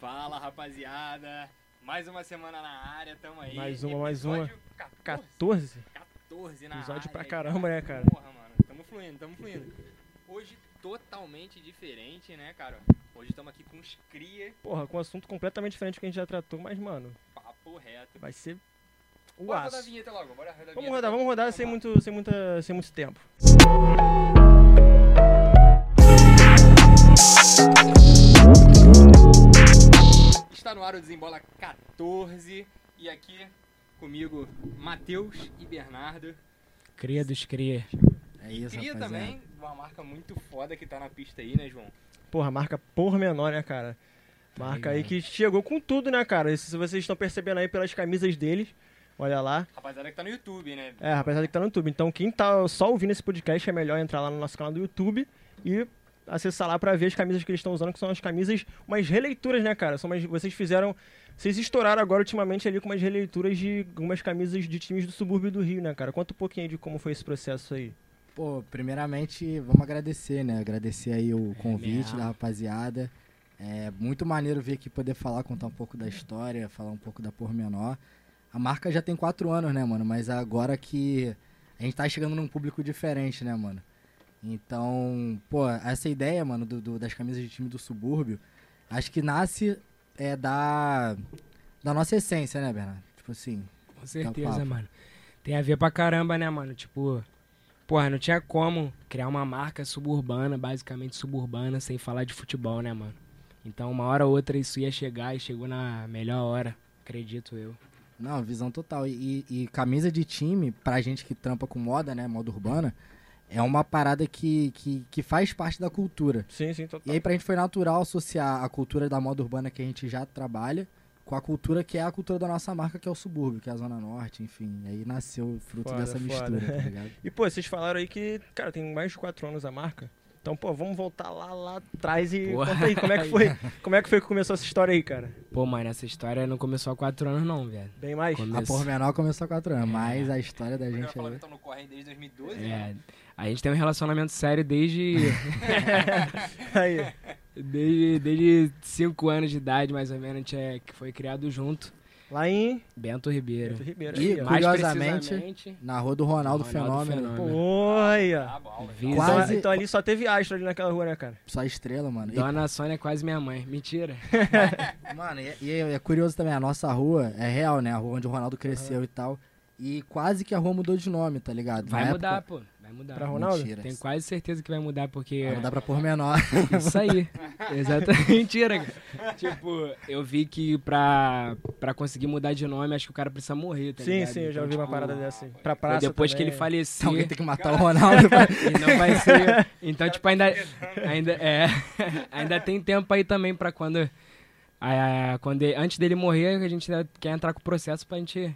Fala, rapaziada. Mais uma semana na área, tamo aí. Mais uma, mais uma. Episódio 14. 14? 14 na Episódio área pra caramba, né, cara? Porra, mano. Tamo fluindo, tamo fluindo. Hoje totalmente diferente, né, cara? Hoje estamos aqui com os cria, Porra, com um assunto completamente diferente do que a gente já tratou, mas, mano, papo reto. vai ser o Bora rodar a aço. vinheta logo, bora rodar a Vamos vinheta. rodar, vamos rodar sem Vamos lá. muito, sem, muita, sem muito tempo. Está no ar o Desembola 14 e aqui comigo Matheus e Bernardo. Cria dos cria. É isso, Cria rapaziada. também, uma marca muito foda que tá na pista aí, né, João? Porra, marca por menor, né, cara? Marca aí que chegou com tudo, né, cara? Se vocês estão percebendo aí pelas camisas deles, olha lá. Rapaziada que tá no YouTube, né? É, rapaziada que tá no YouTube. Então, quem tá só ouvindo esse podcast, é melhor entrar lá no nosso canal do YouTube e acessar lá pra ver as camisas que eles estão usando, que são as camisas, umas releituras, né, cara? São umas, vocês fizeram. Vocês estouraram agora ultimamente ali com umas releituras de algumas camisas de times do subúrbio do Rio, né, cara? Conta um pouquinho de como foi esse processo aí. Pô, primeiramente, vamos agradecer, né? Agradecer aí o convite mesmo. da rapaziada. É muito maneiro vir aqui poder falar, contar um pouco da história, falar um pouco da pormenor. A marca já tem quatro anos, né, mano? Mas agora que a gente tá chegando num público diferente, né, mano? Então, pô, essa ideia, mano, do, do- das camisas de time do subúrbio, acho que nasce é, da, da nossa essência, né, Bernardo? Tipo assim, Com certeza, papo. mano. Tem a ver pra caramba, né, mano? Tipo, porra, não tinha como criar uma marca suburbana, basicamente suburbana, sem falar de futebol, né, mano? Então, uma hora ou outra isso ia chegar e chegou na melhor hora, acredito eu. Não, visão total. E, e- e camisa de time, pra gente que trampa com moda, né? Moda urbana, é uma parada que, que, que faz parte da cultura. Sim, sim, E total. aí pra gente foi natural associar a cultura da moda urbana que a gente já trabalha com a cultura que é a cultura da nossa marca, que é o subúrbio, que é a Zona Norte, enfim. E aí nasceu o fruto Foda, dessa foda. mistura, tá ligado? E, pô, vocês falaram aí que, cara, tem mais de quatro anos a marca. Então, pô, vamos voltar lá, lá atrás e Porra. conta aí, como é que foi? Como é que foi que começou essa história aí, cara? Pô, mano, essa história não começou há quatro anos, não, velho. Bem mais? Come- A pormenor começou há quatro anos, É. mas a história da Eu gente falando aí... que estão no corre desde 2012, né? A gente tem um relacionamento sério desde, desde, desde cinco anos de idade, mais ou menos, a gente é, que foi criado junto. Lá em Bento Ribeiro. Bento Ribeiro. E. Mais Curiosamente, precisamente, Na rua do Ronaldo, Ronaldo Fenômeno, Fenômeno. Ó. Ah, bom, Visa- Então, Quase- então ali só teve astro ali naquela rua, né, cara? só estrela, mano. E Dona Sônia é quase minha mãe. Mentira. Mano, e, e é curioso também, a nossa rua é real, né? A rua onde o Ronaldo cresceu e tal. E quase que a rua mudou de nome, tá ligado? Vai Na mudar, época- pô. Vai mudar. Pra Ronaldo? Mentira. Tenho quase certeza que vai mudar, porque. Vai mudar pra pormenor. Isso aí. Exatamente. Mentira, cara. Tipo, eu vi que pra, pra conseguir mudar de nome, acho que o cara precisa morrer, tá sim, ligado? sim, eu já Então, ouvi uma tipo, parada dessa aí. Pra praça Depois que também. ele falecer. Alguém tem que matar o Ronaldo. E não vai ser. Então, tipo, ainda. Ainda, é, ainda tem tempo aí também pra quando. ah, quando ele- antes dele morrer, a gente quer entrar com o processo pra gente.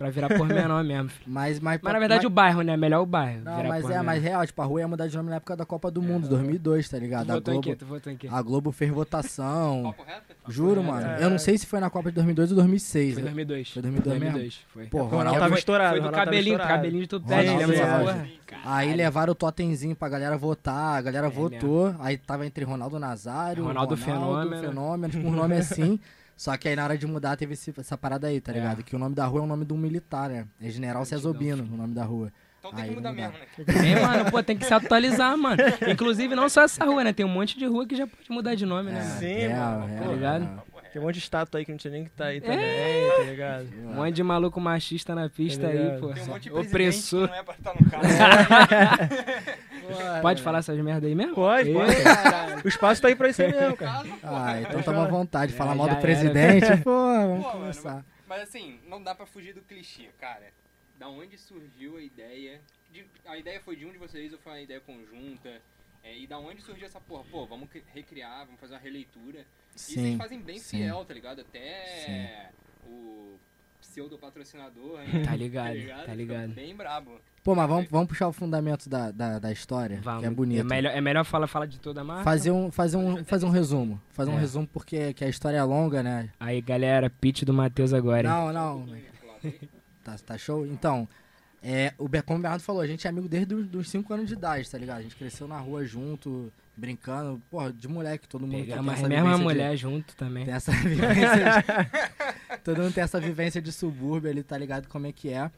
Pra virar por menor mesmo. filho. mas, mas, Mas na verdade o bairro, né? Melhor o bairro. Não, virar mas é, mas real, tipo, a rua ia mudar de nome na época da Copa do Mundo, 2002, tá Tu ligado? A votou em Globo, quê? Tu votou em quê? a Globo fez votação. Papo reto? Juro, mano. É. Eu não sei se foi na Copa de 2002 ou 2006. Foi né? 2002. Foi 2002 mesmo? 2002, foi. Pô, O Ronaldo tava foi, estourado. foi do cabelinho, cabelinho de Auge. porra? Aí levaram o totemzinho pra galera votar, a galera É votou, aí tava entre Ronaldo Nazário, Ronaldo Ronaldo Fenômeno. Fenômeno, tipo, um nome assim. Só que aí na hora de mudar teve esse- essa parada aí, tá É. ligado? Que o nome da rua é o nome de um militar, né? É General Cezobino, o nome da rua. Então tem Aí que mudar mesmo, né? É, mano, pô, tem que se atualizar, mano. Inclusive, não só essa rua, né? Tem um monte de rua que já pode mudar de nome, né? É, mano? Sim, mano, real, tá ligado? Tem um monte de estátua aí que não tinha nem que tá aí também, É. tá ligado? Um monte de maluco machista na pista Tá aí, pô. Tem um monte de Opressor. não é pra estar no carro. Pode falar essas merda aí mesmo? Pode, pode. O espaço tá aí pra isso aí mesmo, cara. Ah, então tamo à vontade. É, Falar mal já do era. presidente, pô, vamos Pô, mano, começar. Mas assim, não dá pra fugir do clichê, cara. Da onde surgiu a ideia? de- a ideia foi de um de vocês ou foi uma ideia conjunta? É, e da onde surgiu essa porra? Pô, vamos cri- recriar, vamos fazer uma releitura. E vocês Sim, fazem bem sim. fiel, tá ligado? Até o pseudo patrocinador, né? Tá ligado, tá Fica ligado. Bem brabo. Pô, mas vamos, vamos puxar o fundamento da, da, da história, Vamos. que é bonito. É melhor, é melhor falar, falar de toda a marca? Fazer um, fazer um, fazer um resumo. Fazer um É. resumo porque que a história é longa, né? Aí, galera, pitch do Matheus agora, hein? Não, não. Tá, tá show? Então, é, o como o Bernardo falou, a gente é amigo desde os dos 5 anos de idade, tá ligado? A gente cresceu na rua junto, brincando, porra, de moleque, todo mundo Pegamos tem essa mesma vivência de- mulher junto também. tem essa vivência de... Todo mundo tem essa vivência de subúrbio ali, tá ligado como é que é.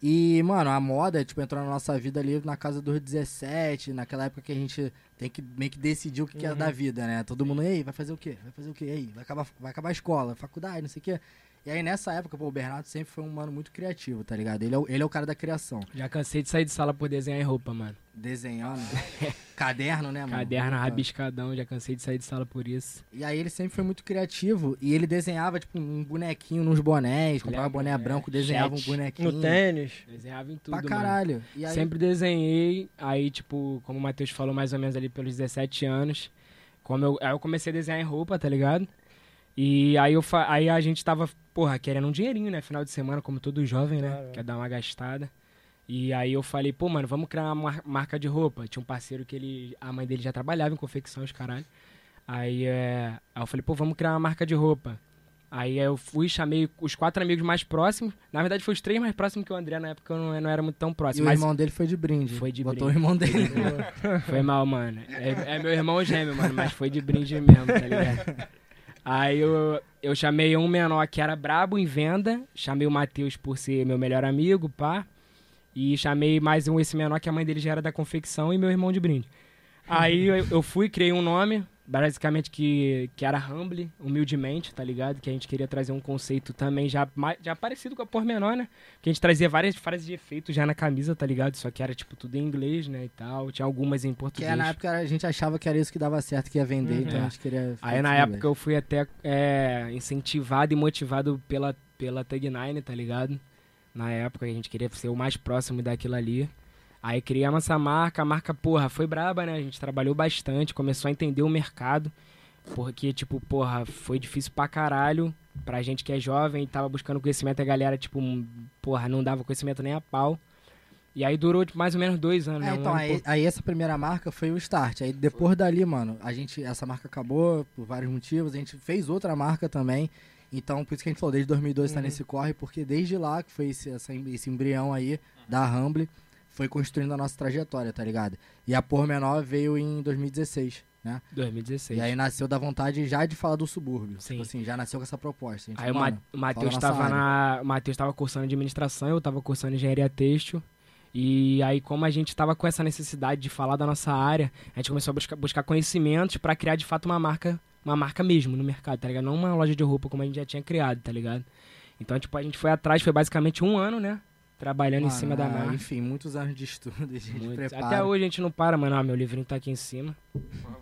E, mano, a moda, tipo, entrou na nossa vida ali na casa dos 17, naquela época que a gente tem que meio que decidir o que, que é da vida, né? Todo mundo, ei, vai fazer o quê? Vai fazer o quê? Ei, vai acabar, vai acabar a escola, faculdade, não sei o quê. E aí, nessa época, pô, o Bernardo sempre foi um mano muito criativo, tá ligado? Ele é o, ele é o cara da criação. Já cansei de sair de sala por desenhar em roupa, mano. Desenhando. Caderno, né, mano? Caderno rabiscadão, já cansei de sair de sala por isso. E aí ele sempre foi muito criativo e ele desenhava, tipo, um bonequinho nos bonés, comprava boné é, branco, desenhava um chat. bonequinho. No tênis. Desenhava em tudo, Pra mano. caralho. E aí, Sempre desenhei, aí, tipo, como o Matheus falou, mais ou menos ali pelos 17 anos. Como eu, aí eu comecei a desenhar em roupa, tá ligado? E aí, eu aí a gente tava, porra, querendo um dinheirinho, né? Final de semana, como todo jovem, né? Claro. Quer dar uma gastada. E aí eu falei, pô, mano, vamos criar uma mar- marca de roupa. Tinha um parceiro que ele. A mãe dele já trabalhava em confecção, os caralho. Aí, é, aí eu falei, pô, vamos criar uma marca de roupa. Aí eu fui, chamei os quatro amigos mais próximos. Na verdade, foi os três mais próximos que o André, na época eu não, eu não era muito tão e próximo. o mas irmão dele foi de brinde. Foi de Botou brinde. o irmão dele. foi mal, mano. É, é meu irmão gêmeo, mano, mas foi de brinde mesmo, tá ligado? Aí eu, eu chamei um menor que era brabo em venda, chamei o Matheus por ser meu melhor amigo, pá. E chamei mais um esse menor que a mãe dele já era da confecção e meu irmão de brinde. Aí eu, eu fui, criei um nome, basicamente que, que era Humble, humildemente, tá ligado? Que a gente queria trazer um conceito também já, já parecido com a Pormenor, né? Que a gente trazia várias frases de efeito já na camisa, tá ligado? Só que era tipo tudo em inglês, né? E tal. Tinha algumas em que português. é, na época a gente achava que era isso que dava certo, que ia vender, Uhum. então É. a gente queria. Aí na época eu fui até é, incentivado e motivado pela, pela Tag Nine, tá ligado? Na época a gente queria ser o mais próximo daquilo ali. Aí criamos essa marca, a marca, porra, foi braba, né? A gente trabalhou bastante, começou a entender o mercado. Porque, tipo, porra, foi difícil pra caralho. Pra gente que é jovem e tava buscando conhecimento, a galera, tipo, porra, não dava conhecimento nem a pau. E aí durou tipo, mais ou menos dois anos, É, né? Um então, ano aí, aí essa primeira marca foi o start. Aí depois dali, mano, a gente, essa marca acabou por vários motivos. A gente fez outra marca também. Então, por isso que a gente falou, desde 2012 tá Uhum. nesse corre, porque desde lá, que foi esse, essa- esse embrião aí da Humble, foi construindo a nossa trajetória, tá ligado? E a Pormenor veio em 2016, né? 2016. E aí nasceu da vontade já de falar do subúrbio. Sim. Tipo assim, já nasceu com essa proposta. Aí o mano, Ma- o Matheus fala estava na, o Matheus estava cursando administração, eu estava cursando engenharia têxtil. E aí como a gente estava com essa necessidade de falar da nossa área, a gente começou a buscar, buscar conhecimentos para criar de fato uma marca, uma marca mesmo no mercado, tá ligado? Não uma loja de roupa como a gente já tinha criado, tá ligado? Então, tipo, a gente foi atrás, foi basicamente um ano, né? Trabalhando em mano, cima da é, marca. Enfim, muitos anos de estudo, de gente Muito. prepara. Até hoje a gente não para, mano. Ó, meu livrinho tá aqui em cima.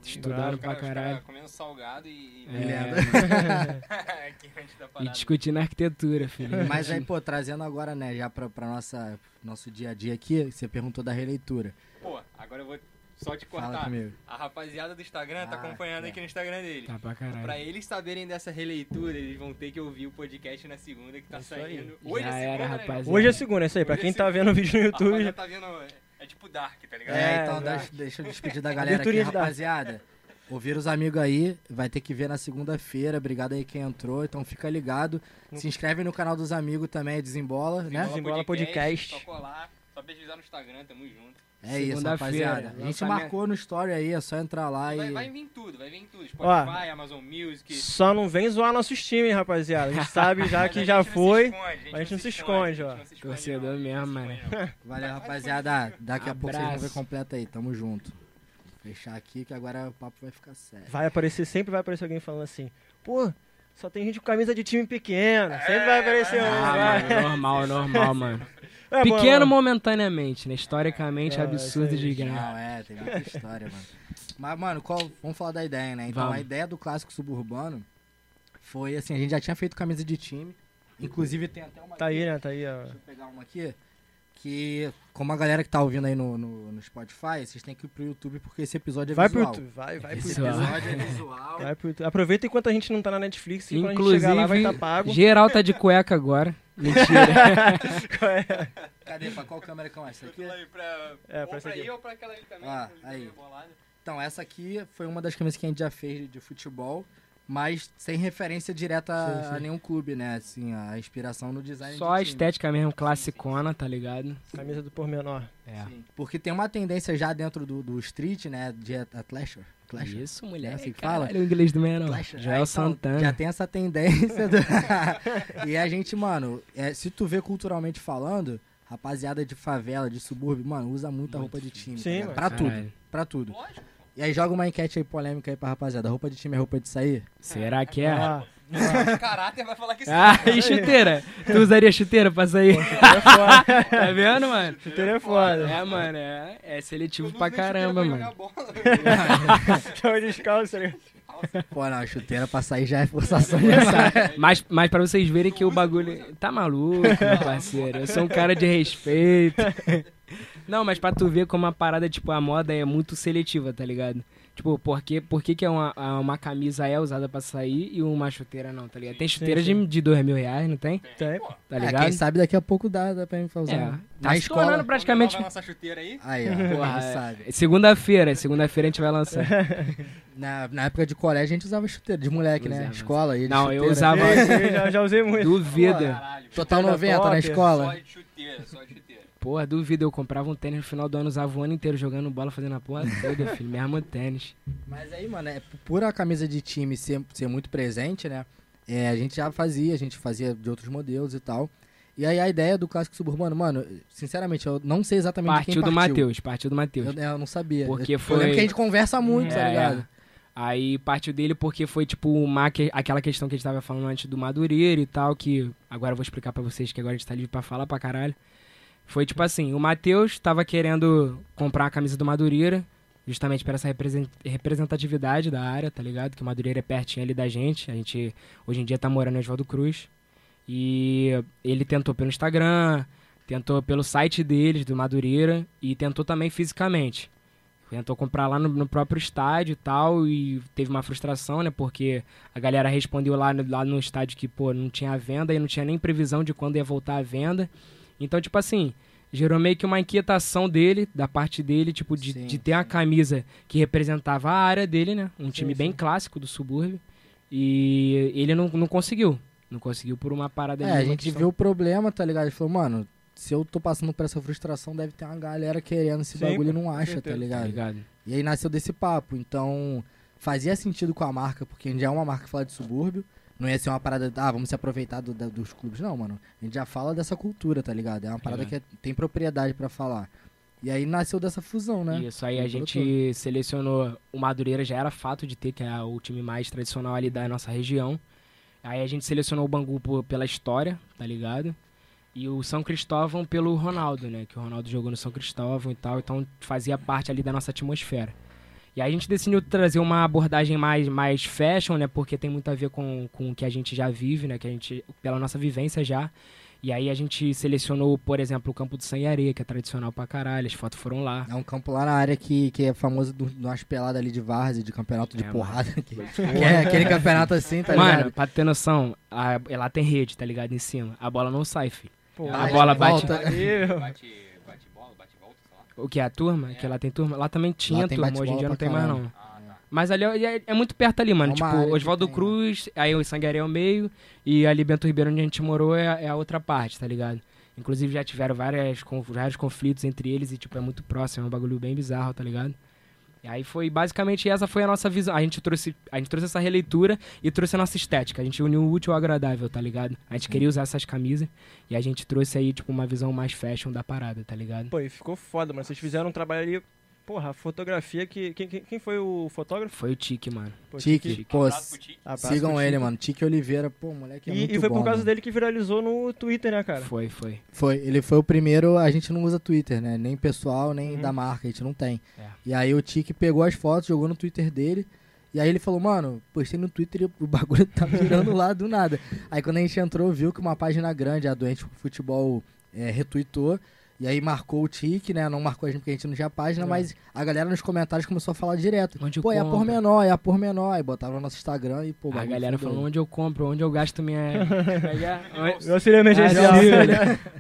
Estudaram Os pra caralho. caras comendo salgado e... É, Aqui antes da e discutindo arquitetura, filho. Mas aí, pô, trazendo agora, né, já pra, pra nossa, nosso dia a dia aqui, você perguntou da releitura. Pô, agora eu vou só te cortar. A rapaziada do Instagram tá Ah, acompanhando é. aqui no Instagram dele. Tá pra caralho. Pra eles saberem dessa releitura, eles vão ter que ouvir o podcast na segunda que tá Isso aí. saindo. Hoje Já é segunda, era, né, rapaziada. Hoje é segunda, é isso aí. Pra Hoje é quem tá segunda. vendo o vídeo no YouTube. rapaziada tá vendo. É, é tipo Dark, tá ligado? É, É, então deixa, eu despedir da galera aqui, rapaziada. Ouvir os amigos aí, vai ter que ver na segunda-feira. Obrigado aí quem entrou, então fica ligado. Se inscreve no canal dos amigos também, Desembola, né? Desembola Podcast. Só colar, só pesquisar no Instagram, tamo junto. É isso, rapaziada. A gente marcou no story aí, é só entrar lá Vai, e... vai vir tudo, vai vir tudo. Ó. Spotify, Amazon Music. Só não vem zoar nossos times, rapaziada. A gente sabe já que já foi. a gente não se esconde, ó. a gente não se esconde, Torcedor não, a gente não mesmo, se mano. Valeu, rapaziada. Daqui a pouco vocês vão ver completo aí. Tamo junto. Fechar aqui que agora o papo vai ficar sério. Vai aparecer, sempre vai aparecer alguém falando assim, pô, só tem gente com camisa de time pequeno. Sempre vai aparecer um. Ah, mano, normal, normal, mano. É, Pequeno mano. momentaneamente, né? Historicamente, É, absurdo aí. de grande. Não, é, tem muita história, mano. Mas, mano, qual, vamos falar da ideia, né? Então, Vamos. a ideia do clássico suburbano foi assim: a gente já tinha feito camisa de time. Inclusive, tem até uma. Tá aqui, aí, né? Tá aí, ó. Deixa eu pegar uma aqui. Que, como a galera que tá ouvindo aí no, no, no Spotify, vocês têm que ir pro YouTube porque esse episódio é Vai pro visual. YouTube, vai, vai pro YouTube. Episódio é visual. Vai pro YouTube. Aproveita enquanto a gente não tá na Netflix e quando a gente chegar lá vai estar Inclusive, pago. geral tá de cueca agora. Mentira. Cadê? Pra qual câmera que é essa aqui? Pra, É, ou pra essa pra aqui. aí ou pra aquela ali também. Ah, eu aí. Então, essa aqui foi uma das camisas que a gente já fez de, de futebol. mas sem referência direta a, Sim, sim. a nenhum clube, né? Assim, a inspiração no design Só do a time. estética mesmo, classicona, tá ligado? Camisa do pormenor. É. Sim. Porque tem uma tendência já dentro do, do street, né? De athleisure. Athleisure. Isso, mulher. É assim que Caralho, fala? o inglês do meio não. Athleisure. Joel Ah, então, Santana. Já tem essa tendência. do- e a gente, mano, é, se tu vê culturalmente falando, rapaziada de favela, de subúrbio, mano, usa muita roupa de time. tá Sim, mano. pra tudo. Pra tudo. Lógico. E aí joga uma enquete aí polêmica aí pra rapaziada. Roupa de time é roupa de sair? Será que é? Ah, O caráter vai falar que sim. Ah, e chuteira? Tu usaria chuteira pra sair? é foda. tá vendo, mano? Chuteira é foda. É, mano, é, é seletivo não pra chuteira caramba, mano. Tava descalço, ligado? Pô, não, chuteira pra sair já é forçação demais. Mas, mas pra vocês verem que o bagulho. Tá maluco, meu parceiro. Eu sou um cara de respeito. Não, mas pra tu ver como a parada, tipo, a moda é muito seletiva, tá ligado? Tipo, por que, por que, que é uma, uma camisa é usada pra sair e uma chuteira não, tá ligado? Tem chuteira sim. de, de dois mil reais, não tem? Tem. Pô, Tá É, ligado? quem sabe daqui a pouco dá, dá pra mim usar. É, Na tá se escola. praticamente. Vai lançar chuteira aí? Aí, ó. Porra, quem é. sabe. Segunda-feira, segunda-feira a gente vai lançar. Na, na época de colégio a gente usava chuteira, de moleque, né? Usava. Escola. E Não, eu chuteira. usava- Eu já, já usei muito. Duvida. Caralho. Total chuteira 90 na top. Só escola. de chuteira, só de chuteira. Porra, duvida, eu comprava um tênis no final do ano, usava o ano inteiro jogando bola, fazendo a porra toda, filho. Mesmo tênis. Mas aí, mano, é, por a camisa de time ser, ser muito presente, né? É, a gente já fazia, a gente fazia de outros modelos e tal. E aí a ideia do clássico suburbano, mano, sinceramente, eu não sei exatamente Partiu quem do partiu. Matheus, partiu do Matheus. Eu, não sabia. Porque foi- eu lembro que a gente conversa muito, tá É, ligado? Aí partiu dele porque foi, tipo, uma, que- aquela questão que a gente tava falando antes do Madureira e tal, que agora eu vou explicar pra vocês, que agora a gente tá livre pra falar pra caralho. Foi tipo assim, o Matheus tava querendo comprar a camisa do Madureira, justamente para essa represen- representatividade da área, tá ligado? Que o Madureira é pertinho ali da gente, a gente hoje em dia tá morando em Oswaldo Cruz. E ele tentou pelo Instagram, tentou pelo site deles, do Madureira, e tentou também fisicamente. Tentou comprar lá no, no próprio estádio e tal, e teve uma frustração, né? Porque a galera respondeu lá lá no estádio que, pô, não tinha venda e não tinha nem previsão de quando ia voltar a venda. Então, tipo assim, gerou meio que uma inquietação dele, da parte dele, tipo, de, Sim, de ter uma camisa que representava a área dele, né? Um time bem sim. clássico do subúrbio. E ele não, não conseguiu. Não conseguiu por uma parada É, a gente questão- viu o problema, tá ligado? Ele falou, mano, se eu tô passando por essa frustração, deve ter uma galera querendo esse Sim, bagulho e não acha, tá. Tá ligado? ligado? E aí nasceu desse papo. Então, fazia sentido com a marca, porque a gente já é uma marca que fala de subúrbio. Não ia ser uma parada, ah, vamos se aproveitar do- da- dos clubes. Não, mano. A gente já fala dessa cultura, tá ligado? É uma parada É. que é- tem propriedade pra falar. E aí nasceu dessa fusão, né? Isso aí a gente selecionou o Madureira, já era fato de ter, que é o time mais tradicional ali da nossa região. Aí a gente selecionou o Bangu por- pela história, tá ligado? E o São Cristóvão pelo Ronaldo, né? Que o Ronaldo jogou no São Cristóvão e tal, então fazia parte ali da nossa atmosfera. E aí a gente decidiu trazer uma abordagem mais, mais fashion, né? Porque tem muito a ver com, com o que a gente já vive, né? Que a gente, pela nossa vivência já. E aí a gente selecionou, por exemplo, o Campo do Sangue Areia, que é tradicional pra caralho, as fotos foram lá. É um campo lá na área que, que é famoso do, de umas peladas ali de várzea, de campeonato de É, porrada. Que, que é aquele campeonato assim, tá Mano, ligado? pra ter noção, a, lá tem rede, tá ligado? Em cima. A bola não sai, filho. Pô, A bola bate. volta. Bate, bate bola, bate volta, sei lá. O que? A turma? Que lá tem turma? Lá também tinha tem turma, hoje em dia não tem mais caralho. não. Ah, tá. Mas ali é, é muito perto ali, mano. É tipo, Oswaldo tem, Cruz, aí o Sangueiré é o meio, e ali Bento Ribeiro, onde a gente morou, é, é a outra parte, tá ligado? Inclusive já tiveram várias, vários conflitos entre eles e, tipo, é muito próximo, é um bagulho bem bizarro, tá ligado? E aí foi, basicamente, essa foi a nossa visão. A gente trouxe, a gente trouxe essa releitura e trouxe a nossa estética. A gente uniu o útil ao agradável, tá ligado? A gente queria usar essas camisas e a gente trouxe aí, tipo, uma visão mais fashion da parada, tá ligado? Pô, e ficou foda, mano. Vocês fizeram um trabalho ali. Porra, a fotografia que. Quem, quem, quem foi o fotógrafo? Foi o tique, mano. Pô, Tique, pô, Abraço pro Tite. Abraço sigam pro ele, Tique. mano. Tique Oliveira, pô, moleque é E, muito e foi bom, por causa mano. dele que viralizou no Twitter, né, cara? Foi, foi. Foi, ele foi o primeiro, a gente não usa Twitter, né? Nem pessoal, nem Uhum. da marca, a gente não tem. É. E aí o Tique pegou as fotos, jogou no Twitter dele. E aí ele falou, mano, postei no Twitter e o bagulho tá virando lá do nada. Aí quando a gente entrou, viu que uma página grande, a Doente Futebol, é, retweetou. E aí marcou o tique, né? Não marcou a gente porque a gente não tinha página, É. mas a galera nos comentários começou a falar direto. Onde Pô, é a compra? por menor, é a por menor. Aí botaram no nosso Instagram e, pô, A galera falou onde eu compro, onde eu gasto minha. É é? Onde- O auxílio emergencial. Auxílio.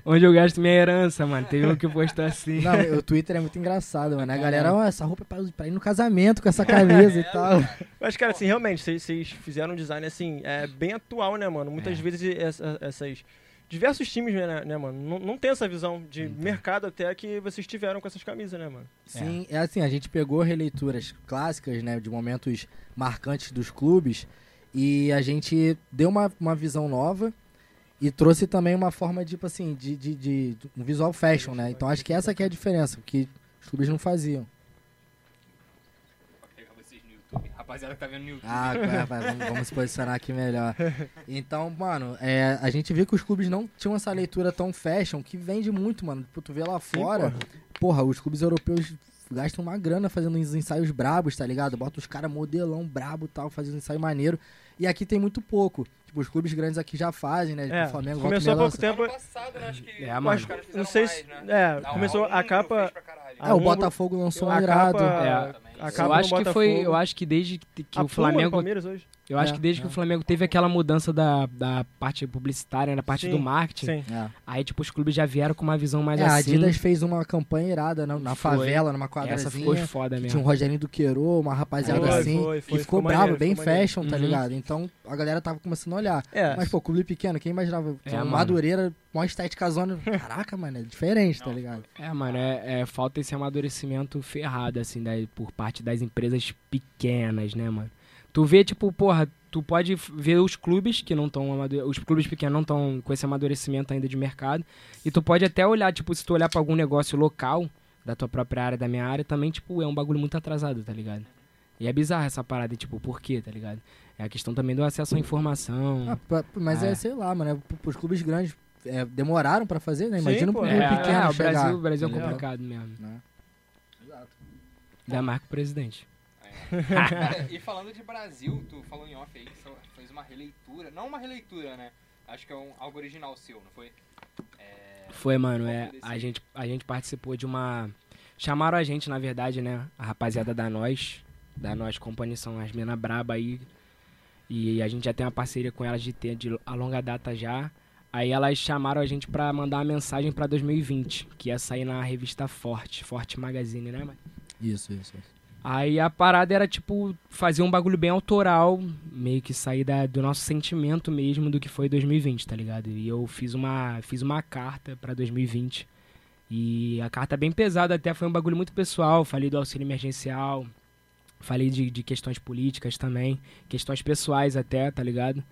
onde eu gasto minha herança, mano. Teve um que postou assim. Não, o Twitter é muito engraçado, mano. A galera, ó, essa roupa é pra, pra ir no casamento com essa camisa e tal. Mas, cara, assim, realmente, vocês- vocês fizeram um design, assim, é, bem atual, né, mano? Muitas É. vezes essa- essas... Diversos times, né, né, mano? Não, não tem essa visão de mercado até que vocês tiveram com essas camisas, né, mano? Sim, é. assim, a gente pegou releituras clássicas, né, de momentos marcantes dos clubes e a gente deu uma, uma visão nova e trouxe também uma forma, tipo assim, de, de, de- de um visual fashion, né? Então acho que essa que é a diferença, que os clubes não faziam. Pra pegar vocês no YouTube. Rapaziada que tá vendo no YouTube. Ah, vai, vai, vamos, vamos se posicionar aqui melhor. Então, mano, é, a gente viu que os clubes não tinham essa leitura tão fashion, que vende muito, mano. Tipo, tu vê lá fora, porra, os clubes europeus gastam uma grana fazendo uns ensaios brabos, tá ligado? Bota os caras modelão brabo e tal, fazendo ensaio maneiro. E aqui tem muito pouco. Tipo, os clubes grandes aqui já fazem, né? Tipo, É, o Flamengo começou há pouco tempo... Ano passado, né? Acho que É, os mano. caras Não fizeram sei mais, se... né? É, um começou a capa... lança. É, o Botafogo lançou um a irado. capa... É. A eu acho que foi. Botafogo. Eu acho que desde que que A o Flamengo. Palmeiras hoje? Eu acho É, que desde que é. o Flamengo teve aquela mudança da, da parte publicitária, da parte Sim, do marketing, Sim. É. aí, tipo, os clubes já vieram com uma visão mais É, a assim. Adidas fez uma campanha irada na, na Foi. favela, numa Essa quadrazinha. ficou foda que mesmo. Tinha um Rogerinho do Queiro, uma rapaziada Foi, assim. foi, foi, e ficou, ficou bravo, bem ficou maneiro. fashion, tá Uhum. ligado? Então a galera tava começando a olhar. É, Mas, pô, clube pequeno, quem imaginava? É. Madureira, mó estética zona. Caraca, mano, é diferente, tá ligado? É, mano, é, é, falta esse amadurecimento ferrado, assim, daí, por parte das empresas pequenas, né, mano? Tu vê, tipo, porra, tu pode ver os clubes que não estão os clubes pequenos não estão com esse amadurecimento ainda de mercado, e tu pode até olhar, tipo, se tu olhar pra algum negócio local, da tua própria área, da minha área, também, tipo, é um bagulho muito atrasado, tá ligado? E é bizarro essa parada, e, tipo, por quê, tá ligado? É a questão também do acesso à informação. Ah, pra- mas é. É. sei lá, mano, é, os clubes grandes é, demoraram pra fazer, né? Sim, Imagina pô. um é, clube é, pequeno é, o. Brasil, o Brasil é complicado mesmo. Né? Da marca presidente. Cara, e falando de Brasil, tu falou em off aí que você fez uma releitura. Não uma releitura, né? Acho que é um, algo original seu, não foi? É, Foi, mano. É, a, gente, a gente participou de uma. Chamaram a gente, na verdade, né? A rapaziada da Nós, da Nós Company, são as minas braba aí. E a gente já tem uma parceria com elas de ter de a longa data já. Aí elas chamaram a gente pra mandar uma mensagem pra 2020, que ia sair na revista Forte, Forte Magazine, né, mano? Isso, isso. isso. Aí a parada era, tipo, fazer um bagulho bem autoral, meio que sair da- do nosso sentimento mesmo do que foi 2020, tá ligado? E eu fiz uma, fiz uma carta pra 2020. E a carta bem pesada até, foi um bagulho muito pessoal. Falei do auxílio emergencial, falei de, de questões políticas também, questões pessoais até, tá ligado?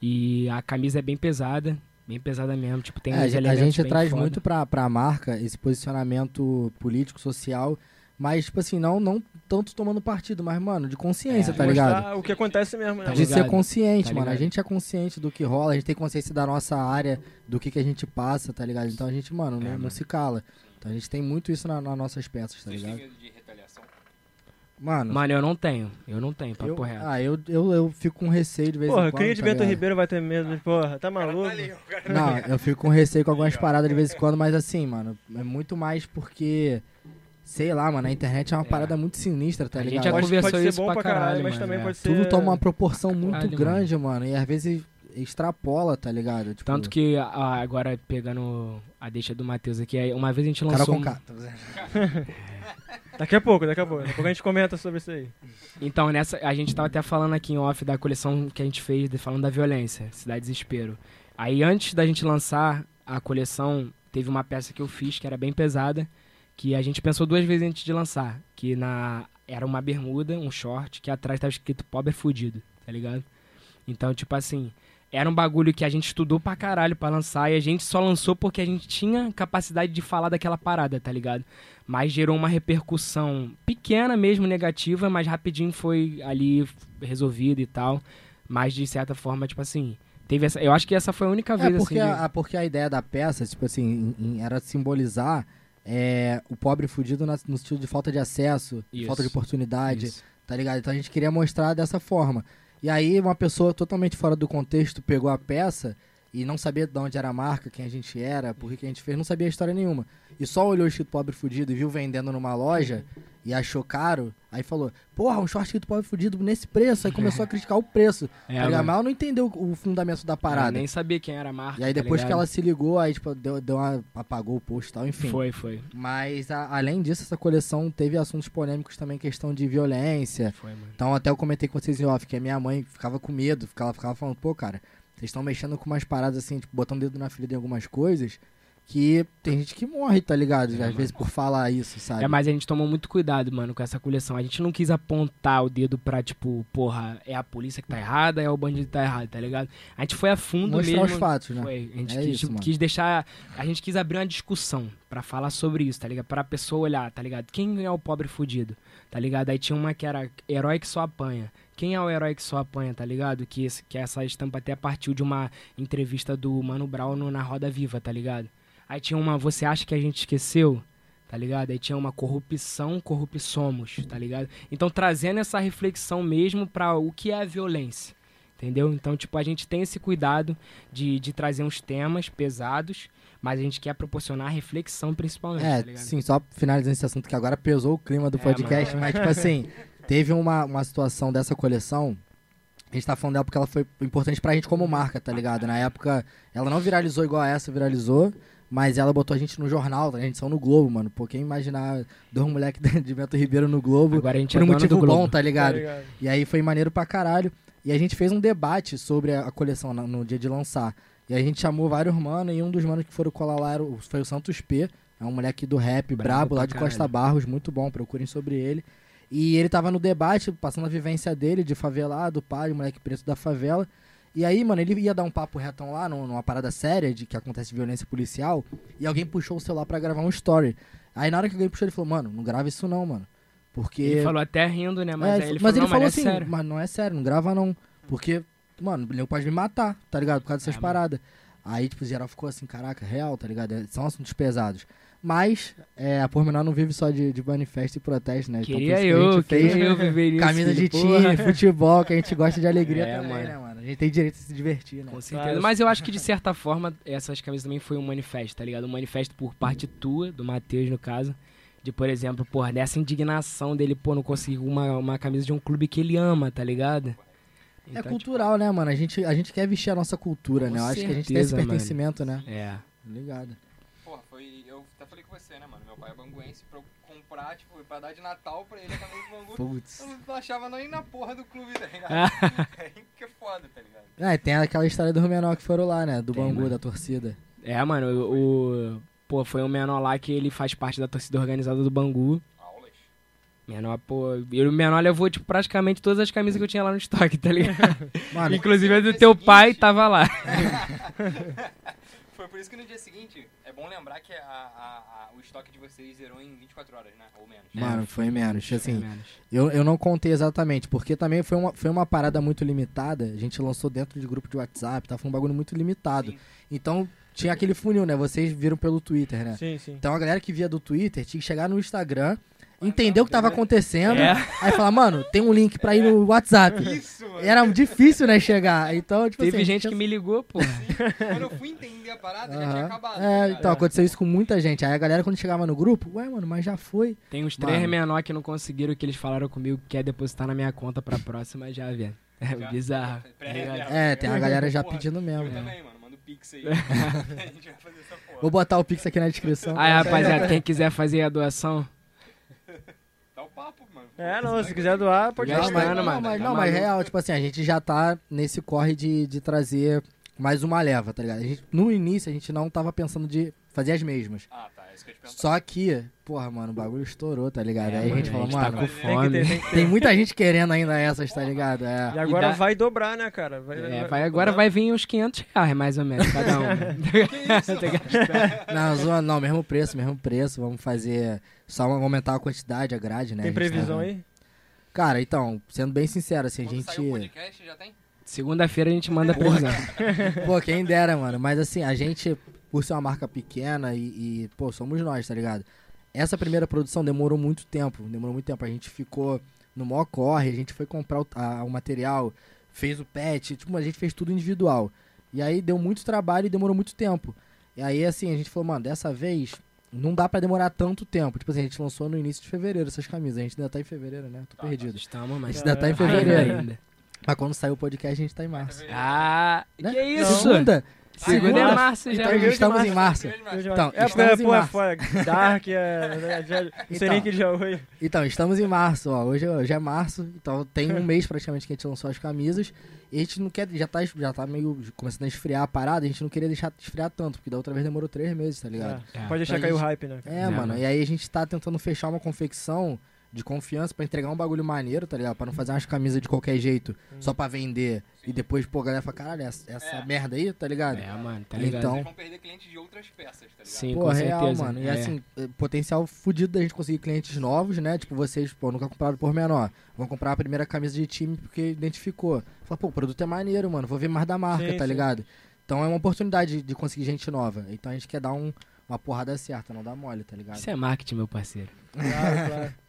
E a camisa é bem pesada, bem pesada mesmo. Tipo, tem É, a gente, traz foda. muito pra, pra marca esse posicionamento político, social, mas, tipo assim, não, não tanto tomando partido, mas, mano, de consciência, É, tá ligado? o que acontece mesmo, né? Tá de ser consciente, Tá mano. A gente é consciente do que rola, a gente tem consciência da nossa área, do que, que a gente passa, tá ligado? Então a gente, mano, não, É, não mano. se cala. Então a gente tem muito isso na- nas nossas peças, tá vocês têm ligado? medo de retaliação? Mano, Mano, eu não tenho, eu não tenho, papo eu, reto. ah, eu, eu, eu fico com receio de vez Porra, em quando. cria de tá Bento ligado? Ribeiro vai ter medo, de- porra, tá maluco? Não, eu fico com receio com algumas paradas de vez em quando, mas assim, mano, é muito mais porque, sei lá, mano, a internet é uma É. parada muito sinistra, tá A gente ligado? já Pode, conversou pode ser isso bom pra caralho, caralho, mas mano, também é. pode ser... Tudo toma uma proporção muito Caralho, mano. grande, mano. e às vezes extrapola, tá ligado? Tipo, Tanto que a- agora pegando a deixa do Matheus aqui, uma vez a gente cara lançou. com um- cara. Daqui a pouco, daqui a pouco. Daqui a pouco a gente comenta sobre isso aí. Então, nessa, a gente tava até falando aqui em off da coleção que a gente fez, falando da violência, Cidade Desespero. Aí antes da gente lançar a coleção, teve uma peça que eu fiz que era bem pesada, que a gente pensou duas vezes antes de lançar, que na era uma bermuda, um short, que atrás tava escrito pobre é fudido, tá ligado? Então, tipo assim, era um bagulho que a gente estudou pra caralho pra lançar e a gente só lançou porque a gente tinha capacidade de falar daquela parada, tá ligado? Mas gerou uma repercussão pequena mesmo, negativa, mas rapidinho foi ali resolvido e tal. Mas de certa forma, tipo assim, teve essa. Eu acho que essa foi a única vez É porque, assim. de- a, porque a ideia da peça, tipo assim, em- em- era simbolizar é, o pobre fudido na- no sentido de falta de acesso, Isso. falta de oportunidade, Isso. tá ligado? Então a gente queria mostrar dessa forma. E aí uma pessoa totalmente fora do contexto pegou a peça e não sabia de onde era a marca, quem a gente era, por que que a gente fez, não sabia a história nenhuma. E só olhou escrito pobre fudido e viu vendendo numa loja e achou caro, aí falou, porra, um short escrito pobre fudido nesse preço, aí começou a criticar o preço. É, tá. Mas ela não entendeu o fundamento da Eu parada. nem sabia quem era a marca. E aí tá depois que ligado? ela se ligou, aí tipo, deu, deu uma, apagou o post e tal, enfim. Foi, foi. Mas a- além disso, essa coleção teve assuntos polêmicos também, questão de violência. Foi, mano. Então até eu comentei com vocês em off, que a minha mãe ficava com medo, ficava, ficava falando, pô, cara, vocês estão mexendo com umas paradas assim, tipo, botando o dedo na ferida em algumas coisas, que tem gente que morre, tá ligado? Às vezes por falar isso, sabe? É, mas a gente tomou muito cuidado, mano, com essa coleção. A gente não quis apontar o dedo pra, tipo, porra, é a polícia que tá errada, é o bandido que tá errado, tá ligado? A gente foi a fundo Mostrar mesmo. os fatos, né? Foi. A gente É quis, isso, quis deixar. A gente quis abrir uma discussão pra falar sobre isso, tá ligado? Pra pessoa olhar, tá ligado? Quem é o pobre fudido, tá ligado? Aí tinha uma que era herói que só apanha. Quem é o herói que só apanha, tá ligado? Que, esse- que essa estampa até partiu de uma entrevista do Mano Brown no- na Roda Viva, tá ligado? Aí tinha uma Você acha que a gente esqueceu? Tá ligado? Aí tinha uma corrupção, corrupçamos, tá ligado? Então trazendo essa reflexão mesmo pra o que é a violência. Entendeu? Então, tipo, a gente tem esse cuidado de, de trazer uns temas pesados, mas a gente quer proporcionar reflexão principalmente, É, tá sim, só finalizando esse assunto que agora pesou o clima do É, podcast, mano. mas tipo assim, teve uma, uma situação dessa coleção. A gente tá falando dela porque ela foi importante pra gente como marca, tá ligado? Na época, ela não viralizou igual a essa viralizou, mas ela botou a gente no jornal, a gente saiu no Globo, mano. Pô, quem imaginar dois moleques de Bento Ribeiro no Globo Agora a gente por é um motivo do Globo. bom, tá ligado? Tá ligado? E aí foi maneiro pra caralho. E a gente fez um debate sobre a, coleção na- no, dia de lançar. E a gente chamou vários manos, e um dos manos que foram colar lá o- foi o Santos P. É um moleque do rap, Brabo brabo, lá de caralho. Costa Barros, muito bom, procurem sobre ele. E ele tava no debate, passando a vivência dele, de favelado, pai, moleque preto da favela. E aí, mano, ele ia dar um papo retão lá, num- numa parada séria de que acontece violência policial, e alguém puxou o celular pra gravar um story. Aí na hora que alguém puxou, ele falou, mano, não grava isso não, mano. Porque. Ele falou até rindo, né? Mas É, aí ele mas falou, ele não, falou mas é assim, sério. mas não é sério, não grava não. Porque, mano, ele pode me matar, tá ligado? Por causa dessas É, paradas. Aí, tipo, geral ficou assim, caraca, real, tá ligado? É, São assuntos pesados. Mas, é, a Pormenor não vive só de, de manifesto e protesto, né? Então, por Queria isso que a eu, gente fez eu viver isso. Camisa de time, futebol, que a gente gosta de alegria É, também, mano. né, mano? A gente tem direito de se divertir, né? Com certeza. Claro. Mas eu acho que, de certa forma, essas camisas também foi um manifesto, tá ligado? Um manifesto por parte tua, do Matheus, no caso. De, por exemplo, porra, dessa indignação dele, pô, não conseguir uma, uma camisa de um clube que ele ama, tá ligado? É Então, tipo, cultural, né, mano? A gente, a gente quer vestir a nossa cultura, Com né? Eu acho que a gente tem esse certeza, mano. pertencimento, né? É. Ligado. Até falei com você, né, mano? Meu pai é banguense pra eu comprar, tipo, pra dar de Natal pra ele a camisa do Bangu. Putz. Eu não achava nem na porra do clube, tá ligado? Ah. é que é foda, tá ligado? É, e tem aquela história do menor que foram lá, né? Do Tem, Bangu, mano. da torcida. É, mano, o. Pô, foi um menor lá que ele faz parte da torcida organizada do Bangu. Aulas. Menor, pô. E o menor levou, tipo, praticamente todas as camisas que eu tinha lá no estoque, tá ligado? Mano, Inclusive a do teu pai tava lá. Foi por isso que no dia seguinte, bom lembrar que a, a- a- o estoque de vocês zerou em 24 horas, né? Ou menos. Mano, foi menos. Assim, Menos. eu, eu não contei exatamente, porque também foi uma, foi uma parada muito limitada. A gente lançou dentro de grupo de WhatsApp, tá? Foi um bagulho muito limitado. Sim. Então, tinha aquele funil, né? Vocês viram pelo Twitter, né? Sim, sim. Então a galera que via do Twitter tinha que chegar no Instagram, entender o que tava acontecendo, É. aí falar, mano, tem um link pra ir no WhatsApp. Isso, mano. Era difícil, né, chegar. Então, tipo Teve assim, gente que me ligou, pô. Quando eu fui entender a parada, já tinha acabado. É, tá então aconteceu isso com muita gente. Aí a galera, quando chegava no grupo, ué, mano, mas já foi. Tem uns três menor que não conseguiram que eles falaram comigo que quer depositar na minha conta pra próxima já, velho. É Já- bizarro. Tá? É, tem a galera já pedindo mesmo. Eu né? também, mano. Manda o pix aí. a gente vai fazer essa porra. Vou botar o Pix aqui na descrição. Aí, rapaziada, quem quiser fazer a doação, Dá o papo, mano. É, não, se quiser doar, pode Já Não, mas, não, mano. mas, Tá não, mas real, tipo assim, a gente já tá nesse corre de, de trazer mais uma leva, tá ligado? A gente, no início a gente não tava pensando de fazer as mesmas. Ah, tá. É isso que eu te. Só que, porra, mano, o bagulho estourou, tá ligado? É, Aí a gente falou, tá mano, Tem que fome. ter, tem tem muita gente querendo ainda essas, tá ligado? E É. agora dá- vai dobrar, né, cara? Vai, É, vai, agora vai vir uns 500 reais, mais ou menos, cada um. Tem que gastar. Não, zoando, não, mesmo preço, mesmo preço. Vamos fazer. Só aumentar a quantidade, a grade, né? Tem A previsão tá- aí? Cara, então, sendo bem sincero, assim, a Quando gente. sair o podcast, já tem? Segunda-feira a gente manda a previsão. Pô, quem dera, mano. Mas assim, a gente, por ser uma marca pequena e, e, pô, somos nós, tá ligado? Essa primeira produção demorou muito tempo. Demorou muito tempo. A gente ficou no maior corre, a gente foi comprar o, a- o material, fez o patch, tipo, a gente fez tudo individual. E aí deu muito trabalho e demorou muito tempo. E aí, assim, a gente falou, mano, dessa vez não dá pra demorar tanto tempo. Tipo assim, a gente lançou no início de fevereiro essas camisas. A gente ainda tá em fevereiro, né? Tô perdido. Estamos, A mas... gente ainda tá em fevereiro. ainda. Mas quando sair o podcast, a gente tá em março. Ah, Né? que isso? Segunda? Segunda é Segunda? março já. Então, estamos em março. março. Então, Então, é, estamos é, em pô, é março. foda. Dark, é. Já, não sei Então. nem que dia hoje. Então, estamos em março, ó. Hoje, hoje é março, então tem um mês praticamente que a gente lançou as camisas. E a gente não quer, já tá, já tá meio começando a esfriar a parada, a gente não queria deixar esfriar tanto, porque da outra vez demorou três meses, tá ligado? É, É. Pode deixar cair o gente- hype, né? É, É, mano. mano. E aí a gente tá tentando fechar uma confecção de confiança pra entregar um bagulho maneiro, tá ligado? Pra não fazer umas camisas de qualquer jeito, só pra vender. E depois, pô, a galera fala, caralho, essa, essa É. merda aí, tá ligado? É, mano, tá ligado? Então- Vocês vão perder clientes de outras peças, tá ligado? Sim, Pô, com real, certeza. mano. E É. assim, eh, potencial fudido da gente conseguir clientes novos, né? Tipo, vocês, pô, nunca compraram por menor. Vão comprar a primeira camisa de time porque identificou. Fala, pô, o produto é maneiro, mano. Vou ver mais da marca, Sim, tá sim. ligado? Então é uma oportunidade de, conseguir gente nova. Então a gente quer dar um, uma porrada certa, não dá mole, tá ligado? Isso é marketing, meu parceiro. Claro, claro.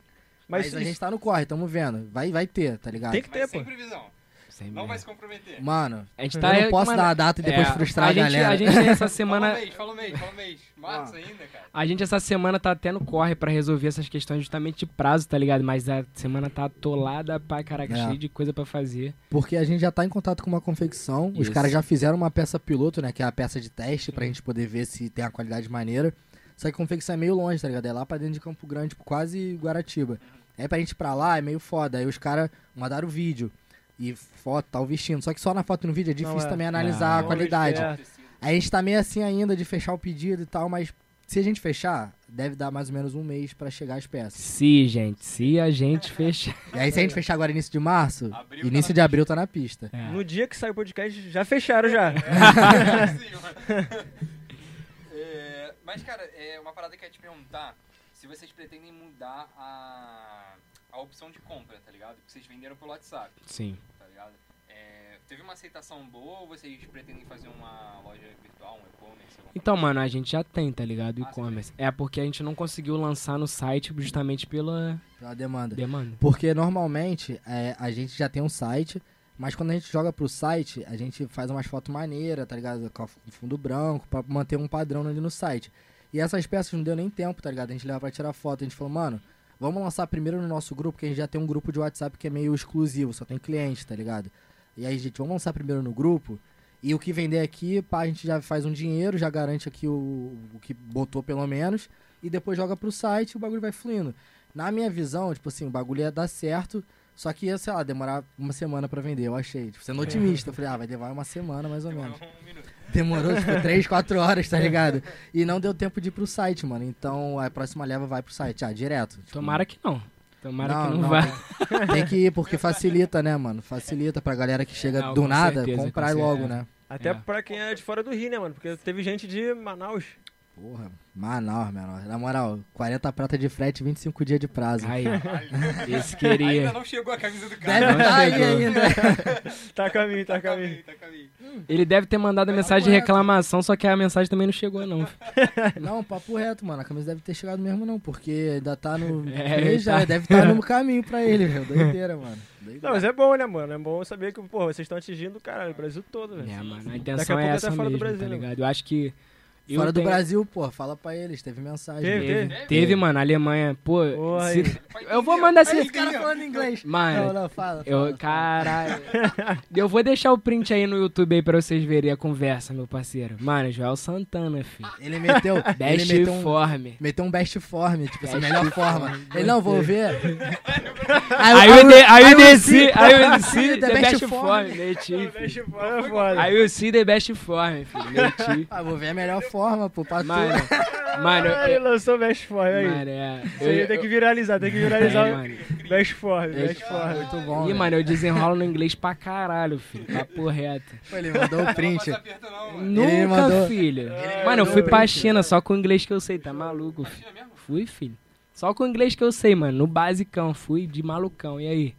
Mas, Mas, a gente tá no corre, tamo vendo. Vai, vai ter, tá ligado? tem que ter, Mas pô. sem previsão. Sem Não vai se comprometer. Mano, A gente eu tá... não posso mano, dar a data e depois é, frustrar a, a gente, galera. A gente essa Fala semana... um mês, fala um mês, fala um mês. Março ainda, cara. A gente essa semana tá até no corre pra resolver essas questões justamente de prazo, tá ligado? Mas a semana tá atolada pra caraca, É. cheio de coisa pra fazer. Porque a gente já tá em contato com uma confecção. Os Isso. caras já fizeram uma peça piloto, né? Que é a peça de teste pra gente poder ver se tem a qualidade maneira. Só que a confecção é meio longe, tá ligado? É lá pra dentro de Campo Grande, tipo, quase Guaratiba. Aí pra gente ir pra lá é meio foda. Aí os caras mandaram o vídeo e foto, tal, vestindo. Só que só na foto e no vídeo é difícil é. também Ah, analisar a longe, qualidade. é. Aí a gente tá meio assim ainda de fechar o pedido e tal, mas se a gente fechar, deve dar mais ou menos um mês pra chegar as peças. Se, gente, se a gente fechar. E aí se a gente fechar agora início de março, Abril tá início na de abril tá na pista. É. No dia que sai o podcast, já fecharam já. Mas, cara, é uma parada que eu ia te perguntar se vocês pretendem mudar a, a opção de compra, tá ligado? Que vocês venderam pelo WhatsApp, Sim. tá ligado? É, teve uma aceitação boa ou vocês pretendem fazer uma loja virtual, um e-commerce? Então, mano, a gente já tem, tá ligado? Ah, E-commerce. É porque a gente não conseguiu lançar no site justamente pela Pela demanda. demanda. Porque normalmente é, a gente já tem um site, mas quando a gente joga pro site, a gente faz umas fotos maneiras, tá ligado? Com fundo branco, pra manter um padrão ali no site. E essas peças não deu nem tempo, tá ligado? A gente leva pra tirar foto. A gente falou, mano, vamos lançar primeiro no nosso grupo, que a gente já tem um grupo de WhatsApp que é meio exclusivo, só tem cliente, tá ligado? E aí, gente, vamos lançar primeiro no grupo. E o que vender aqui, pá, a gente já faz um dinheiro, já garante aqui o, o que botou pelo menos. E depois joga pro site e o bagulho vai fluindo. Na minha visão, tipo assim, o bagulho ia dar certo, só que ia, sei lá, demorar uma semana pra vender, eu achei. Tipo, sendo otimista. Eu falei, ah, vai demorar uma semana mais ou menos. Um minuto. Demorou, tipo, 3, 4 horas, tá ligado? E não deu tempo de ir pro site, mano. Então a próxima leva vai pro site, ah, direto. Tipo, Tomara que não. Tomara não, que não, não, vá. Tem, tem que ir, porque facilita, né, mano? Facilita pra galera que chega Não, do nada, certeza, comprar com logo, né? Até É. pra quem é de fora do Rio, né, mano? Porque teve gente de Manaus. Porra, Manaus, menor. Na moral, 40 prata de frete, 25 dias de prazo. Aí, esse Ainda queria. não chegou a camisa do cara. Deve não tá aí ainda. Tá a caminho, tá a Tá caminho. caminho, tá caminho. Ele deve ter mandado a mensagem de reclamação, só que a mensagem também não chegou, não. Não, papo reto, mano. A camisa deve ter chegado mesmo, não, porque ainda tá no. É, Ele já tá. deve estar no caminho pra ele, velho. Doideira, mano. Doideira. Não, mas é bom, né, mano? É bom saber que, porra, vocês estão atingindo, caralho, o Brasil todo, velho. É, mano, a Daqui a intenção pouco é até essa fora do mesmo, Brasil, tá né? ligado? Eu acho que... eu Fora do tenho- Brasil, pô, fala pra eles, teve mensagem. Teve, Teve, teve. teve, mano, Alemanha, pô... Se-. Eu vou mandar esse... os caras falando inglês. Mano, Não, não, fala. Eu, fala, caralho. eu vou deixar o print aí no YouTube aí pra vocês verem a conversa, meu parceiro. Mano, Joel Santana, filho. Ele meteu, ele Best meteu um, form. meteu um best form, tipo assim, Best melhor forma. form. Ele não, vou ver. Aí eu, eu desci, aí eu desci, the best form, meti, eu é. Aí eu see the best form, filho, meti. Ah, vou ver a melhor forma, pô, pra Mano, tu. mano, Ah, ele eu, lançou Best Form aí. mano, é... Aí eu- tem que viralizar, tem que viralizar é, o mano. Best Form, Best Best Form. Muito bom. Ih, mano, eu desenrolo no inglês pra caralho, filho. Papo reto. Ele mandou o print. Nunca, mandou- filho. Ele Mano, eu fui pra print. China só com o inglês que eu sei, tá maluco, filho. Fui, filho. Só com o inglês que eu sei, mano. No basicão, fui de malucão. E aí?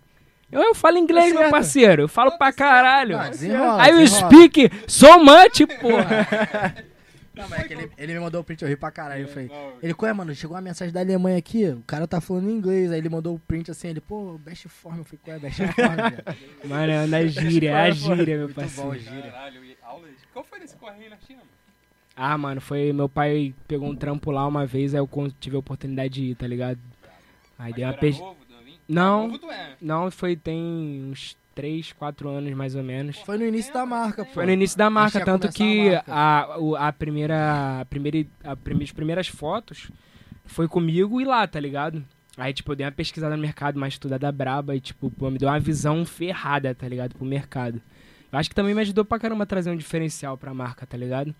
Eu, eu falo inglês, Tá meu certo. parceiro. Eu falo pra caralho. Não, desenrola, Aí eu speak so much, porra. Não, mas é que ele, ele me mandou o print, eu ri pra caralho. Eu falei, Não, ele, qual é, mano? Chegou uma mensagem da Alemanha aqui, o cara tá falando em inglês. Aí ele mandou o print assim, ele, pô, best form. Eu falei, qual é, best form? velho? Mano, é da gíria, é a gíria, meu Muito bom, parceiro. gíria. Caralho, e aulas. Qual foi desse correio na China, mano? Ah, mano, foi. Meu pai pegou um trampo lá uma vez, aí eu tive a oportunidade de ir, tá ligado? Aí Mas dei tu uma pes... novo? Não. É. Não, foi tem uns 3, 4 anos mais ou menos. Foi no início da marca, pô. Foi no início da marca, tanto que a marca. a, a primeira. A primeira, a prime- as primeiras fotos foi comigo e lá, tá ligado? Aí, tipo, eu dei uma pesquisada no mercado, uma estudada braba e, tipo, pô, me deu uma visão ferrada, tá ligado? Pro mercado. Eu acho que também me ajudou pra caramba a trazer um diferencial pra marca, tá ligado?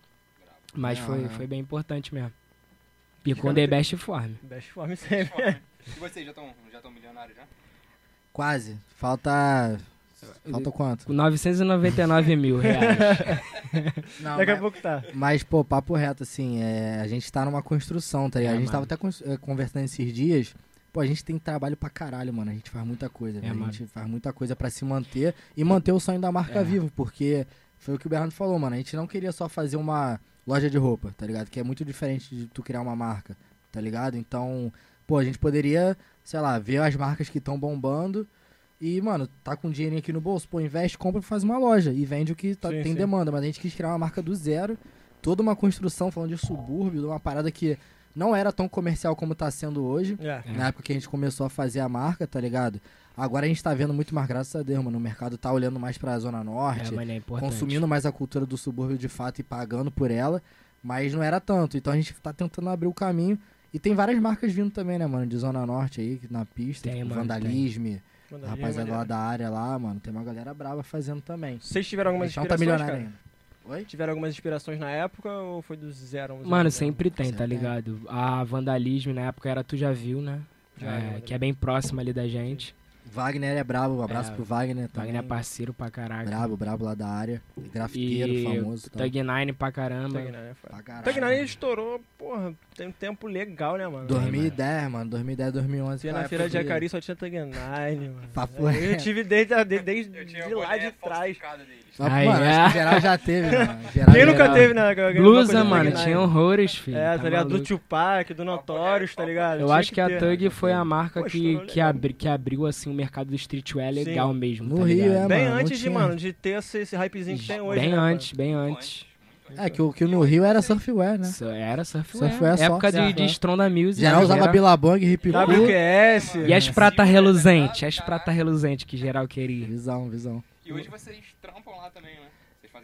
Mas foi, Aham. foi bem importante mesmo. E com The Best Form. Best form sempre. E vocês já estão já tão milionários já? Quase. Falta. Falta quanto? Com 999 mil reais. Não, Daqui a pouco tá. mas, pô, papo reto, assim, é, a gente tá numa construção, tá ligado? É, a gente tava mano. até cons- é, conversando esses dias. Pô, a gente tem trabalho pra caralho, mano. A gente faz muita coisa. A É, mano. gente faz muita coisa pra se manter e manter o sonho da marca É. vivo, porque foi o que o Bernardo falou, mano. A gente não queria só fazer uma loja de roupa, tá ligado? Que é muito diferente de tu criar uma marca, tá ligado? Então, pô, a gente poderia, sei lá, ver as marcas que estão bombando e, mano, tá com dinheirinho aqui no bolso, pô, investe, compra e faz uma loja e vende o que tá- Sim, tem sim. demanda. Mas a gente quis criar uma marca do zero, toda uma construção, falando de subúrbio, de uma parada que não era tão comercial como tá sendo hoje. É. É. Na época que a gente começou a fazer a marca, tá ligado? Agora a gente tá vendo muito mais, graças a Deus, mano. O mercado tá olhando mais pra Zona É, Norte, é importante. consumindo mais a cultura do subúrbio de fato e pagando por ela. Mas não era tanto. Então a gente tá tentando abrir o caminho. E tem várias marcas vindo também, né, mano? De Zona Norte aí, na pista. Tem, tipo, mano, Vandalisme. Manda A aí, rapaziada lá da área lá, mano. Tem uma galera brava fazendo também. Vocês tiveram algumas gente não tá inspirações, milionário cara? ainda. Oi? Tiveram algumas inspirações na época ou foi do zero? um zero, Mano, zero? sempre tem, tá ligado? A Vandalismo na época era Tu Já Viu, né? Já É, viu, que é bem próximo ali da gente. Wagner é brabo. Um abraço É, pro Wagner também. Wagner é parceiro pra caraca. Brabo, brabo lá da área. Grafiteiro, E famoso. tá? Tag Nine pra caramba. Tag Nine é foda. Caralho. Estourou, porra, tem um tempo legal, né, mano? 2010, mano. 2010, 2011. Fui na feira de Jacari só tinha Tag Nine, mano. Papo eu tive desde, desde, Eu tinha de o lá de trás. falsificado Ai, mano, é. acho que geral já teve, mano. Geral Quem nunca geral. teve, né? Blusa, do mano, tinha horrores, filho. É, tá ligado? Do. Tupac, do Notorious, tá ligado? Eu Tinha acho que a ter. Tug foi a marca Pô, que, estourou que, abri, que abriu, assim, o mercado do streetwear Sim. legal mesmo, No tá Rio, ligado? é, Bem mano, não antes de, mano, de ter esse, esse hypezinho que tem hoje, Bem né, mano? antes, bem antes. É, que, o- que no Rio era surfwear, né? Era surfwear. Surfwear só. Época de, de. Stronda Music. Geral usava geral- Billabong, hip hop. WQS. E as prata reluzente, as prata reluzente que geral queria. Visão, visão. E hoje vocês trampam lá também, né?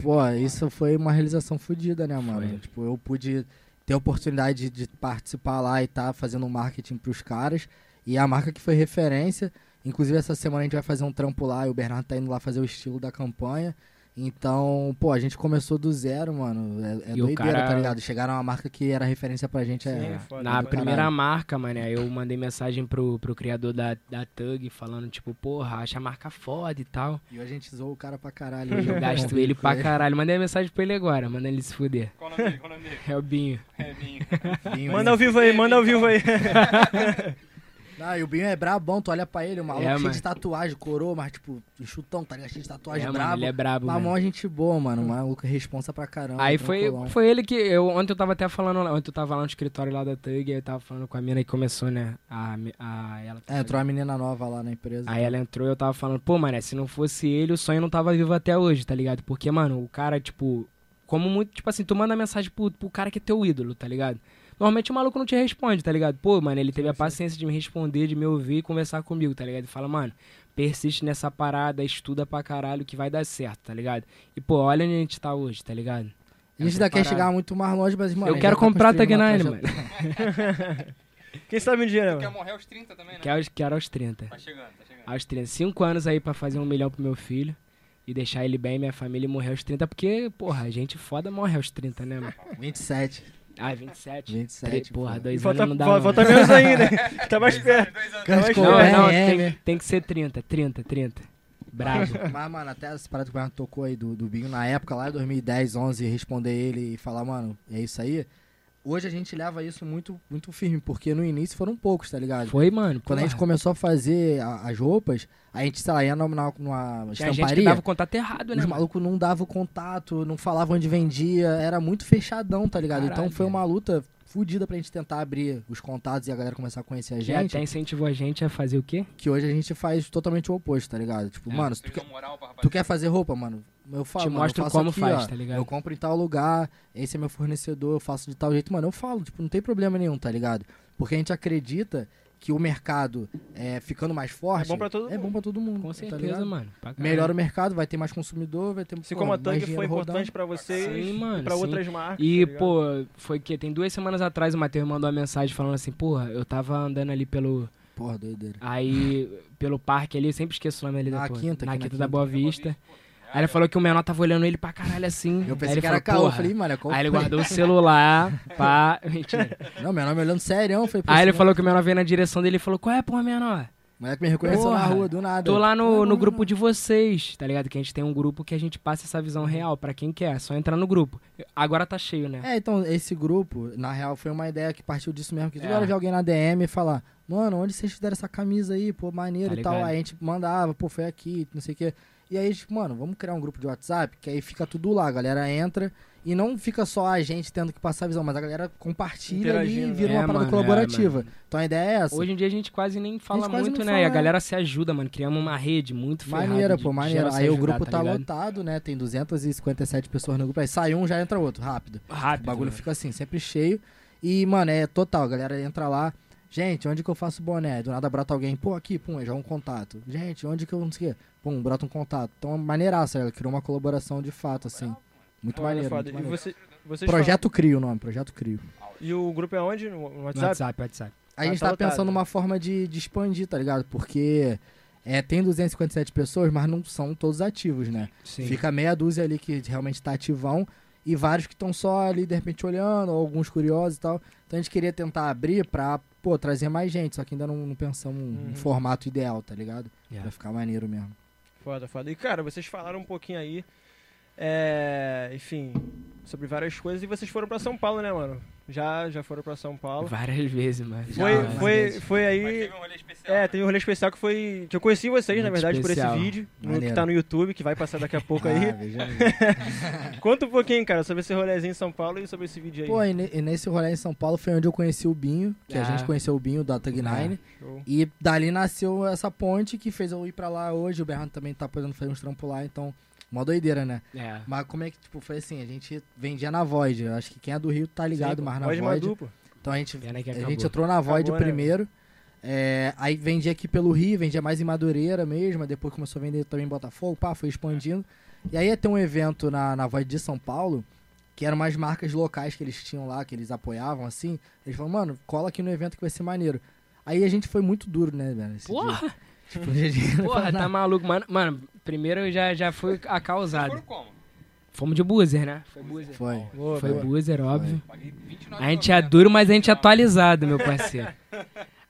Pô, isso foi uma realização fodida, né, mano? Foi. Tipo, eu pude ter a oportunidade de, de participar lá e tá fazendo um marketing pros caras. E a marca que foi referência. Inclusive, essa semana a gente vai fazer um trampo lá e o Bernardo tá indo lá fazer o estilo da campanha. Então, pô, a gente começou do zero, mano. É, é E doideira, cara- tá ligado? Chegaram a uma marca que era referência pra gente. É, Sim, foda, Na foda. primeira Caralho. marca, mano, eu mandei mensagem pro, pro criador da, da Tug falando, tipo, porra, acha a marca foda e tal. E hoje a gente zoou o cara pra caralho. Eu gasto ele pra caralho. Mandei mensagem pra ele agora, manda ele se fuder. Qual o nome dele? É o Binho. É, Binho. caralho. Manda ao vivo aí, manda ao vivo aí. Não, e o Binho é brabão, tu olha pra ele, o maluco É, cheio mano. de tatuagem, coroa, mas tipo, chutão, tá ligado? Cheio de tatuagem É, brabo. mano, ele é brabo, Mas mano. mó gente boa, mano. O maluco é responsa pra caramba. Aí foi, foi ele que. Eu, ontem eu tava até falando ontem eu tava lá no escritório lá da Tug, aí eu tava falando com a mina que começou, né? A, a, ela É, entrou uma menina nova lá na empresa. Aí ela entrou e eu tava falando, pô, mano, se não fosse ele, o sonho não tava vivo até hoje, tá ligado? Porque, mano, o cara, tipo, como muito, tipo assim, tu manda mensagem pro, pro cara que é teu ídolo, tá ligado? Normalmente o maluco não te responde, tá ligado? Pô, mano, ele teve a paciência de me responder, de me ouvir e conversar comigo, tá ligado? E fala, mano, persiste nessa parada, estuda pra caralho que vai dar certo, tá ligado? E, pô, olha onde a gente tá hoje, tá ligado? A gente ainda quer chegar muito mais longe, mas, mano. eu quero tá comprar a construindo Tag uma Nine, mano. Quem sabe um dia, né, Tu quer mano? morrer aos 30 também, né? Quero, quero aos 30. Tá chegando, tá chegando. Aos 30. Cinco anos aí pra fazer um milhão pro meu filho. E deixar ele bem, minha família e morrer aos 30. Porque, porra, gente foda morre aos 30, né, mano? 27. Ah, 27. 27. Tre- porra, pô. dois falta, anos não dá falta, não. menos ainda. tá mais perto. dois anos. Cante Não, Não, tem, tem que ser 30, 30, 30. Bravo. Mas, mano, até essa parada que o Bernardo tocou aí do, do Binho, na época lá, 2010, 11, responder ele e falar, mano, é isso aí. Hoje a gente leva isso muito, muito firme, porque no início foram poucos, tá ligado? Foi, mano. Quando a gente porra. começou a fazer a- as roupas, a gente, sei lá, ia numa, numa Tinha gente que estamparia, dava o contato errado, né? os malucos não davam contato, não falavam onde vendia, era muito fechadão, tá ligado? então Caralho, foi cara. uma luta fodida pra gente tentar abrir os contatos e a galera começar a conhecer a gente, até incentivou a gente a fazer o quê? que hoje a gente faz totalmente o oposto, tá ligado? Tipo, É. mano, tu quer, tu quer fazer roupa, mano, eu falo, Te mano, mostro eu faço como aqui, faz, ó, tá ligado? Eu compro em tal lugar, esse é meu fornecedor, eu faço de tal jeito, mano, eu falo, tipo, não tem problema nenhum, tá ligado? Porque a gente acredita que o mercado é, ficando mais forte É bom pra todo é mundo. bom pra todo mundo, Com tá certeza, ligado? mano. Melhora o mercado, vai ter mais consumidor, vai ter Assim pô, como a Tang foi importante pra vocês Sim, mano, e pra sim. outras marcas. E, tá pô, foi que tem duas semanas atrás o Matheus mandou uma mensagem falando assim, porra, eu tava andando ali pelo. Porra, doideira. Aí, pelo parque ali, eu sempre esqueço o nome ali Na da porra. Quinta, Na aqui na Quinta da Quinta. Boa Vista. Aí ele falou que o menor tava olhando ele pra caralho assim. Eu pensei ele que era caô, eu falei, mano, é Aí ele guardou o celular, pá. Mentira. Não, meu nome olhando sério, falei, Aí ele falou que o menor veio na direção dele e falou: Qual é, porra, menor? moleque me reconheceu na rua, do nada. Tô lá no, no grupo de vocês, tá ligado? Que a gente tem um grupo que a gente passa essa visão real pra quem quer. É só entrar no grupo. Agora tá cheio, né? É, então, esse grupo, na real, foi uma ideia que partiu disso mesmo. Que toda É. hora ver alguém na DM e falar, mano, onde vocês fizeram essa camisa aí? Pô, maneiro Tá e tal. Aí a gente mandava, pô, foi aqui, não sei o quê. E aí, tipo, mano, vamos criar um grupo de WhatsApp, que aí fica tudo lá, a galera entra e não fica só a gente tendo que passar a visão, mas a galera compartilha e Interagindo. vira É, uma parada mano, é, colaborativa. mano. então a ideia é essa. Hoje em dia a gente quase nem fala quase muito, né? fala, e a é. galera se ajuda, mano. Criamos uma rede muito ferrada Maneira, pô, maneira. Aí o ajudar, grupo tá, ligado? lotado, né? Tem 257 pessoas no grupo. Aí sai um, já entra outro, rápido. Rápido. O bagulho mano. fica assim, sempre cheio. E, mano, é total. A galera entra lá. Gente, onde que eu faço boné? Do nada brota alguém. Pô, aqui, pum, é já um contato. Gente, onde que eu não sei o quê? Pum, brota um contato. Então, maneiraça. Ela criou uma colaboração de fato, assim. Muito Olha, maneiro. Muito maneiro. você, Projeto Crio o nome, Projeto Crio. falam- E o grupo é onde? No no No WhatsApp? WhatsApp, WhatsApp. A Ah, gente tá tá pensando numa forma de, de expandir, tá ligado? Porque é, tem 257 pessoas, mas não são todos ativos, né? Sim. Fica meia dúzia ali que realmente tá ativão e vários que estão só ali, de repente, olhando, ou alguns curiosos e tal. Então a gente queria tentar abrir pra, pô, trazer mais gente, só que ainda não, não pensamos um, Uhum. um formato ideal, tá ligado? Yeah. Pra ficar maneiro mesmo. Foda, foda. E, cara, vocês falaram um pouquinho aí, é, enfim, sobre várias coisas e vocês foram pra São Paulo, né, mano? Já, já foram pra São Paulo. Várias vezes, mano. Foi, várias foi, vezes. foi Mas aí... teve um rolê especial. É, teve um rolê especial que foi... Que eu conheci vocês, na Muito verdade, por especial. esse vídeo, no, que tá no YouTube, que vai passar daqui a pouco Ah, aí. veja aí. Conta um pouquinho, cara, sobre esse rolezinho em São Paulo e sobre esse vídeo aí. Pô, e, ne- e nesse rolê em São Paulo foi onde eu conheci o Binho, que a Ah. gente conheceu o Binho da Tug Nine. Show. E dali nasceu essa ponte que fez eu ir pra lá hoje. O Bernardo também tá podendo fazer uns trampos lá, então, uma doideira, né? É. Mas como é que, tipo, foi assim, a gente vendia na Void. Eu acho que quem é do Rio tá ligado Sim, mais na Void. Madu, pô. Então a gente, Pena que a gente entrou na Void Acabou, né? primeiro. É, aí vendia aqui pelo Rio, vendia mais em Madureira mesmo. Depois começou a vender também em Botafogo, pá, foi expandindo. E aí ia ter um evento na, na Void de São Paulo, que eram umas marcas locais que eles tinham lá, que eles apoiavam, assim. Eles falaram, mano, cola aqui no evento que vai ser maneiro. Aí a gente foi muito duro, né, velho? esse dia. Porra, Tipo, porra, tá maluco, mano. Mano, primeiro já, já fui a Vocês causado. foram como? Fomos de buzzer, né? Foi buzzer. Foi. Boa, Foi boa. buzzer, óbvio. Paguei 29 A gente é duro, mas a gente é atualizado, meu parceiro.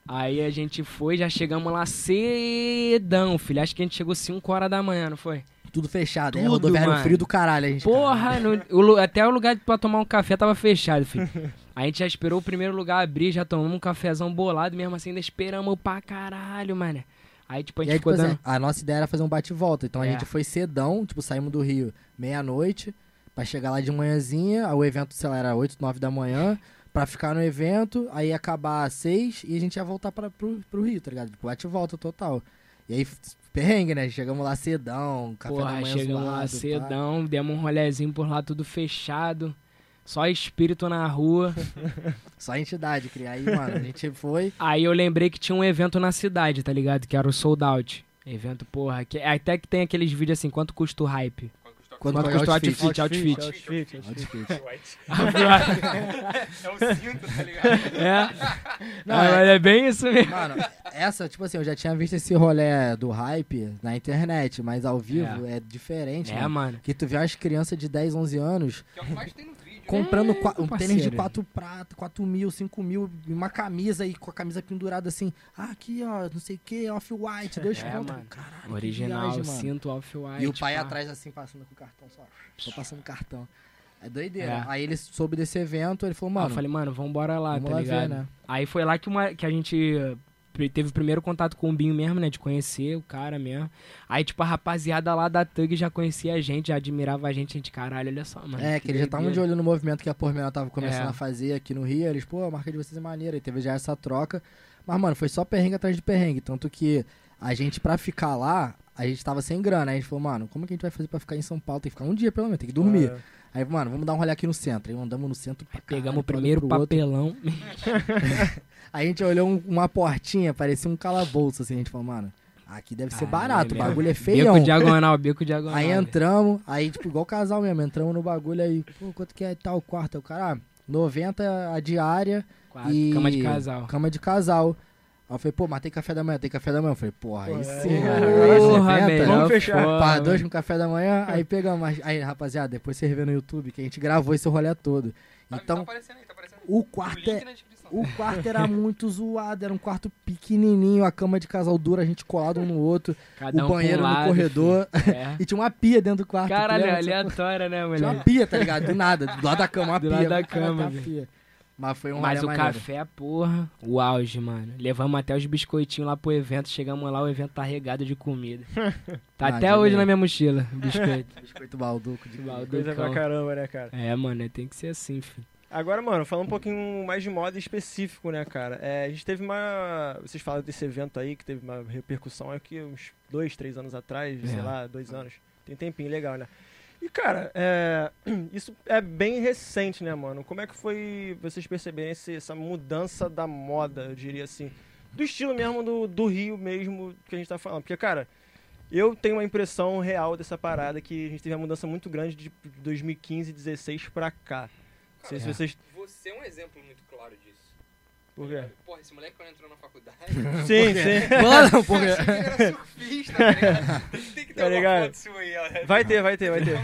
Aí a gente foi, já chegamos lá cedão, filho. Acho que a gente chegou 5 horas da manhã, não foi? Tudo fechado. é Tudo, rodoviário mano. frio do caralho, a gente. Porra, no- o até o lugar pra tomar um café tava fechado, filho. A gente já esperou o primeiro lugar abrir, já tomamos um cafezão bolado, mesmo assim ainda esperamos pra caralho, mano. Aí, tipo, a gente aí, tipo ficou assim, dando... a nossa ideia era fazer um bate-volta. Então a É. gente foi cedão, tipo, saímos do Rio meia-noite, pra chegar lá de manhãzinha. O evento, sei lá, era 8, 9 da manhã. Pra ficar no evento, aí acabar às 6 e a gente ia voltar pra, pro, pro Rio, tá ligado? Tipo, bate-volta total. E aí, perrengue, né? Chegamos lá cedão, café da Porra, manhã chegamos lá zoado, pá. cedão, demos um rolezinho por lá, tudo fechado. Só espírito na rua. Só entidade, criar. Aí, mano, a gente foi. Aí eu lembrei que tinha um evento na cidade, tá ligado? Que era o Sold Out. Evento, porra. Que, até que tem aqueles vídeos assim, quanto custa o hype? Quanto foi custou o outfit? outfit? Outfit, outfit. Outfit. É o cinto, tá ligado? é. Não, Ah, é- mas é bem isso mesmo. Mano, essa, tipo assim, eu já tinha visto esse rolê do hype na internet, mas ao vivo é, diferente, É, né? mano. Que tu vê umas crianças de 10, 11 anos Que é o que mais tem no. Comprando É, um tênis de 4 prata, 4 mil, 5 mil, uma camisa e com a camisa pendurada assim. Ah, aqui, ó, não sei o que, off-white, dois É, contos. mano. Caralho, Original, viagem, cinto off-white. E o pai pá. atrás assim, passando com o cartão só. Só passando cartão. É doideira. É. Aí ele soube desse evento, ele falou, mano, eu falei, mano, vambora lá, vamos tá lá ligado? ver, né? Aí foi lá que, uma, que a gente teve o primeiro contato com o Binho mesmo, né? De conhecer o cara mesmo. Aí, tipo, a rapaziada lá da Tug já conhecia a gente, já admirava a gente. A gente, caralho, olha só, mano. É, que eles já estavam de olho no movimento que a Pormenor tava começando É. a fazer aqui no Rio. Eles, pô, a marca de vocês é maneira. E teve já essa troca. Mas, mano, foi só perrengue atrás de perrengue. Tanto que a gente, pra ficar lá, a gente tava sem grana. Aí a gente falou, mano, como que a gente vai fazer pra ficar em São Paulo? Tem que ficar um dia pelo menos, tem que dormir. Ah, Aí, mano, vamos dar um rolê aqui no centro. Aí andamos no centro pra caralho, Pegamos o um primeiro pro outro. papelão. Aí a gente olhou um- uma portinha, parecia um calabouço, assim. A gente falou, mano, aqui deve ser Caralho, barato, o é. bagulho é feião. Beco diagonal, beco diagonal. Aí velho. entramos, aí, tipo, igual casal mesmo, entramos no bagulho aí, pô, quanto que é tal quarto? Aí O cara, ah, 90 a diária Quatro, e... Cama de casal. Cama de casal. Aí eu falei, pô, mas tem café da manhã, tem café da manhã. Eu falei, porra, aí Pô, sim, é. cara, Porra, 90, melhor Vamos fechar. forma. Pá, dois com café da manhã, aí pegamos. mas- Aí, rapaziada, depois você revê no YouTube que a gente gravou esse rolê todo. Tá- tá Então, aparecendo aí, tá aparecendo aí. o quarto é. O quarto era muito zoado, era um quarto pequenininho, a cama de casal dura, a gente colado um no outro, Cada o um banheiro no lado, corredor, filho. É. e tinha uma pia dentro do quarto. Caralho, dessa aleatória, né, Tinha uma mulher? pia, tá ligado? Do nada, do lado da cama, uma Do pia. lado da cama, velho. pia. Mas foi um Mas o maneiro. café, porra, o auge, mano. Levamos até os biscoitinhos lá pro evento, chegamos lá, o evento tá regado de comida. Tá Ah, até hoje na minha mochila, o biscoito. Biscoito balduco de Balduco. Coisa pra caramba, né, cara? É, mano, tem que ser assim, filho. Agora, mano, falando um pouquinho mais de moda específico, né, cara? É, a gente teve uma. Vocês falaram desse evento aí que teve uma repercussão aqui uns dois, três anos atrás, sei É. lá, dois anos. Tem tempinho legal, né? E, cara, é, isso é bem recente, né, mano? Como é que foi vocês perceberem esse- essa mudança da moda, eu diria assim? Do estilo mesmo do, do Rio mesmo que a gente tá falando. Porque, cara, eu tenho uma impressão real dessa parada que a gente teve uma mudança muito grande de 2015, 16 pra cá. Não sei se vocês. Você é um exemplo muito claro disso. Por quê? Porra, esse moleque quando entrou na faculdade. Sim, sim. Mano, porra. ele era surfista, tá ligado? Tem que ter Tá uma foto sua aí, ó. Vai ter, vai ter, vai ter.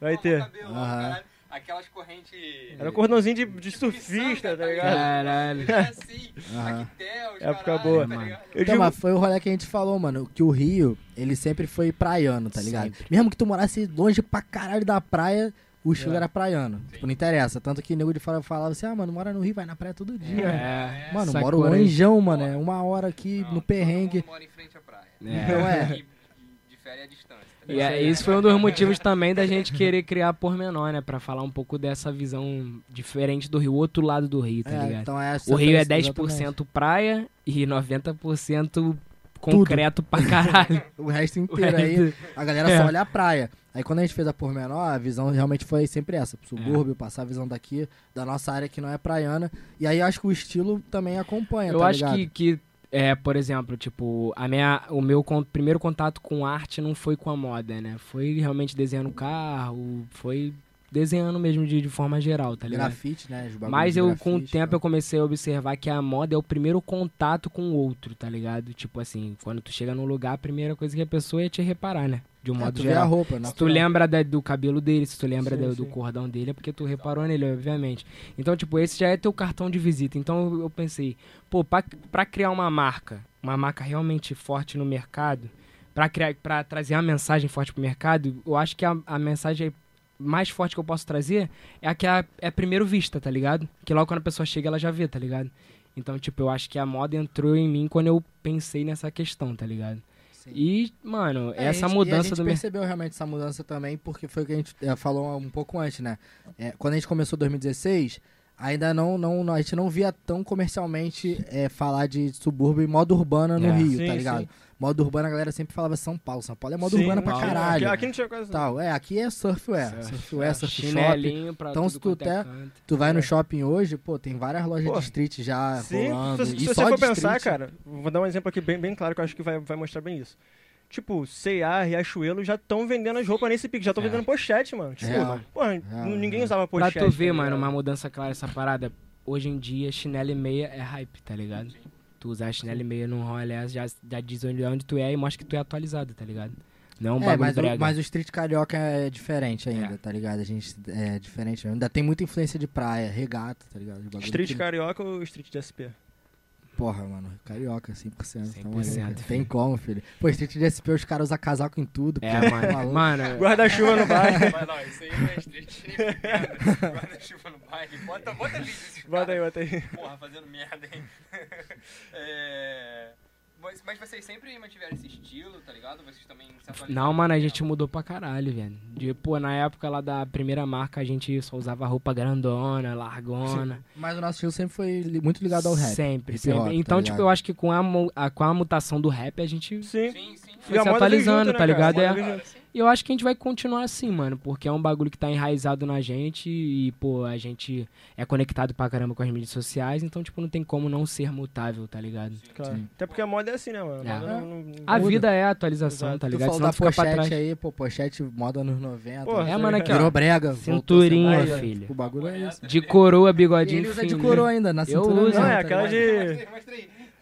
Vai ter. cabelão, Aham. caralho. Aquelas correntes. Era um cordãozinho de, de Tipo surfista, tá tá ligado? Caralho. É assim, Aham. Actel, os Época caralho, boa. tá ligado? Eu Então, digo, mas foi o rolê que a gente falou, mano, que o Rio, ele sempre foi praiano, tá ligado? Sempre. Mesmo que tu morasse longe pra caralho da praia, o estilo É. era praiano. Tipo, não interessa. Tanto que nego de fora falava assim, ah, mano, mora no Rio, vai na praia todo dia. É. Mano, moro longeão, mano. É uma hora aqui Não, no perrengue. mora em frente à praia. É. Então é. E, e difere a distância. tá E ligado? é, esse foi um dos motivos também da gente querer criar pormenor, né? Pra falar um pouco dessa visão diferente do Rio, outro lado do Rio, tá É, ligado? então é O Rio é exatamente. 10% praia e 90% concreto pra caralho. O resto O inteiro aí, resto- a galera É. só olha a praia. Aí quando a gente fez a pormenor, a visão realmente foi sempre essa. Subúrbio, passar a visão daqui, da nossa área que não é praiana. E aí acho que o estilo também acompanha, Eu tá acho que, que é, por exemplo, tipo, a minha, o meu con- primeiro contato com arte não foi com a moda, né? Foi realmente desenhando carro, foi desenhando mesmo de, de forma geral, tá ligado? Grafite, né? Mas eu, com o grafite, tempo, tá? eu comecei a observar que a moda é o primeiro contato com o outro, tá ligado? Tipo assim, quando tu chega num lugar, a primeira coisa que a pessoa é te reparar, né? De um É, modo tu vê a geral. roupa, Se tu lembra da- do cabelo dele, se tu lembra Sim, do, do sim. cordão dele, é porque tu reparou nele, obviamente. Então, tipo, esse já é teu cartão de visita. Então eu- pensei, pô, pra, pra criar uma marca, uma marca realmente forte no mercado, pra, criar, pra trazer uma mensagem forte pro mercado, eu acho que a, a mensagem mais forte que eu posso trazer é a que é, é primeiro vista, tá ligado? Que logo quando a pessoa chega, ela já vê, tá ligado? Então, tipo, eu acho que a moda entrou em mim quando eu pensei nessa questão, tá ligado? Sim. E, mano, É, a essa gente- e a mudança gente do percebeu realmente essa mudança também, porque foi o que a gente é, falou um pouco antes, né? É, quando a gente começou 2016, ainda não, não, a gente não via tão comercialmente é, falar de subúrbio e moda urbana no É. Rio, Sim, tá ligado? sim. Moda urbana a galera sempre falava São Paulo. São Paulo é moda Sim, urbana pra caralho. Aqui, aqui não tinha quase. Tal. É, aqui é surfwear. Surf, Surfwear, surf shop. Chinelinho pra Então, se tu é canto. Tu vai no É. shopping hoje, pô, tem várias lojas Pô, de street já Sim, rolando. se, e se só você for pensar, street. cara, vou dar um exemplo aqui bem, bem claro que eu acho que vai, vai mostrar bem isso. Tipo, C&A, Riachuelo já estão vendendo as roupas nesse pique, já estão É. vendendo pochete, mano. Tipo, Real. porra, Real, ninguém real. usava Pra pochete. tu ver, tá mano, ligado? uma mudança clara essa parada. Hoje em dia, chinelo e meia é hype, tá ligado? Tu usar chinelo e meia num rolê já, já diz onde, onde tu é e mostra que tu é atualizado, tá ligado? Não é um É, bagulho mas o, mas o street carioca é diferente ainda, É. tá ligado? A gente é diferente. Ainda tem muita influência de praia, regata, tá ligado? Street que- carioca ou street de SP? Porra, mano, carioca, 100%. tá 100%, maluco. Tem como, filho. Pô, street de SP, os caras usam casaco em tudo. É, pô, mano. maluco. Mano, Guarda-chuva no bairro. Mas não, isso aí não é street fudendo. Guarda-chuva no baile. Bota, bota vídeo Bota aí, bota aí. Porra, fazendo merda, hein? é... Mas, mas vocês sempre mantiveram esse estilo, tá ligado? Vocês também se atualizaram? Não, mano, a gente mudou pra caralho, velho. De, pô, na época lá da primeira marca, a gente só usava roupa grandona, largona. Mas o nosso estilo sempre foi li- muito ligado ao rap. Sempre, Hip sempre. tá então, tipo, ligado? eu acho que com a, mu- a- com a mutação do rap, a gente Sim. Sim, sim. Foi E se atualizando, junto, né, tá ligado? É, sim. E eu acho que a gente vai continuar assim, mano, porque é um bagulho que tá enraizado na gente e, pô, a gente é conectado pra caramba com as mídias sociais, então, tipo, não tem como não ser mutável, tá ligado? Claro. Sim. Até porque a moda é assim, né, mano? A É. moda não- não- A muda. vida é a atualização, Exato. tá Tu ligado? falou da tu fica pra pochete trás. aí, pô, pochete moda nos 90. Porra, É, mano, aqui, ó. Virou brega. Cinturinha, moda. filho. O bagulho é isso. De coroa, E bigodinho ele usa de coroa ainda, na Eu cintura. uso. mesmo, Não, é tá aquela de.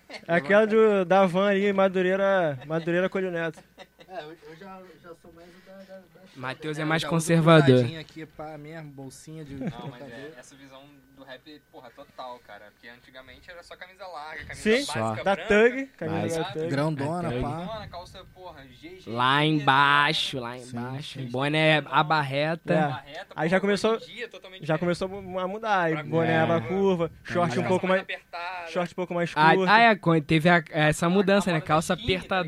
Aquela do, da van ali, Madureira, Madureira Colho Neto. É, eu, eu já, já sou mais o da, da, da Matheus é mais conservador. aqui, pá, mesmo, bolsinha de Não, mas é, essa visão do rap, porra, total, cara. Porque antigamente era só camisa larga, camisa Sim, básica, Da branca, Tug, camisa da Tug. Grandona, É, pá. Calça, porra, GG. Lá embaixo, lá embaixo. Boné aba reta. É. Barreta, Aí já começou- dia, totalmente Já começou a mudar. Aí Pra boné curva. aba curva, short um pouco mais. apertada, Short um pouco mais Ah, curto. ah, é, teve a- essa mudança, a né? Calça skinny, tá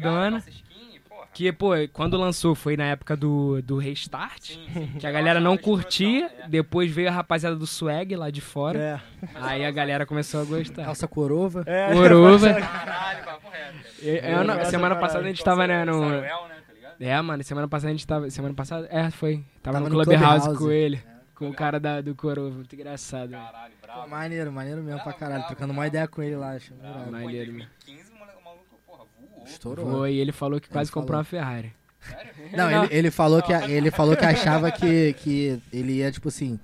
Que, pô, quando lançou foi na época do, do Restart. Sim, sim. Que a galera não curtia. é. Depois veio a rapaziada do swag lá de fora. É. Aí a galera começou a gostar. Calça corova. É. Coroa. Caralho, papo reto. Essa semana passada a gente tava, né, no... Saruel, né, tá? É, mano, semana passada a gente tava... Semana passada... É, foi. Tava, Tava no no Clubhouse Clubhouse. com ele. Com o cara da, do Coroa. Muito engraçado. Caralho, Pô, bravo. maneiro, maneiro mesmo pra Bravo, caralho. bravo, Trocando bravo. uma ideia com ele lá, acho. Bravo. Pô, Maneiro, 2015, o moleque- o maluco, porra, voou. Estourou. Foi, e ele falou que Ele quase comprou falou. uma Ferrari. Sério? Não, Não. Ele, ele falou que, ele falou que achava que, que ele ia, tipo assim,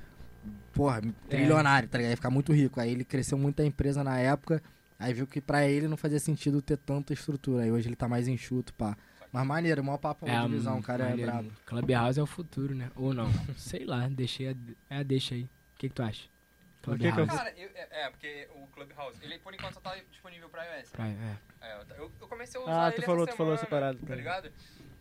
porra, trilionário, tá ligado? Ia ficar muito rico. Aí ele cresceu muito a empresa na época, aí viu que pra ele não fazia sentido ter tanta estrutura. Aí hoje ele tá mais enxuto, pá. Mas maneiro, maior papo É, de divisão, o cara é maneiro. brabo. Clubhouse é o futuro, né? Ou não. Sei lá, deixei a, é a deixa aí. O que, que tu acha? O que que eu-. Cara, eu- é, é, porque o Clubhouse, ele por enquanto só tá disponível pra iOS. Pra- é. É, eu, eu- eu comecei a usar Ah, ele tu falou, essa tu falou semana, parada. Tá ligado?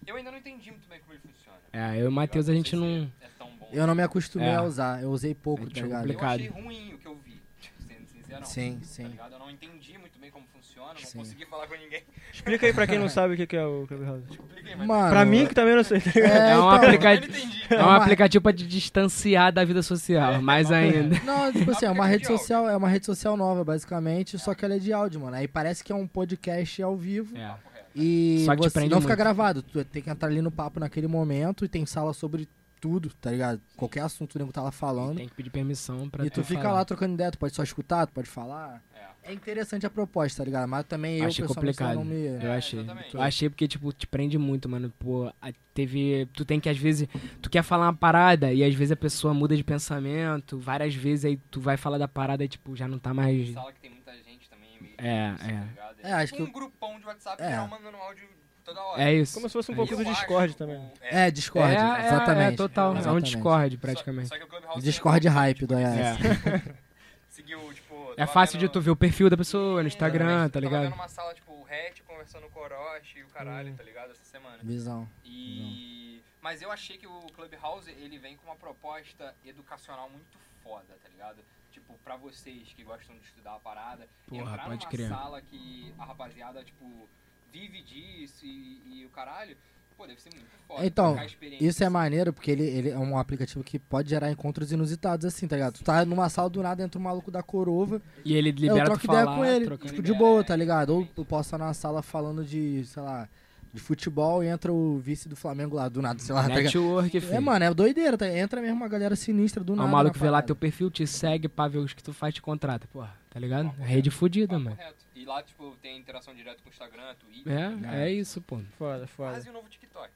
Eu ainda não entendi muito bem como ele funciona. É, eu e o Matheus a gente não. É tão bom. Eu não me acostumei É. a usar, eu usei pouco, É, tá ligado? Eu complicado. achei ruim o que eu vi, sendo sincerão. Sim, Tá sim. ligado? Eu não entendi muito bem como funciona, não Sim. consegui falar com ninguém. Explica aí pra quem não sabe o que é o Clubhouse. Expliquei, mas Mano, Pra mim, que também não sei. tá é, É um então. É um uma- aplicativo pra te distanciar da vida social, mais ainda. Não, tipo assim, é uma rede social, é uma rede social nova, basicamente, só que ela é de áudio, mano. Aí parece que é um podcast ao vivo. É. E Só que você não fica muito. gravado, tu tem que entrar ali no papo naquele momento e tem sala sobre tudo, tá ligado? Qualquer assunto que o nego tá lá falando. Tem que pedir permissão pra E tu fica falar. lá trocando ideia, tu pode só escutar, tu pode falar. É. É interessante a proposta, tá ligado? Mas também eu, Achei complicado. não me... Eu É, achei. Eu achei porque, tipo, te prende muito, mano. Pô, teve. Tu tem que, às vezes. Tu quer falar uma parada e às vezes a pessoa muda de pensamento. Várias vezes aí tu vai falar da parada e, tipo, já não tá mais. Sala que tem muita gente também. meio É, difícil, é. tá? É, acho tipo que um grupão de WhatsApp É. geral mandando áudio toda hora. É isso. Como se fosse um É pouco Eu do acho Discord também. o- É, Discord, é, é, exatamente. É, total. É um Exatamente. Discord, Só- praticamente. Só, que o Clubhouse Discord hype tipo do de- iOS. É. Seguiu, tipo... É fácil de vendo- tu ver o perfil da pessoa no Instagram, Exatamente. tá ligado? vendo uma sala, tipo, o Hatch conversando com o Orochi e o caralho, Hum. tá ligado? Essa semana. Visão. E... Mas eu achei que o Clubhouse, ele vem com uma proposta educacional muito foda, tá ligado? Tipo, pra vocês que gostam de estudar a parada, Porra, entrar pode numa crer. sala que a rapaziada, tipo, vive disso e, e o caralho, pô, deve ser muito foda. Então, Isso é assim. maneiro porque ele, ele é um aplicativo que pode gerar encontros inusitados, assim, tá ligado? Tu tá numa sala do nada, entra um maluco da corova, E ele eu libera tu troco ideia falar, com ele, tipo, de boa, tá ligado? Ou eu posso estar na sala falando de, sei lá, de futebol e entra o vice do Flamengo lá, do nada, sei lá, tá ligado? Network, filho. É, mano, é doideira, tá? Entra mesmo uma galera sinistra do nada. o maluco vê lá teu perfil, te segue pra ver os que tu faz, te contrata. Porra, tá ligado? Papo Rede fudida, Papo mano. reto. E lá, tipo, tem interação direta com o Instagram, Twitter. É, é isso, pô. Foda, foda. Quase o novo TikTok.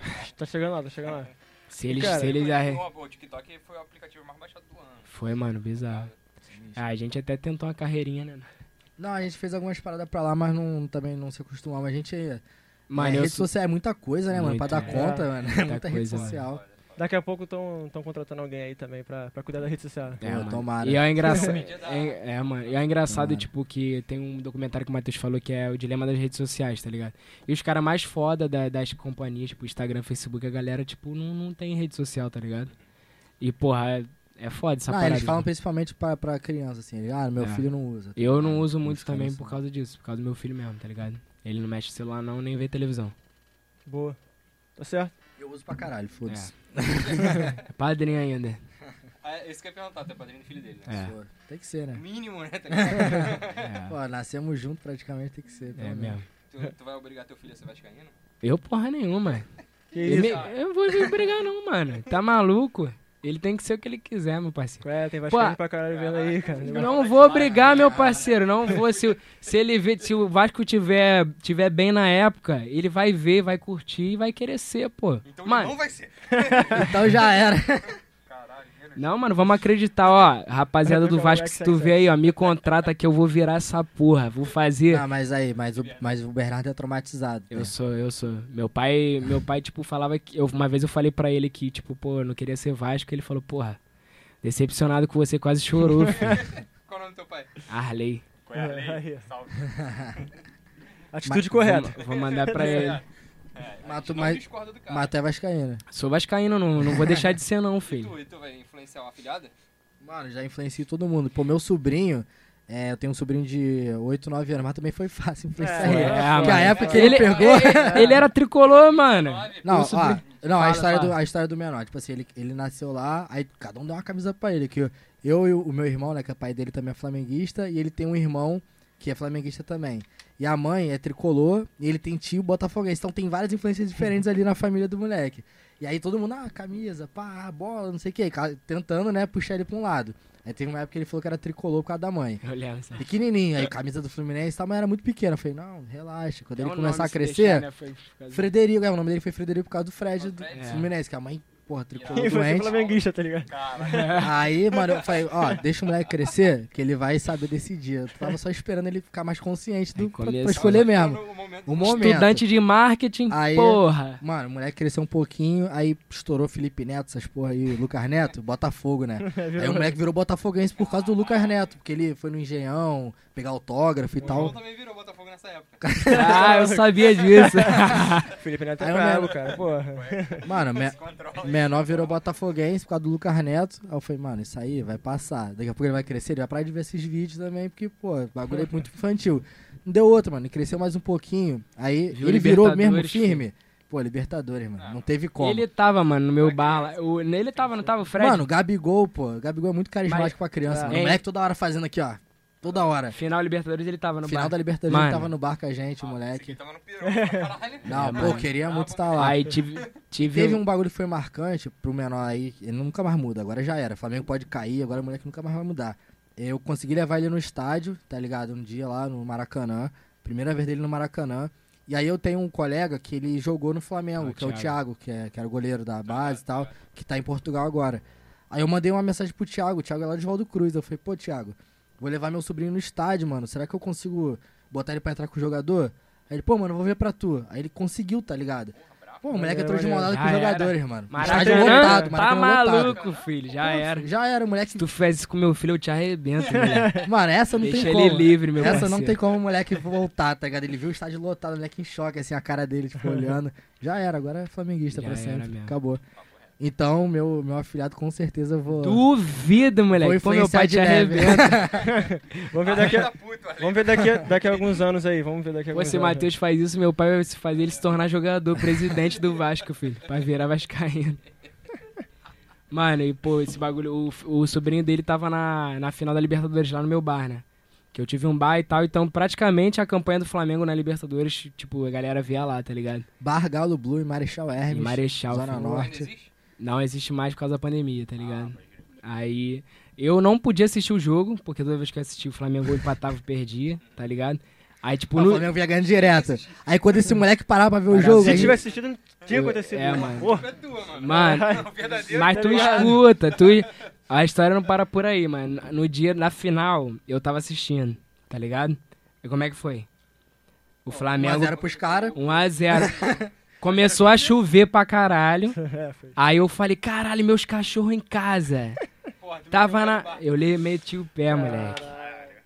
Tá chegando lá, tá chegando lá. Se eles, Cara, se eles arre- O, TikTok foi o aplicativo mais baixado do ano. Foi, mano, bizarro. Ah, a gente até tentou uma carreirinha, né? Não, a gente fez algumas paradas pra lá, mas não, também não se acostumava. A gente. Mano, é, rede sou... social é muita coisa, né, mano? Pra dar é. conta, mano. É muita rede coisa, mano. social. Foda. Daqui a pouco estão contratando alguém aí também pra, pra cuidar da rede social. É, mano. tomara. E é engraçado. É, é, mano. E é engraçado, Tomara. tipo, que tem um documentário que o Matheus falou que é o dilema das redes sociais, tá ligado? E os caras mais foda da- das companhias, tipo, Instagram, Facebook, a galera, tipo, não, não tem rede social, tá ligado? E, porra, é, é foda essa Não, parada. eles falam mano. principalmente pra, pra criança, assim. ele, Ah, meu É. filho não usa. Eu não uso muito também por causa disso, por causa do meu filho mesmo, tá ligado? Ele não mexe no celular não, nem vê televisão. Boa. Tá certo? Eu uso pra caralho, foda-se. É padrinho ainda. Ah, esse que eu ia perguntar, tu é padrinho do filho dele, né? É. Pô, Tem que ser, né? Mínimo, né? É, Pô, nascemos juntos praticamente, tem que ser. é pelo menos. mesmo. tu, tu vai obrigar teu filho a ser vascaíno? Eu porra nenhuma. Que isso? eu não vou me brigar não, mano. Tá maluco? Ele tem que ser o que ele quiser, meu parceiro. É, tem vascaíno Pô, pra caralho vendo aí, cara. Não vou brigar, meu parceiro. Não vou. Se, o- se ele vê, se o Vasco tiver, tiver bem na época, ele vai ver, vai curtir e vai querer ser, pô. Então Mano, não vai ser. Então já era. Não, mano, vamos acreditar, ó. Rapaziada do Vasco, se tu vê aí, ó, me contrata que eu vou virar essa porra. Vou fazer. Ah, mas aí, mas o, mas o Bernardo é traumatizado. Eu né? sou, eu sou. Meu pai, meu pai, tipo, falava que. Eu, uma vez eu falei pra ele que, tipo, pô, eu não queria ser Vasco. Ele falou, porra, decepcionado com você, quase chorou, filho. Qual o nome do teu pai? Arley. Qual é a lei? Aí. Salve. Atitude correta. Vou, vou mandar pra ele. É, Mas tu- gente não mas- discorda do cara. Mas tu é vascaíno. Sou vascaíno, não, não vou deixar de ser não, E filho. tu, e tu influenciar uma afilhada? Mano, já influenciei todo mundo. Pô, meu sobrinho, é, eu tenho um sobrinho de 8, 9 anos, mas também foi fácil influenciar É, ele. é, Porque mano. a época que ele, pegou... Ele era tricolor, mano. Não, ó, sobrinho- não a, história. Do, a história do menor. Tipo assim, ele, ele nasceu lá, aí cada um deu uma camisa pra ele. Que eu, eu e o, o meu irmão, né, que é pai dele também é flamenguista, e ele tem um irmão que é flamenguista também. E a mãe é tricolor, e ele tem tio botafoguense. Então tem várias influências diferentes ali na família do moleque. E aí todo mundo, ah, camisa, pá, bola, não sei o que, tentando, né, puxar ele pra um lado. Aí teve uma época que ele falou que era tricolor por causa da mãe. Assim. Pequenininho, aí camisa do Fluminense, tá, mas era muito pequena. Eu falei, não, relaxa. Quando É ele começar a crescer, deixar, né, Frederico, é, o nome dele foi Frederico por causa do Fred Do? É. Fluminense, que a mãe, porra, tricolor Quem foi doente. flamenguista, tá ligado? Aí, mano, eu falei, ó, deixa o moleque crescer, que ele vai saber decidir. Eu tava só esperando ele ficar mais consciente do, pra, pra escolher mesmo. O momento. Estudante de marketing, Aí- porra. Mano, o moleque cresceu um pouquinho, aí estourou Felipe Neto, essas porra aí, Lucas Neto, Botafogo, né? Aí o moleque virou botafoguense por causa do Lucas Neto, porque ele foi no Engenhão, pegar autógrafo e O João tal. também virou Botafogo nessa época. Ah, eu sabia disso. Felipe Neto é brabo, cara. Porra. Mano, me- menor virou botafoguense por causa do Lucas Neto. Aí eu falei, mano, isso aí vai passar. Daqui a pouco ele vai crescer, ele vai parar de ver esses vídeos também, porque, pô, o bagulho é muito infantil. Não deu outro, mano, ele cresceu mais um pouquinho. Aí Viu ele virou mesmo firme. Pô, Libertadores, mano, não teve como. Ele tava, mano, no meu bar lá. O, ele tava, não tava o Fred? Mano, o Gabigol, pô, o Gabigol é muito carismático pra criança, Ah, mano. O hein? moleque toda hora fazendo aqui, ó. Toda hora. Final Libertadores ele tava no Final bar. da Libertadores Mano. ele tava no bar com a gente, o Esse moleque. tava no pirão, caralho. Não, É, pô, mano. queria Ah, muito vou- estar lá. Aí tive, tive Teve um- um bagulho que foi marcante pro menor aí, ele nunca mais muda, agora já era. Flamengo pode cair, agora o moleque nunca mais vai mudar. Eu consegui levar ele no estádio, tá ligado? Um dia lá no Maracanã, primeira vez dele no Maracanã. E aí eu tenho um colega que ele jogou no Flamengo, Ah, que é o Thiago. Thiago, que, é, que era o goleiro da base e tal, que tá em Portugal agora. Aí eu mandei uma mensagem pro Thiago, o Thiago é lá de Valdo Cruz. Eu falei, pô, Thiago, vou levar meu sobrinho no estádio, mano. Será que eu consigo botar ele pra entrar com o jogador? Aí ele, pô, mano, eu vou ver pra tu. Aí ele conseguiu, tá ligado? Pô, o moleque entrou de mão dada com os jogadores, mano. Estádio Maracanã, lotado, tá lotado. maluco, filho. Já Pô, era. Já era, o moleque. Se tu fez isso com meu filho, eu te arrebento, moleque. Mano, essa não Deixa tem ele como. livre, meu Essa parceiro. não tem como o moleque voltar, tá ligado? Ele viu o estádio lotado, o moleque em choque, assim, a cara dele, tipo, olhando. Já era, agora é flamenguista Já pra sempre. mesmo. Acabou. Então, meu, meu afilhado com certeza eu vou. Duvido, moleque. Pô, meu pai te arrebenta. Vamos ver daqui a, vamos ver daqui a, daqui a alguns anos aí. Vamos ver daqui a alguns anos. Matheus faz isso, meu pai vai se fazer ele se tornar jogador, presidente do Vasco, filho. Pra virar Vascaíno. Mano, e pô, esse bagulho. O, o sobrinho dele tava na, na final da Libertadores lá no meu bar, né? Que eu tive um bar e tal, então praticamente a campanha do Flamengo na Libertadores, tipo, a galera via lá, tá ligado? Bar Galo Blue e Marechal Hermes. E Marechal, Zona filho. Norte. Não existe mais por causa da pandemia, tá ligado? Aí eu não podia assistir o jogo, porque toda vez que eu assistia o Flamengo eu empatava e perdia, tá ligado? Aí, tipo, O no. Flamengo vinha ganhando direto. Aí quando esse moleque parava pra ver o jogo. Se aí- tivesse assistido, não tinha Eu- acontecido. é, né? mano. Porra. É tua, mano. Mano, O verdadeiro Mas tá tu ligado? escuta, tu. A história não para por aí, mano. No dia, na final, eu tava assistindo, tá ligado? E como é que foi? O Flamengo. 1x0 pros caras. 1x0. Começou a chover pra caralho. É. Aí eu falei, caralho, meus cachorros em casa. Porra, Tava na. Eu le- meti o pé, moleque.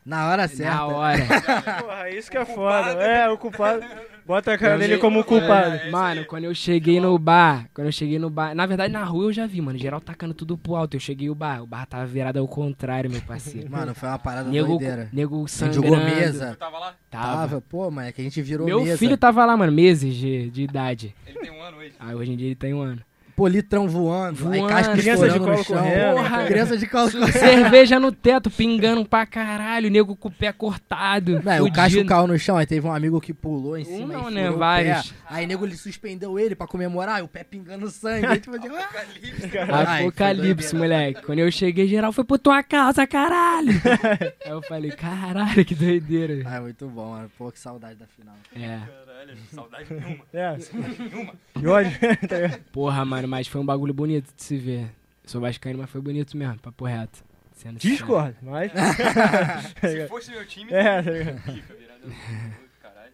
Na hora certa. Na hora. Porra, isso que é foda. É, o culpado. Bota a cara dele como culpado. É, Mano, quando eu cheguei no bar, quando eu cheguei no bar, na verdade na rua eu já vi, mano, geral tacando tudo pro alto. Eu cheguei o bar, o bar tava virado ao contrário, meu parceiro. Mano, foi uma parada nego, doideira. nego sangrando. jogou Tu mesa. tava lá? Tava. Tava, pô, mano, é que a gente virou Meu mesa. filho tava lá, mano, meses de, de idade. Ele tem um ano hoje. Aí hoje em dia ele tem um ano. Pô, litrão voando, aí Voando. casca Criança de colo correndo. Porra. Criança de colo correndo. Cerveja no teto, pingando pra caralho, nego com o pé cortado. Não, o fudido. Casco caiu no chão, aí teve um amigo que pulou em Um cima não, e né? o Vários. pé. Aí nego ele suspendeu ele pra comemorar, e o pé pingando sangue. Aí, tipo, ah! Apocalipse. Ai, Apocalipse, moleque. Quando eu cheguei, geral foi por tua casa, caralho. Aí eu falei, caralho, que doideira. Ah, muito bom, mano. Pô, que saudade da final. É. Caralho, saudade nenhuma. É, Saudade nenhuma. e hoje, tá ligado? Porra, mano, mas foi um bagulho bonito de se ver. Eu sou vascaíno, mas foi bonito mesmo, papo reto. Sendo sincero. Discord, mas. Se fosse meu time, É, tá ligado? pica, virada do outro, caralho.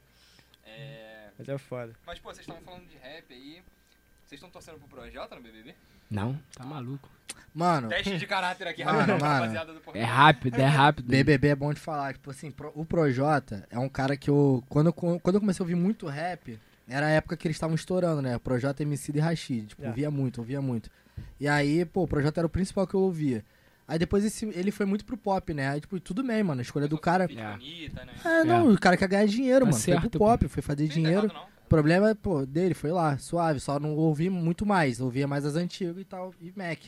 É... Mas é foda. Mas, pô, vocês estavam falando de rap aí. Vocês estão torcendo pro Projota no BBB? Não, tá maluco. Mano, Teste de caráter aqui, Mano, mano. rapaziada do É rápido, é rápido. BBB é bom de falar. Tipo assim, pro- o Projota é um cara que eu. Quando, eu. quando eu comecei a ouvir muito rap, era a época que eles estavam estourando, né? Projota, MC e Rashid. Tipo, É. ouvia muito, ouvia muito. E aí, pô, o Projota era o principal que eu ouvia. Aí depois esse- ele foi muito pro pop, né? Aí, tipo, tudo bem, mano. A escolha do cara. É. Bonita, né? É, não, o cara quer ganhar dinheiro, Tá mano. foi certo, pro pop, foi fazer dinheiro. errado, não. O problema, pô, dele foi lá, suave, só não ouvi muito mais, ouvia mais as antigas e tal, e Mac.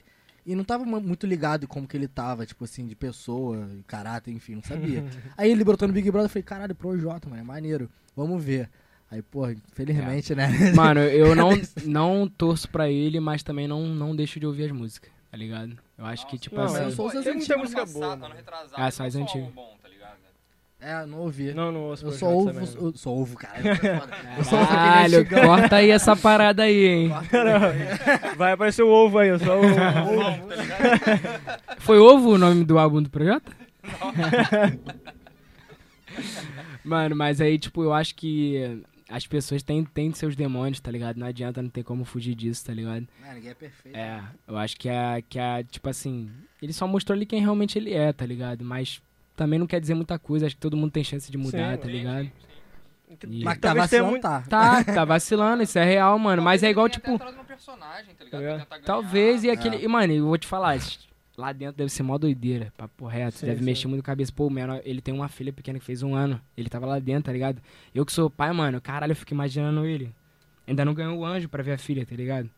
E não tava mu- muito ligado como que ele tava, tipo assim, de pessoa, caráter, enfim, não sabia. Aí ele brotou no Big Brother, eu falei, caralho, Projota, mano, é maneiro, vamos ver. Aí, pô, infelizmente, né? Mano, eu não, não torço pra ele, mas também não, não deixo de ouvir as músicas, tá ligado? Eu acho que, tipo Não, assim. mas eu sou os tem muita antigos, música boa. passado, mano. ano retrasado, Ah, só não as só um antigas. bom, tá? É, não ouvi. Não, não ouço eu Projota só ouvo, também, não. eu só ouvo, caralho. eu sou foda. Eu só ouvo aquele Caralho, corta aí essa parada aí, hein? Vai aparecer o ovo aí, só o ovo. Tá? Foi ovo o nome do álbum do Projota? Mano, mas aí, tipo, eu acho que as pessoas têm, têm seus demônios, tá ligado? Não adianta, não tem como fugir disso, tá ligado? Ah, ninguém é perfeito. É, eu acho que a, que a, tipo assim, ele só mostrou ali quem realmente ele é, tá ligado? Mas também não quer dizer muita coisa, acho que todo mundo tem chance de mudar, Sim, tá Sim, ligado? sim, sim. E- Mas tá Talvez vacilando, muito- tá. Tá, tá vacilando, isso é real, mano. Mas é igual, tipo, tá ligado? É. Talvez e aquele. É. E, mano, eu vou te falar, lá dentro deve ser mó doideira, papo reto. Sim, deve sim. mexer muito a cabeça. Pô, o menor, ele tem uma filha pequena que fez um ano. Ele tava lá dentro, tá ligado? Eu que sou pai, mano, caralho, eu fico imaginando ele. Ainda não ganhou o anjo pra ver a filha, tá ligado?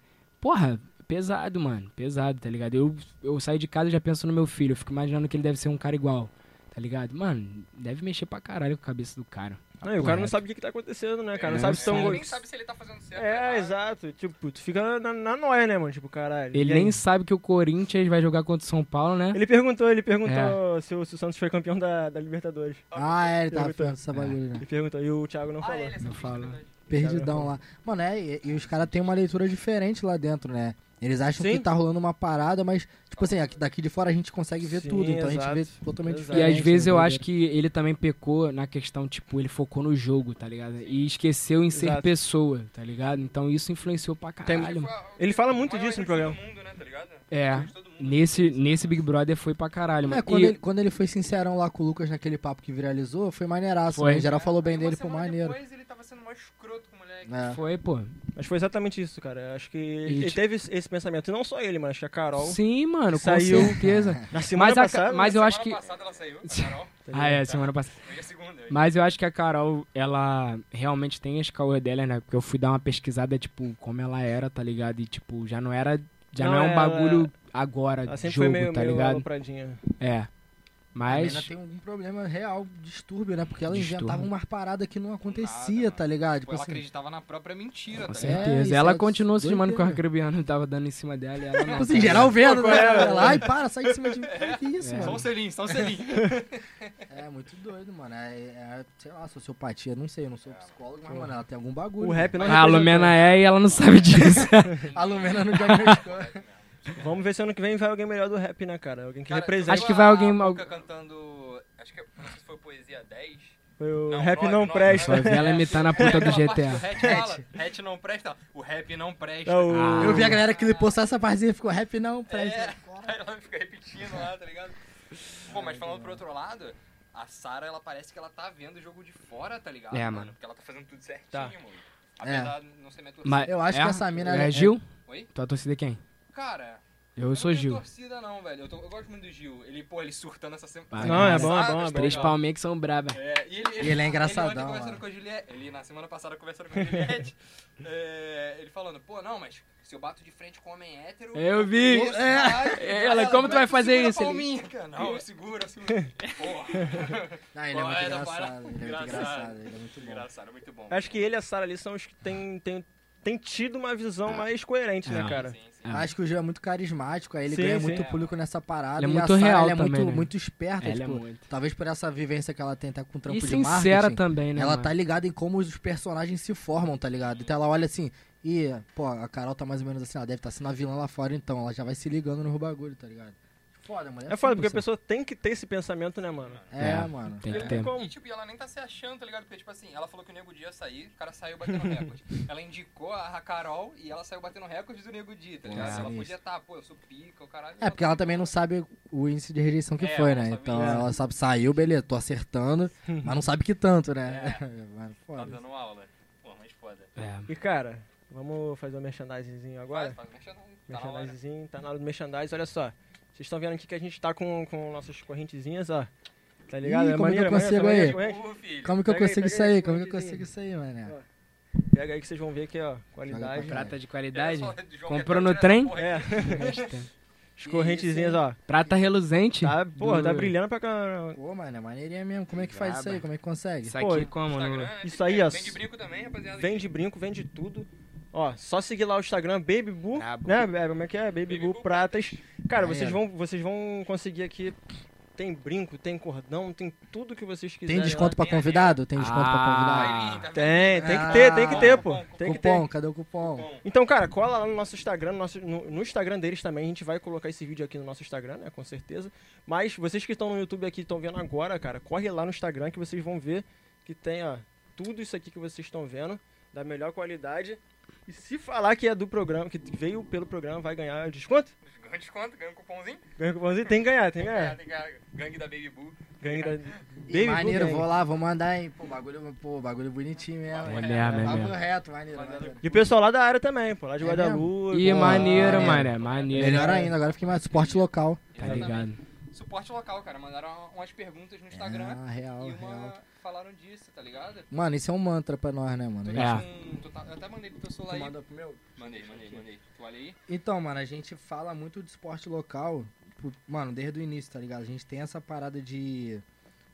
Porra, pesado, mano. Pesado, tá ligado? Eu, eu saio de casa e já penso no meu filho. Eu fico imaginando que ele deve ser um cara igual. Tá ligado? Mano, deve mexer pra caralho com a cabeça do cara. Não, e o cara não sabe o que, que tá acontecendo, né, cara? Não É, sabe se tão. sabe. Nem sabe se ele tá fazendo certo. É, exato. Tipo, tu fica na, na noia, né, mano? Tipo, caralho. Ele nem sabe que o Corinthians vai jogar contra o São Paulo, né? Ele perguntou, ele perguntou É. se, o, se o Santos foi campeão da, da Libertadores. Ah, é, ele tava Perguntou. falando essa bagulho, né? Ele perguntou, e o Thiago não Ah, falou. ele é Não fala. Perdidão lá. Mano, é, e, e os caras têm uma leitura diferente lá dentro, né? Eles acham Sim. que tá rolando uma parada, mas, tipo assim, aqui- daqui de fora a gente consegue ver Sim, tudo, então a exato. gente vê totalmente Exato. E diferente. às vezes né, eu doideira. acho que ele também pecou na questão, tipo, ele focou no jogo, tá ligado? E esqueceu em ser Exato. pessoa, tá ligado? Então isso influenciou pra Tem- caralho. Foi a- Ele fala muito disso no programa. mundo, né, tá? É, nesse, nesse Big Brother foi pra caralho, É, mano. quando, E- ele, quando ele foi sincerão lá com o Lucas naquele papo que viralizou, foi maneiraço. Foi. Né? Em geral falou bem dele, semana maneiro. Depois ele tava sendo mais escroto com. É. Foi, pô. Mas foi exatamente isso, cara. Acho que ele tipo- teve esse pensamento. E não só ele, mano. Acho que a Carol. Sim, mano, com Saiu. certeza. Na semana Mas, a, passada. Ca- mas eu acho que. Semana passada ela saiu, a Carol. Ah, é, semana passada. Hoje é segunda. hoje. Mas eu acho que a Carol, ela realmente tem as caô dela, né? Porque eu fui dar uma pesquisada, tipo, como ela era, tá ligado? E, tipo, já não era. Já não, Não, é um ela- bagulho agora, Ela sempre jogo, foi meio, tá meio ligado? É. A Mas. menina tem algum problema real, distúrbio, né? Porque ela Distúrbio. inventava umas paradas que não acontecia, Nada, tá mano. ligado? Tipo, ela assim, acreditava na própria mentira, Com tá? É, certeza. isso ela é continuou se chamando que o arcrebiano tava dando em cima dela e ela não. tipo assim, geral vendo, né? É, Ela, Ai, para, sai de cima de mim. Que isso, É. Só um mano? selinho, só um selinho. É muito doido, mano. É, é, sei lá, sociopatia, não sei, eu não sou psicólogo, mas, mano, ela tem algum bagulho. O rap não A representou. Lumena é e ela não sabe disso. A Lumena não diagnosticou. Vamos ver se ano que vem vai alguém melhor do rap, né, cara? Alguém que Cara, represente. Acho que vai alguém- A Boca cantando. Acho que não sei se foi Poesia 10. Foi o Não, rap não nove, presta. Só vi ela imitando a puta do GTA. hatch não presta. O rap não presta. É o- Ah. Eu vi a galera que postou essa partezinha e ficou rap não, presta. É, ela fica repetindo lá, tá ligado? Pô, mas falando pro outro lado, a Sarah, ela parece que ela tá vendo o jogo de fora, tá ligado? É, mano. Porque ela tá fazendo tudo certinho, Tá. mano. Apesar de não ser minha torcida. Mas Eu acho é, que essa mina, É ela- Gil? Oi? Tua torcida é quem? Cara, Eu eu sou não Gil. torcida não, velho. Eu, tô- eu gosto muito do Gil. Ele, pô, ele surtando essa semana. Não, é bom, é bom, é bom. Três palmeiras que são braba. É, e ele, E ele é engraçadão, Ele, com a Juliette, ele na semana passada conversando com a Juliette, é, ele falando, pô, não, mas se eu bato de frente com homem hétero... Eu vi. isso, É. É, ela, como tu é vai fazer segura isso? Ele- palminha, cara? Não, eu seguro. Porra. Não, ele é muito é, engraçado, ele é muito Engraçado. engraçado, ele é muito bom. Engraçado, muito bom. Acho que ele e a Sarah ali são os que têm tem, tem tido uma visão mais coerente, né, É. cara? Sim, sim. Ah. Acho que o Gil é muito carismático, aí ele Sim, ganha sim. muito É, público nessa parada. Ele é e muito a Sarah, real ela é também, muito, né? muito esperta, Ela é tipo, muito. talvez por essa vivência que ela tem até com o trampo E de sincera marketing. também, né? ela mano? tá ligada em como os personagens se formam, tá ligado? Então ela olha assim, e, pô, a Carol tá mais ou menos assim, ela deve estar sendo a vilã lá fora, então ela já vai se ligando no bagulho, tá ligado? Foda, mulher. É foda, porque a pessoa tem que ter esse pensamento, né, mano? É, É. mano. Tem que ter. como. E, tipo, e ela nem tá se achando, tá ligado? Porque, tipo assim, ela falou que o Nego Dia ia sair, o cara saiu batendo recorde. ela indicou a Carol e ela saiu batendo recorde do Nego Dia, tá ligado? É, ela isso. podia estar, pô, eu sou pica, o caralho. É, porque ela também não sabe o índice de rejeição que É, foi, né? Então isso. ela sabe, saiu, beleza, tô acertando, mas não sabe que tanto, né? Mas, Tá foda. dando aula. Pô, mas foda. É. E, cara, vamos fazer um merchandisingzinho agora? Faz, faz, merchandising. Tá tá na hora do merchandising, olha só. Vocês estão vendo aqui que a gente tá com, com nossas correntezinhas, ó. Tá ligado? Ih, como é que eu maneiro, consigo maneiro, aí? tá Pô. Como que eu Pega aí, consigo pega isso aí, aí? Como que eu consigo isso aí, mané? Pega aí que vocês vão ver aqui, ó. Qualidade. Prata de Era qualidade. Comprou no trem? É. As correntezinhas, ó. Prata reluzente. Tá, porra, tá Do- brilhando pra caramba. Pô, mano, é maneirinha mesmo. Como é que faz isso aí? Como é que consegue? Isso Pô, aqui como? No... Isso aí, ó. Vende brinco também, rapaziada. Vende brinco, vende tudo. Ó, só seguir lá o Instagram, Baby Boo, Brabo. né? É, Como é que é? Baby, Baby Pratas. Cara, vocês vão, vocês vão conseguir aqui. Tem brinco, tem cordão, tem tudo que vocês quiserem. Tem desconto pra tem convidado? Tem desconto pra Ah. convidado? Vir, tá Tem, tem que Ah, ter, tem que ter, pô. cupom, Tem que ter. Cupom, cadê o cupom? Então, cara, cola lá no nosso Instagram, no, nosso- no- no Instagram deles também. A gente vai colocar esse vídeo aqui no nosso Instagram, né? Com certeza. Mas vocês que estão no YouTube aqui, estão vendo agora, cara, corre lá no Instagram que vocês vão ver que tem, ó, tudo isso aqui que vocês estão vendo, da melhor qualidade. E se falar que é do programa, que veio pelo programa, vai ganhar desconto? ganha desconto, ganha um cupomzinho. Ganha cupomzinho? Tem que ganhar, tem que Ganha, ganhar. tem ganhar. Gangue da Baby Boo. Ganha da E Baby maneiro, Boo vou lá, vou mandar, hein? Pô, bagulho, pô, bagulho bonitinho mesmo. É hein? mesmo, é mesmo. reto, maneiro, maneiro. E o pessoal lá da área também, pô, lá de É Guadalupe. Ih, maneiro, maneiro. mané. Maneiro. Melhor ainda, agora fiquei mais suporte local. Tá Exatamente. ligado? Suporte local, cara. Mandaram umas perguntas no Instagram Ah, real, e uma real. falaram disso, tá ligado? Mano, isso é um mantra pra nós, né, mano? É. um- tu tá- eu até mandei pro teu celular Tu aí. manda pro meu? Mandei, mandei, mandei. Tu olha aí? Então, mano, a gente fala muito de esporte local, por- mano, desde o início, tá ligado? A gente tem essa parada de,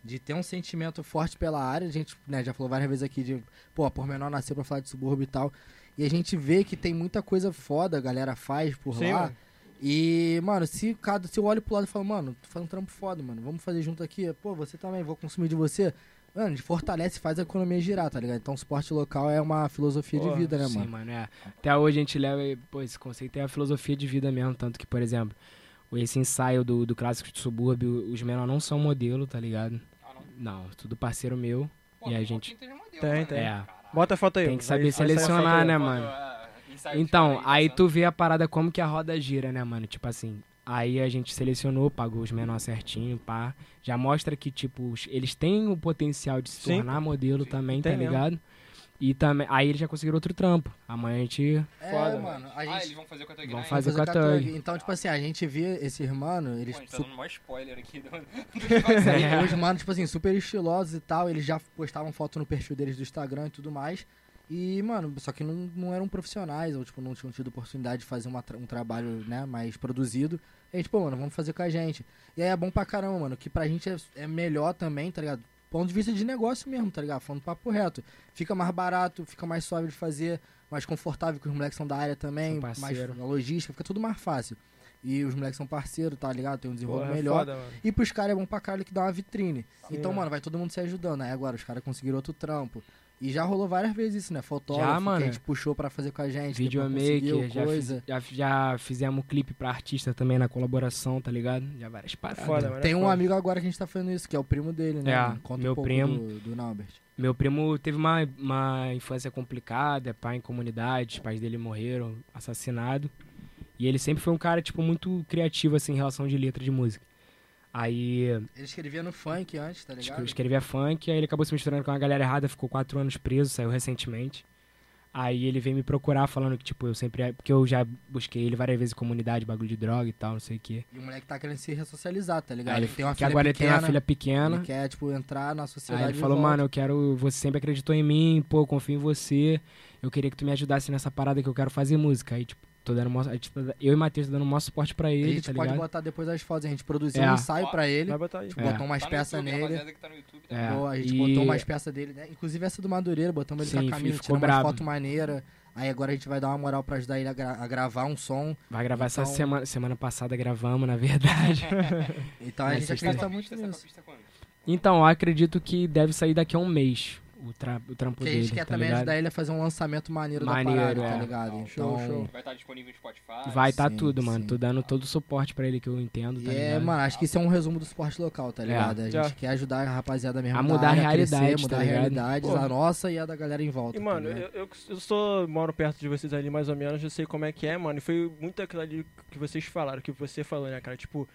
de ter um sentimento forte pela área. A gente, né, já falou várias vezes aqui de, pô, a Pormenor nasceu pra falar de subúrbio e tal. E a gente vê que tem muita coisa foda a galera faz por Sim, lá. mano. E, mano, se, cada, se eu olho pro lado e falo, mano, tu faz um trampo foda, mano, vamos fazer junto aqui. Pô, você também, vou consumir de você. Mano, a gente fortalece e faz a economia girar, tá ligado? Então, o esporte local é uma filosofia Porra, de vida, né, Sim, mano? mano, é. Até hoje a gente leva, pô, esse conceito é a filosofia de vida mesmo, tanto que, por exemplo, esse ensaio do, do clássico de subúrbio, os menores não são modelo, tá ligado? Ah, não. Não, tudo parceiro meu. Pô, E a gente- modelo, Tem, mano. tem. É. Bota a foto aí. Tem que saber vai sair a foto selecionar, aí. né, mano? de Então, cara aí tu vê a parada como que a roda gira, né, mano? Tipo assim, aí a gente selecionou, pagou os menores certinho, pá. Já mostra que, tipo, eles têm o potencial de se Sim. tornar modelo Sim, também, tem tá mesmo. ligado? E também, aí eles já conseguiram outro trampo. Amanhã a gente... É, Foda. mano, a Ah, gente... eles vão fazer com a tua Vão Guiné? fazer com a Tug. Tug. Então, tipo assim, a gente vê esses mano, eles. Pô, a gente tá dando maior spoiler aqui. Do... É. Os mano, tipo assim, super estilosos e tal, eles já postavam foto no perfil deles do Instagram e tudo mais. E, mano, só que não, não eram profissionais, ou tipo, não tinham tido oportunidade de fazer uma um trabalho, né, mais produzido. E a gente, pô, mano, vamos fazer com a gente. E aí é bom pra caramba, mano, que pra gente é, é melhor também, tá ligado? Ponto de vista de negócio mesmo, tá ligado? Falando papo reto. Fica mais barato, fica mais suave de fazer, mais confortável, que os moleques são da área também, mais parceiro. a logística, fica tudo mais fácil. E os moleques são parceiros, tá ligado? Tem um desenvolvimento Porra, é melhor. foda, mano. E pros caras é bom pra caralho que dá uma vitrine. Sim, então, mano. mano, vai todo mundo se ajudando. Aí agora os caras conseguiram outro trampo. E já rolou várias vezes isso, né? Fotógrafo Já, mano. que a gente puxou pra fazer com a gente. Videomaker, já, coisa. fiz- já, já fizemos clipe pra artista também na colaboração, tá ligado? Já várias paradas. Foda. Tem é um foda. amigo agora que a gente tá fazendo isso, que é o primo dele, né? É? Conta meu um pouco primo. Do, do Naubert. Meu primo teve uma, uma infância complicada, é pai em comunidade, os pais dele morreram, assassinado. E ele sempre foi um cara, tipo, muito criativo, assim, em relação de letra de música. Aí Ele escrevia no funk antes, tá ligado? escre- escrevia funk, aí ele acabou se misturando com uma galera errada, ficou quatro anos preso, saiu recentemente. Aí ele veio me procurar falando que, tipo, eu sempre. Porque eu já busquei ele várias vezes em comunidade, bagulho de droga e tal, não sei o quê. E o moleque tá querendo se ressocializar, tá ligado? Aí ele tem uma que filha agora ele tem pequena. uma filha pequena. Ele quer, tipo, entrar na sociedade. Aí ele falou, volta. mano, eu quero. Você sempre acreditou em mim, pô, eu confio em você. Eu queria que tu me ajudasse nessa parada que eu quero fazer música. Aí, tipo, tô dando mó- a gente tá- Eu e o Matheus tô dando o maior suporte pra A ele, gente tá pode ligado? botar depois as fotos. A gente produziu É. um ensaio pra ele. Vai botar aí. Tipo, É. botou umas Tá peças nele. tá no YouTube também. É. Pô, a gente E- botou umas peças dele, né? Inclusive essa do Madureira, botamos ele Sim, com a camisa, tiramos umas fotos maneiras. Aí agora a gente vai dar uma moral pra ajudar ele a, gra- a gravar um som. Vai gravar essa Então- semana. Semana passada gravamos, na verdade. Então a gente acredita Tá muito a nisso. tá a então, eu acredito que deve sair daqui a um mês o, tra o trampo Porque a dele. gente quer tá também ligado? ajudar ele a fazer um lançamento maneiro, Maneiro, da parada, é. tá ligado? Show, Então, show. Vai estar disponível no Spotify. Vai tá Sim, tudo, mano. sim. Tô dando todo o suporte pra ele que eu entendo, tá E é, ligado? mano, acho que isso é um resumo do esporte local, tá É. ligado? A gente Já. quer ajudar a rapaziada mesmo A da mudar a área realidade, crescer, mudar tá a realidade, Pô. a nossa e a da galera em volta. E, tá mano, eu, eu, eu sou, moro perto de vocês ali mais ou menos, eu sei como é que é, mano. E foi muito aquilo ali que vocês falaram, que você falou, né, cara? Tipo,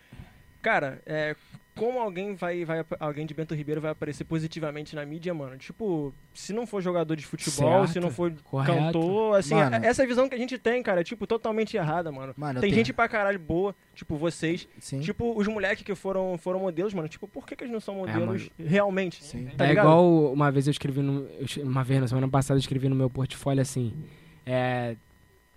cara, é. Como alguém vai, vai. Alguém de Bento Ribeiro vai aparecer positivamente na mídia, mano? Tipo, se não for jogador de futebol, Certo. se não for Correto. cantor, assim, Mano. é- essa visão que a gente tem, cara, é, tipo, totalmente errada, mano. Mano, Tem tenho- gente pra caralho boa, tipo vocês. Sim. Tipo, os moleques que foram, foram modelos, mano. Tipo, por que, que eles não são modelos realmente? Sim. Tá é ligado? igual uma vez eu escrevi no. Uma vez na semana passada eu escrevi no meu portfólio assim. É.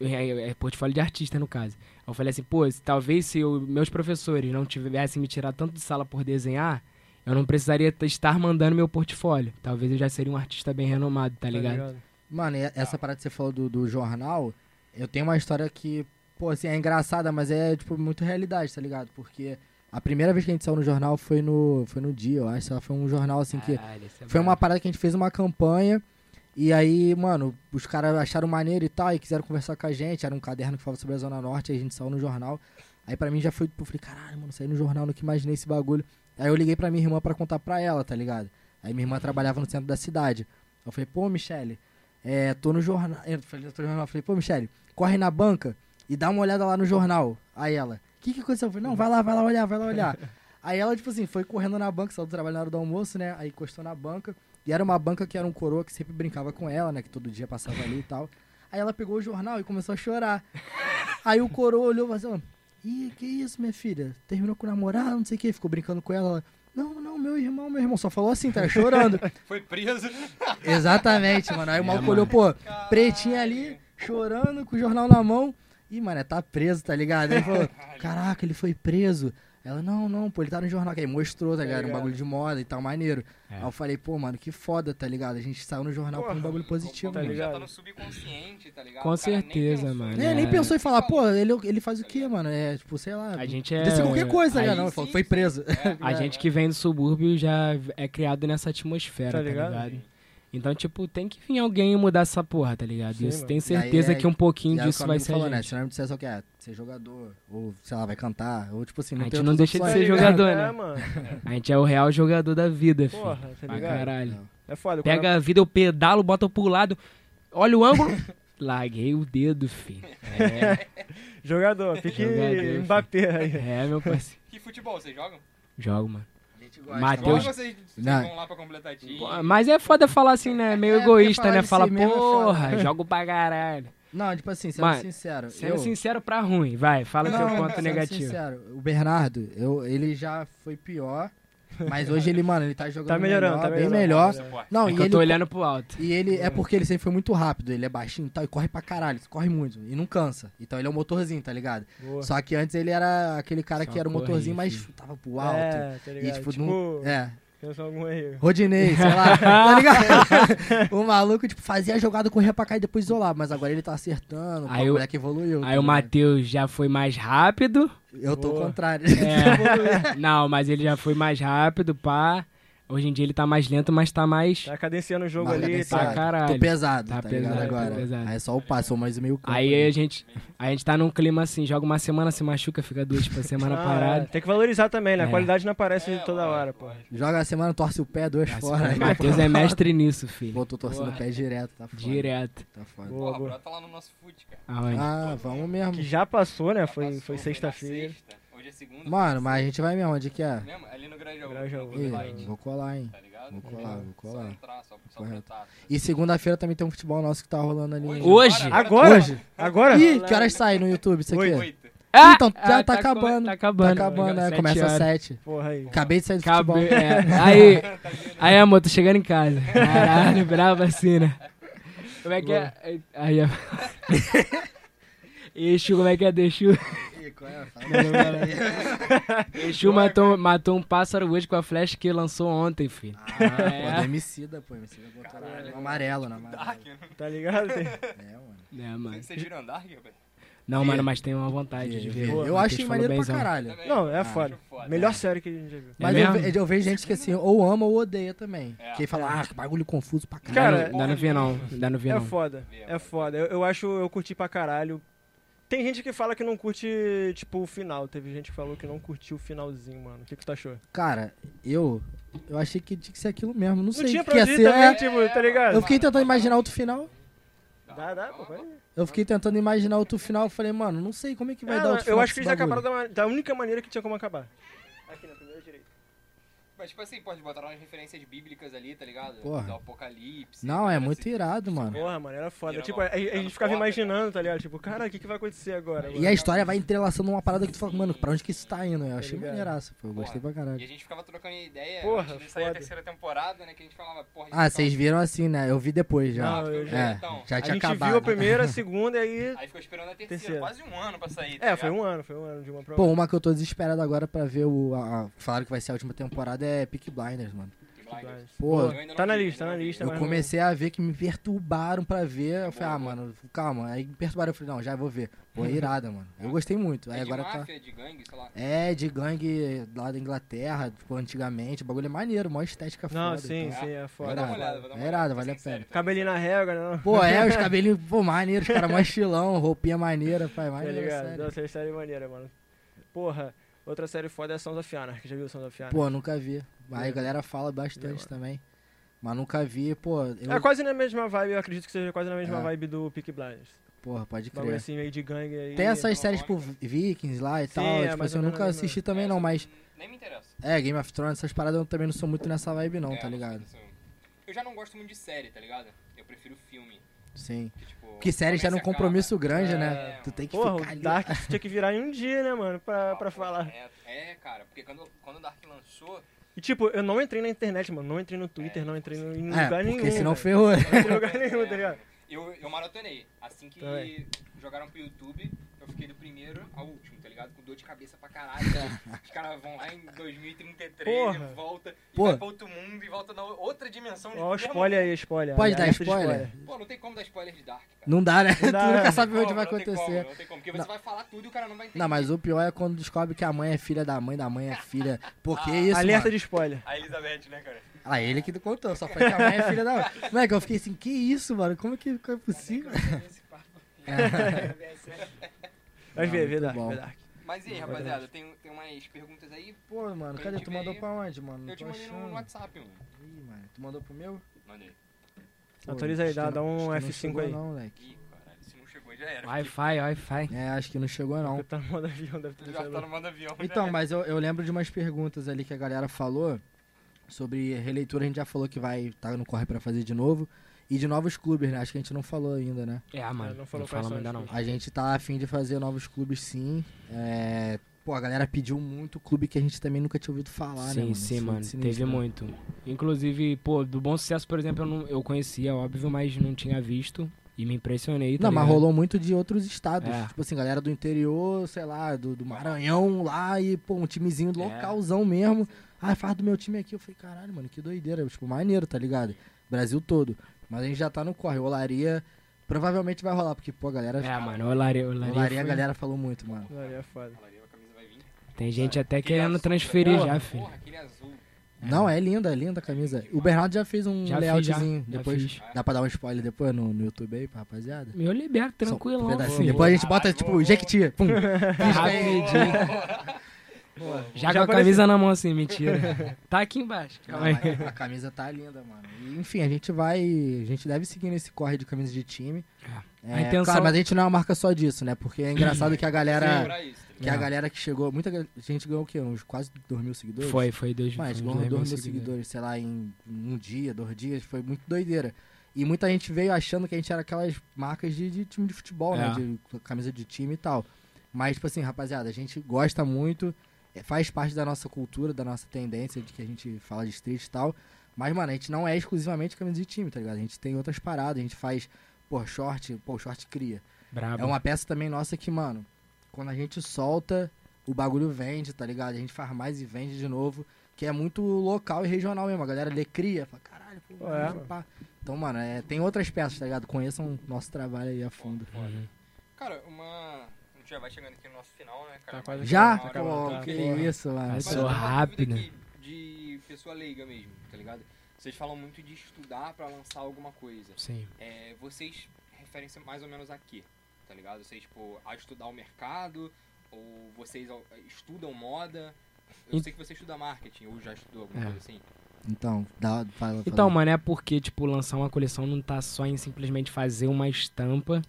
É, é portfólio de artista, no caso. Eu falei assim, pô, se- talvez se eu- meus professores não tivessem me tirado tanto de sala por desenhar, eu não precisaria estar mandando meu portfólio. Talvez eu já seria um artista bem renomado, tá ligado? Mano, e essa parada que você falou do, do jornal, eu tenho uma história que, pô, assim, é engraçada, mas é, tipo, muito realidade, tá ligado? Porque a primeira vez que a gente saiu no jornal foi no, foi no dia, eu acho. Foi um jornal, assim, que... Caralho, é Foi uma parada que a gente fez uma campanha e aí, mano, os caras acharam maneiro e tal e quiseram conversar com a gente. Era um caderno que falava sobre a Zona Norte, aí a gente saiu no jornal. Aí pra mim já foi, tipo, eu falei, caralho, mano, saí no jornal, nunca imaginei esse bagulho. Aí eu liguei pra minha irmã pra contar pra ela, tá ligado? Aí minha irmã trabalhava no centro da cidade. Eu falei, pô, Michele, é, tô no jornal. Eu falei, tô no jornal. Eu falei, pô, Michele, corre na banca e dá uma olhada lá no jornal. Aí ela, o que que aconteceu? Eu falei, não, vai lá, vai lá olhar, vai lá olhar. Aí ela, tipo assim, foi correndo na banca, saiu do trabalho na hora do almoço, né? Aí encostou na banca. E era uma banca que era um coroa que sempre brincava com ela, né? Que todo dia passava ali e tal. Aí ela pegou o jornal e começou a chorar. Aí o coroa olhou e falou assim, Ih, que isso, minha filha? Terminou com o namorado, não sei o que. Ficou brincando com ela. Não, não, meu irmão, meu irmão. Só falou assim, tá chorando. Foi preso. Exatamente, mano. Aí o É, maluco olhou, pô, pretinha ali, chorando, com o jornal na mão. Ih, mano, tá preso, tá ligado? Ele falou, caraca, ele foi preso. Ela, não, não, pô, ele tá no jornal. Que aí mostrou, tá ligado? Era um ligado. bagulho de moda e tal, maneiro. É. Aí eu falei, pô, mano, que foda, tá ligado? A gente saiu no jornal por um bagulho positivo, tá mano. ligado? Já tá no subconsciente, tá ligado? Com certeza, mano. É, nem É. pensou em falar, pô, ele, ele faz o quê, mano? É, tipo, sei lá. A gente é. Podia ser qualquer coisa, tá ligado? gente- Não, foi preso. A gente que vem do subúrbio já é criado nessa atmosfera, Tá tá ligado? Então, tipo, tem que vir alguém e mudar essa porra, tá ligado? Sim, E eu mano. tenho E aí certeza é- que um pouquinho aí o disso vai ser falou, a né? gente. Se não disser só que é ser jogador, ou sei lá, vai cantar, ou tipo assim, A não gente tem não deixa de ser tá jogador, É, né? mano. A gente é o real jogador da vida, filho. Porra, tá Pra ligado? caralho. É foda. Pega a vida, eu pedalo, bota pro lado, olha o ângulo. Larguei o dedo, filho. É, Jogador, fique Jogador, Mbappé aí. é, meu parceiro. Que futebol vocês jogam? Jogo, mano. Mateus- vocês Não. vão lá pra completar time? Pô, Mas é foda falar assim, né? Meio É, egoísta, né? Fala, si é porra, jogo pra caralho. Não, tipo assim, sendo Mano, sincero. Sendo eu... sincero pra ruim, vai, fala não, teu ponto sendo negativo. sincero, o Bernardo, eu, ele já foi pior, mas hoje ele, mano, ele tá jogando Tá melhorando, melhor, tá bem melhor. Suporte. Não, É e que eu ele, tô olhando pro alto. e ele é porque ele sempre foi muito rápido, ele é baixinho e tal, e corre pra caralho, corre muito, e não cansa. Então ele é um motorzinho, tá ligado? Boa. Só que antes ele era aquele cara Só que era um motorzinho, mas chutava pro alto. É, tá e ligado? tipo, tipo, não, é. Rodinei, sei lá, tá ligado? o maluco, tipo, fazia a jogada, corria pra cá e depois isolava, mas agora ele tá acertando, Aí pô, o- o moleque evoluiu. tá Aí o ligado? Matheus já foi mais rápido. Eu tô ao contrário. É, não, mas ele já foi mais rápido, pá. Hoje em dia ele tá mais lento, mas tá mais. Tá cadenciando o jogo Mas ali. cadenciado. Tá caralho. Tô pesado, Tá tá, pesado, ligado tá agora? pesado. Aí é só o passo, mais meio campo. Aí ali. a gente, a gente tá num clima assim, joga uma semana, se machuca, fica duas por semana Ah, parado. Tem que valorizar também, né? A É. qualidade não aparece É, toda hora, pô. Joga a semana, torce o pé, duas Nossa, fora. o Matheus é mestre nisso, filho. Pô, tô torcendo o pé direto, tá foda. Direto. Tá foda. Boa, Porra, boa. brota lá no nosso fute, cara. Aonde? Ah, vamos mesmo. Que já passou, né? Já Foi, passou, foi sexta-feira. sexta. Hoje é segunda. Mano, mas a gente vai mesmo, onde que é? Mesmo? Ali no Grajaú. Ih, vou colar, hein. Tá ligado? Vou colar, vou Só colar. entrar, só, só. E segunda-feira também tem um futebol nosso que tá rolando ali. Hoje? Hoje? Agora? Hoje? Agora? Ih, que horas sai no YouTube isso aqui? Oito. Ah, então, já ah, tá, co- acabando. Tá acabando. Tá acabando, é, Sete começa às sete. Porra aí. Acabei de sair do Cabe- futebol. é. Aí, aí, amor, tô chegando em casa. Caralho, brava assim, né? Como é que é? Aí, ó. Exu, como é que é? Exu, Ih, qual é? Fala aí. Exu matou, matou um pássaro hoje com a flecha que lançou ontem, filho. Ah, É. pô, do Emicida, pô. Emicida botou lá no amarelo, na amarelo. Dark, né? Tá ligado? Tem- É, mano. É, mano. Vocês viram Dark, rapaz? Não, mano, mas tem uma vontade de ver. Eu achei falou maneiro pra caralho. Também. Não, é Ah, foda. acho foda. Melhor É. série que a gente já viu. Mas É eu, ve- eu vejo gente que assim, ou ama ou odeia também. É. Que fala, ah, que bagulho confuso pra caralho. Cara, Ainda não vi não, ainda não vi É não. foda. É foda. Eu, eu acho, eu curti pra caralho. Tem gente que fala que não curte, tipo, o final. Teve gente que falou que não curtiu o finalzinho, mano. O que, que tu achou? Cara, eu. Eu achei que tinha que ser aquilo mesmo. Não, Não sei tinha o que pra ia ser. também, é. tipo, tá ligado? Eu fiquei tentando imaginar outro final. Dá, dá, pô, vai. Eu fiquei tentando imaginar outro final. Eu falei, mano, não sei como é que vai É, dar outro final. eu acho que eles acabaram da, da única maneira que tinha como acabar. Aqui na primeira direita. Mas, tipo assim, pode botar umas referências bíblicas ali, tá ligado? Porra. Do Apocalipse. Não, é muito assim. irado, mano. Porra, mano, era foda. Vira Tipo, a, a gente Tá ficava foda, imaginando, tá ligado? Tipo, cara, o que, que vai acontecer agora? E a história vai entrelaçando uma parada que tu fala, mano, pra onde que isso tá indo? Eu achei ligado? maneiraça, pô. Eu gostei pra E caralho. a gente ficava trocando ideia Porra, antes de sair a foda. terceira temporada, né? Que a gente falava, porra, a gente Ah, ficava- vocês viram assim, né? Eu vi depois já. Não, eu já- É, então. já A tinha gente acabado. viu a primeira, a segunda e aí... Aí ficou esperando a terceira, Terceira. quase um ano pra sair. tá É, foi um ano, foi um ano de uma pra Pô, uma que eu tô desesperado agora pra ver o. A, a- falaram que vai ser a última temporada é Peak Blinders, mano. Blinders. Pô, tá na lista, tá ainda na lista. Eu comecei a ver que me perturbaram pra ver. Eu falei, ah, mano, calma. Aí me perturbaram, eu falei, não, já vou ver. Pô, é irada, mano. Eu gostei muito. Aí É de agora tá. máfia, de gangue, sei lá. É, de gangue lá da Inglaterra, tipo, antigamente. O bagulho é maneiro, mó estética Não, foda. sim, então. sim, é foda. dar uma irado. olhada, vou dar uma É olhada, vale a pena. Cabelinho na régua, não. Pô, é, os cabelinhos, pô, maneiro, os caras mó estilão, roupinha maneira, pai, Tá maneiro, ligado? sério. Nossa, é maneira, mano. Porra, outra série foda é Sons of Anarchy. Já viu Sons of Anarchy? Pô, nunca vi. Aí É. a galera fala bastante É, também. Mas nunca vi, pô. Eu, É quase na mesma vibe, eu acredito que seja quase na mesma É. vibe do Peak Blinders. Porra, pode crer. assim, meio de gangue aí. Tem essas não séries, tipo, Vikings lá e Sim, tal. é tipo assim, eu nunca assisti também Essa não, mas. Nem me interessa. É, Game of Thrones, essas paradas eu também não sou muito nessa vibe não, É, tá ligado? Eu já não gosto muito de série, tá ligado? Eu prefiro filme. Sim. Que, tipo, Porque série já é um começa e compromisso acaba. grande, É, né? Tu tem que Porra, ficar o ali. Dark tinha que virar em um dia, né, mano, pra, pra falar. É, é, cara, porque quando, quando o Dark lançou, E tipo, eu não entrei na internet, mano. Não entrei no Twitter, não entrei no, em É, lugar nenhum. porque senão ferrou. Não entrei em lugar nenhum, tá ligado? eu, eu maratonei. Assim que Também. jogaram pro YouTube, eu fiquei do primeiro ao último, tá ligado? Com dor de cabeça pra caralho. Os caras vão lá em 2033 Porra. e volta, e Pô. vai pra outro mundo e volta na outra dimensão. Ó, spoiler aí, spoiler. Pode dar de spoiler? Pô, não tem como dar spoiler de Dark, cara. Não dá, né? Não dá, tu né? nunca sabe onde vai tem como, acontecer. não tem como, porque Não. você vai falar tudo e o cara não vai entender. Não, mas o pior é quando descobre que a mãe é filha da mãe, da mãe é filha. Por que isso? Alerta mano? de spoiler. A Elizabeth, né, cara? Ah, ele que contou, só foi que a mãe é filha da mãe. Moleque, eu fiquei assim, que isso, mano? Como é que é possível? Mas vê, vê Dark, bom. vê Dark. Mas e aí, rapaziada, tem, tem umas perguntas aí? Pô, mano, cadê? Tu mandou aí. pra onde, mano? Eu te mandei no, achando. no WhatsApp, mano. Ih, mano, tu mandou pro meu? Mandei. Pô, Atualiza aí, dá- dá um acho que não F5 chegou aí. Não, moleque. Ih, caralho, se não chegou já era. Wi-Fi, Wi-Fi. É, acho que não chegou não. Porque tá no modo avião, deve ter Já tá no manda avião. Então, já mas eu, eu lembro de umas perguntas ali que a galera falou sobre releitura. A gente já falou que vai estar no corre pra fazer de novo. E de novos clubes, né? Acho que a gente não falou ainda, né? É, mano. não Não, falou quais falamos ainda não. A gente tá afim de fazer novos clubes sim. É, Pô, a galera pediu muito clube que a gente também nunca tinha ouvido falar, né? sim, mano? sim, foi mano. sinistro, Teve né? muito. Inclusive, pô, do Bom Sucesso, por exemplo, eu, não, eu conhecia, óbvio, mas não tinha visto. E me impressionei, tá Não, mas ligado? rolou muito de outros estados. É. Tipo assim, galera do interior, sei lá, do, do Maranhão lá e, pô, um timezinho É. localzão mesmo. Ah, faz do meu time aqui. Eu falei, caralho, mano, que doideira. Tipo, maneiro, tá ligado? Brasil todo. Mas a gente já tá no corre. Olaria provavelmente vai rolar, porque, pô, a galera. É, mano, Olaria, Olaria, Olaria a foi- galera falou muito, mano. Olaria é foda. Falaria, a camisa vai vir. Tem gente até Aquele querendo azul, transferir velho. já, Porra, filho. Porra, aquele azul. Não, é linda, é linda a camisa. O Bernardo já fez um Já fiz, layoutzinho. já, já depois fiz. dá pra dar um spoiler depois no, no YouTube aí pra rapaziada? Eu libero, tranquilo. Só um. Depois a gente bota, tipo, boa, Jequiti. Pum. Rapidinho. Já, Já com a camisa na mão assim, mentira. tá aqui embaixo. Não, Calma aí. mas a camisa tá linda, mano. E, enfim, a gente vai. A gente deve seguir nesse corre de camisa de time. É. A É, intenção- Claro, mas a gente não é uma marca só disso, né? Porque é engraçado que a galera. Isso, tá? Que a É. galera que chegou. Muita gente ganhou o quê? Uns quase 2 mil seguidores? Foi, foi dois, Mas foi ganhou dois 2 mil mil seguidores, sei lá, em um dia, dois dias. Foi muito doideira. E muita gente veio achando que a gente era aquelas marcas de, de time de futebol, né? É. De camisa de time e tal. Mas, tipo assim, rapaziada, a gente gosta muito, faz parte da nossa cultura, da nossa tendência de que a gente fala de street e tal. Mas, mano, a gente não é exclusivamente camisa de time, tá ligado? A gente tem outras paradas, a gente faz, pô, short, pô, short cria. Brabo. É uma peça também nossa que, mano, quando a gente solta, o bagulho vende, tá ligado? A gente faz mais e vende de novo, que é muito local e regional mesmo. A galera lê, cria, fala, caralho, pô, É. pá. Então, mano, é, tem outras peças, tá ligado? Conheçam o nosso trabalho aí a fundo. Uhum. Cara, uma. Gente já vai chegando aqui no nosso final, né, cara? Tá quase Já? Pô, tá, que porra. isso, mano. Passou uma rápido. aqui De pessoa leiga mesmo, tá ligado? Vocês falam muito de estudar pra lançar alguma coisa. Sim. É, vocês referem-se mais ou menos a quê? Tá ligado? Vocês, tipo, a estudar o mercado? Ou vocês estudam moda? Eu Ent- sei que você estuda marketing, ou já estudou alguma É. coisa assim. Então, dá, fala, Então, fala. mano, é porque, tipo, lançar uma coleção não tá só em simplesmente fazer uma estampa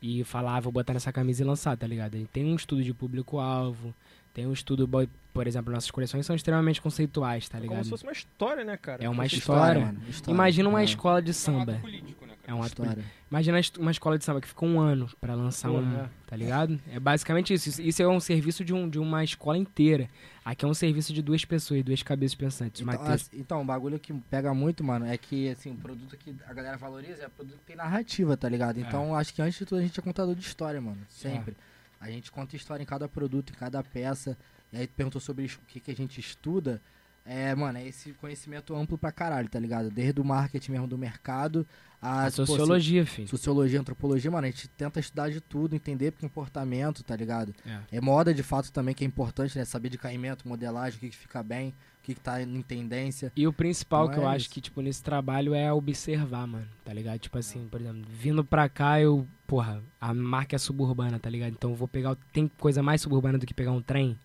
e falar, ah, vou botar nessa camisa e lançar, tá ligado? A gente tem um estudo de público-alvo, tem um estudo, por exemplo, nossas coleções são extremamente conceituais, tá É ligado? como se fosse uma história, né, cara? É uma história. mano. história. Imagina uma É, escola de É um samba. ato político, né? É um ato História. Imagina uma escola de samba que fica um ano pra lançar Porra, um, é. tá ligado? É basicamente isso. Isso- é um serviço de, um, de uma escola inteira. Aqui é um serviço de duas pessoas, duas cabeças pensantes. Então, Matheus. assim, então, o bagulho que pega muito, mano, é que, assim, o produto que a galera valoriza é o produto que tem narrativa, tá ligado? Então, acho que antes de tudo a gente é contador de história, mano. Sempre. A gente conta história em cada produto, em cada peça. E aí tu perguntou sobre o que, que a gente estuda. É, mano, é esse conhecimento amplo pra caralho, tá ligado? Desde o marketing mesmo do mercado, a, A pô, sociologia, filho. sociologia, antropologia, mano, a gente tenta estudar de tudo, entender comportamento, tá ligado? É. É moda de fato também que é importante, né? Saber de caimento, modelagem, o que, que fica bem, o que, que tá em tendência. E o principal Então que eu é acho isso. que, tipo, nesse trabalho é observar, mano, tá ligado? Tipo assim, por exemplo, vindo pra cá, eu, porra, a marca é suburbana, tá ligado? Então eu vou pegar, tem coisa mais suburbana do que pegar um trem,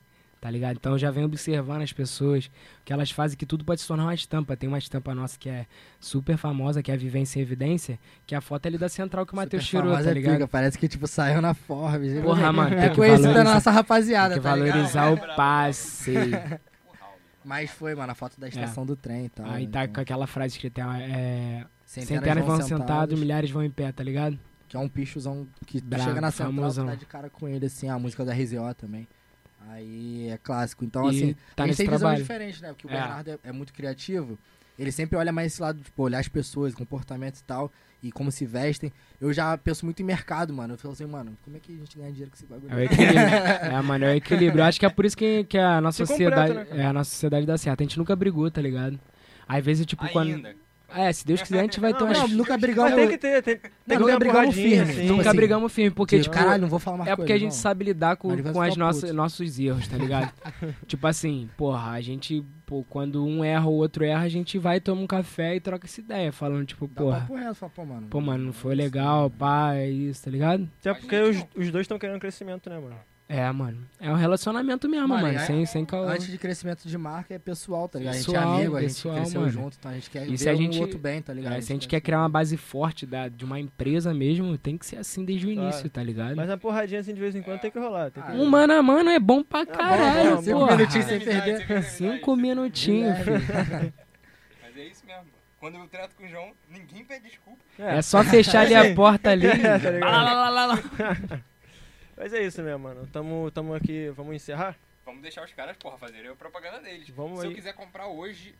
tá ligado? Então eu já venho observando as pessoas, o que elas fazem, que tudo pode se tornar uma estampa. Tem uma estampa nossa que é super famosa, que é a Vivência e Evidência, que é a foto ali da central que o Matheus tirou, tá é ligado? pica, parece que tipo saiu na Forbes. Porra, mano, é conhecida da nossa rapaziada, Tem que tá ligado? valorizar o passe. Mas foi, mano, a foto da estação do trem e tal. Aí tá então, com aquela frase escrita, é, centenas centenas vão sentados, sentados, milhares vão em pé, tá ligado? Que é um pichozão que tu Brabo, chega na central, famosão. dá de cara com ele, assim, a música da RZO também. Aí é clássico. Então, e assim, tá a gente tem visões trabalho. diferentes, né? Porque o É. Bernardo é, é muito criativo. Ele sempre olha mais esse lado, tipo, olhar as pessoas, comportamento e tal, e como se vestem. Eu já penso muito em mercado, mano. Eu falo assim, mano, como é que a gente ganha dinheiro com esse bagulho? É o equilíbrio. é, mano, é o equilíbrio. Eu acho que é por isso que, que a nossa Se completa, sociedade. né, cara? é, a nossa sociedade dá certo. A gente nunca brigou, tá ligado? Às vezes, tipo, quando. É, se Deus quiser, a gente vai ter umas. Não, nunca Mas brigamos. tem que ter, tem, tem Não, que nunca brigamos firme. assim. Nunca assim, brigamos firme, porque, Tipo, caralho, não vou falar mais É porque a gente não. sabe lidar com, com as nossas, nossos erros, tá ligado? tipo assim, porra, a gente, pô, quando um erra, o outro erra, a gente vai, toma um café e troca essa ideia, falando, tipo, Dá porra, papo reto, fala, pô, mano. pô, mano, não foi legal, pá, é isso, tá ligado? Até porque os, os dois estão querendo crescimento, né, mano? É, mano. É um relacionamento mesmo, Mano, mano. é- sem, sem caô. Antes de crescimento de marca é pessoal, tá ligado? a gente Pessoal, é amigo, a gente pessoal, cresceu mano. junto, então a gente quer E ver a um gente- outro bem, tá ligado? É, se a gente quer criar uma base forte da, de uma empresa mesmo, tem que ser assim desde o Claro. início, tá ligado? Mas a porradinha assim de vez em quando tem que rolar. Tem que... Ah, Um mano a mano é bom pra bom, caralho, bom, Cinco minutinhos sem perder. Cinco minutinhos, filho. Mas é isso mesmo. Quando eu trato com o João, ninguém pede desculpa. É só fechar ali a porta ali. É, tá ligado? Lá, lá, lá, lá, lá. Mas é isso mesmo, mano. Tamo, tamo aqui, vamos encerrar? Vamos deixar os caras, porra, fazerem a propaganda deles. Vamos Se eu aí. quiser comprar hoje,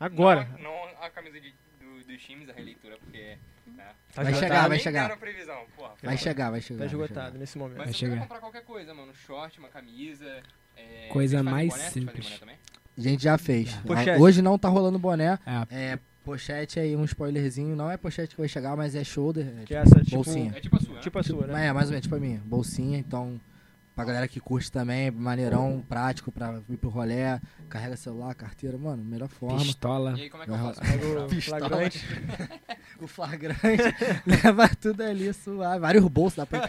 Agora. Não, a- não a camisa de, do- dos times, a releitura, porque. Né, Tá Vai esgotado. chegar, vai chegar. previsão, porra. Vai chegar, vai chegar. Tá vai esgotado chegar. nesse momento. Mas Vai eu chegar. comprar qualquer coisa, mano, um short, uma camisa. É, Coisa mais boné? Simples. boné também? A gente já fez. Já. Pochete. Hoje não tá rolando boné. É, É pochete aí, um spoilerzinho. Não é pochete que vai chegar, mas é shoulder. É, Que é essa, tipo, bolsinha. É tipo a sua, né? tipo a sua, né? É, mais ou menos, tipo a minha. Bolsinha, então Pra galera que curte também, maneirão, prático pra ir pro rolé, carrega celular, carteira, mano, melhor forma. Pistola. E aí, como é que eu Vai faço? Pega o Pistola. flagrante. O flagrante, leva tudo ali, suave. Vários bolsos, dá pra ir.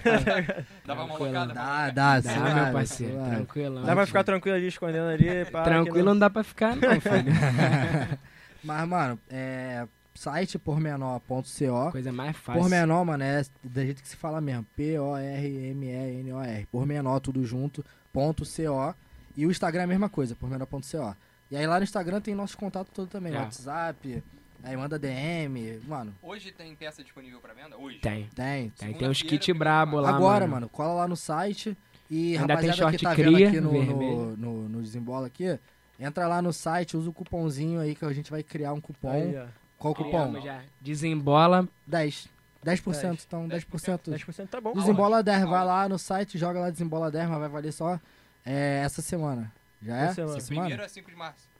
Dá pra uma Tranquilo. locada? Dá, dá, Dá, suave, meu parceiro. suave. Tranquilão. Dá pra ficar tranquilo ali, escondendo ali. pá, Tranquilo não dá pra ficar, não, filho. Mas, mano, é. Site pormenor.co. Coisa mais fácil. Pormenor, mano, é da jeito que se fala mesmo. P-O-R-M-E-N-O-R. Pormenor, tudo junto, ponto .co. E o Instagram é a mesma coisa, pormenor.co. E aí lá no Instagram tem nossos contatos todos também. É. WhatsApp, aí manda DM. Mano, Hoje tem peça disponível pra venda? Hoje? Tem. tem. Tem, tem uns kit brabo lá, Agora, mano. mano, cola lá no site. E Ainda tem rapaziada que short tá cria, vendo aqui no, no, no, no Desembola aqui, entra lá no site, usa o cupomzinho aí que a gente vai criar um cupom. Aí. Qual o cupom? Desembola. 10. 10%, 10. então 10%. 10% tá bom. Desembola 10, vai lá no site, joga lá Desembola 10, mas vai valer só é, essa semana. Já é? Essa semana. Essa Primeiro semana? é 5 de março.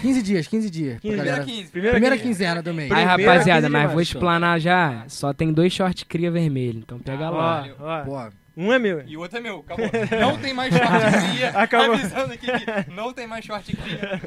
15 dias, 15 dias. 15 pra Primeira galera. 15. Primeira Primeira quinze- quinzena do mês. Aí, rapaziada, 15 de mas vou explanar já. Só tem dois short cria vermelho. Então pega Ah, lá. Ó, ó. Pô, Um é meu. E o outro é meu, acabou. Não tem mais short cria. Acabou. Avisando aqui que não tem mais short cria.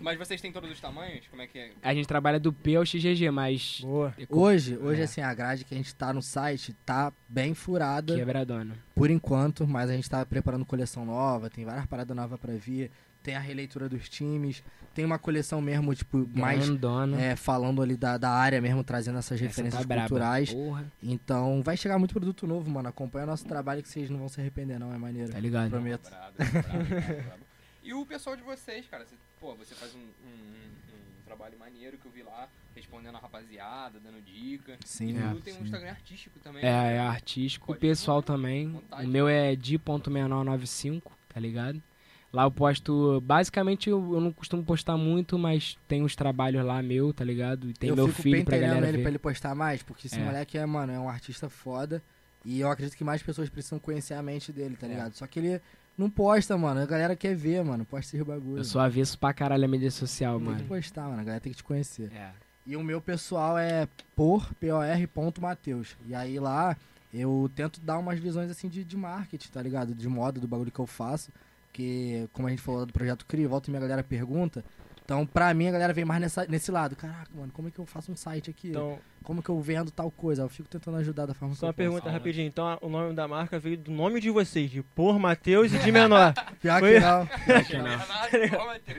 Mas vocês têm todos os tamanhos? Como é que é? A gente trabalha do P ao XGG, mas. Boa. hoje, hoje É. assim, a grade que a gente tá no site tá bem furada Quebradona. por enquanto, mas a gente tá preparando coleção nova, tem várias paradas novas pra vir, tem a releitura dos times, tem uma coleção mesmo, tipo, mais é, falando ali da, da área mesmo, trazendo essas Essa referências tá braba. culturais. Porra. Então vai chegar muito produto novo, mano. Acompanha nosso trabalho que vocês não vão se arrepender, não, é maneiro. Tá ligado? Prometo. Brabo, brabo, brabo, brabo. E o pessoal de vocês, cara, você, pô, você faz um, um- um- um trabalho maneiro que eu vi lá, respondendo a rapaziada, dando dica. Sim. E É, tu tem um sim. Instagram artístico também. É, né? é artístico. O Pode pessoal falar, também. vontade. O meu é di.menor95, tá ligado? Lá eu posto. Basicamente eu, eu não costumo postar muito, mas tem uns trabalhos lá meu, tá ligado? E tem eu meu fico filho pra galera ele ver. pra ele postar mais, porque esse É. moleque é, mano, é um artista foda. E eu acredito que mais pessoas precisam conhecer a mente dele, tá É. ligado? Só que ele não posta, mano. A galera quer ver, mano. Posta esses bagulho. Eu sou avesso pra caralho a mídia social, Tem que mano. postar, mano. A galera tem que te conhecer. É. E o meu pessoal é por por.mateus. E aí lá eu tento dar umas visões assim de, de marketing, tá ligado? De moda, do bagulho que eu faço. Que, como a gente falou do projeto CRI, volta e minha galera pergunta. Então, pra mim, a galera vem mais nessa, nesse lado. Caraca, mano, como é que eu faço um site aqui? Então, Como que eu vendo tal coisa? Eu fico tentando ajudar da forma só uma que eu posso. pergunta rapidinho. Então, a- o nome da marca veio do nome de vocês, de Por Matheus e de Menor. Pior Foi- que não.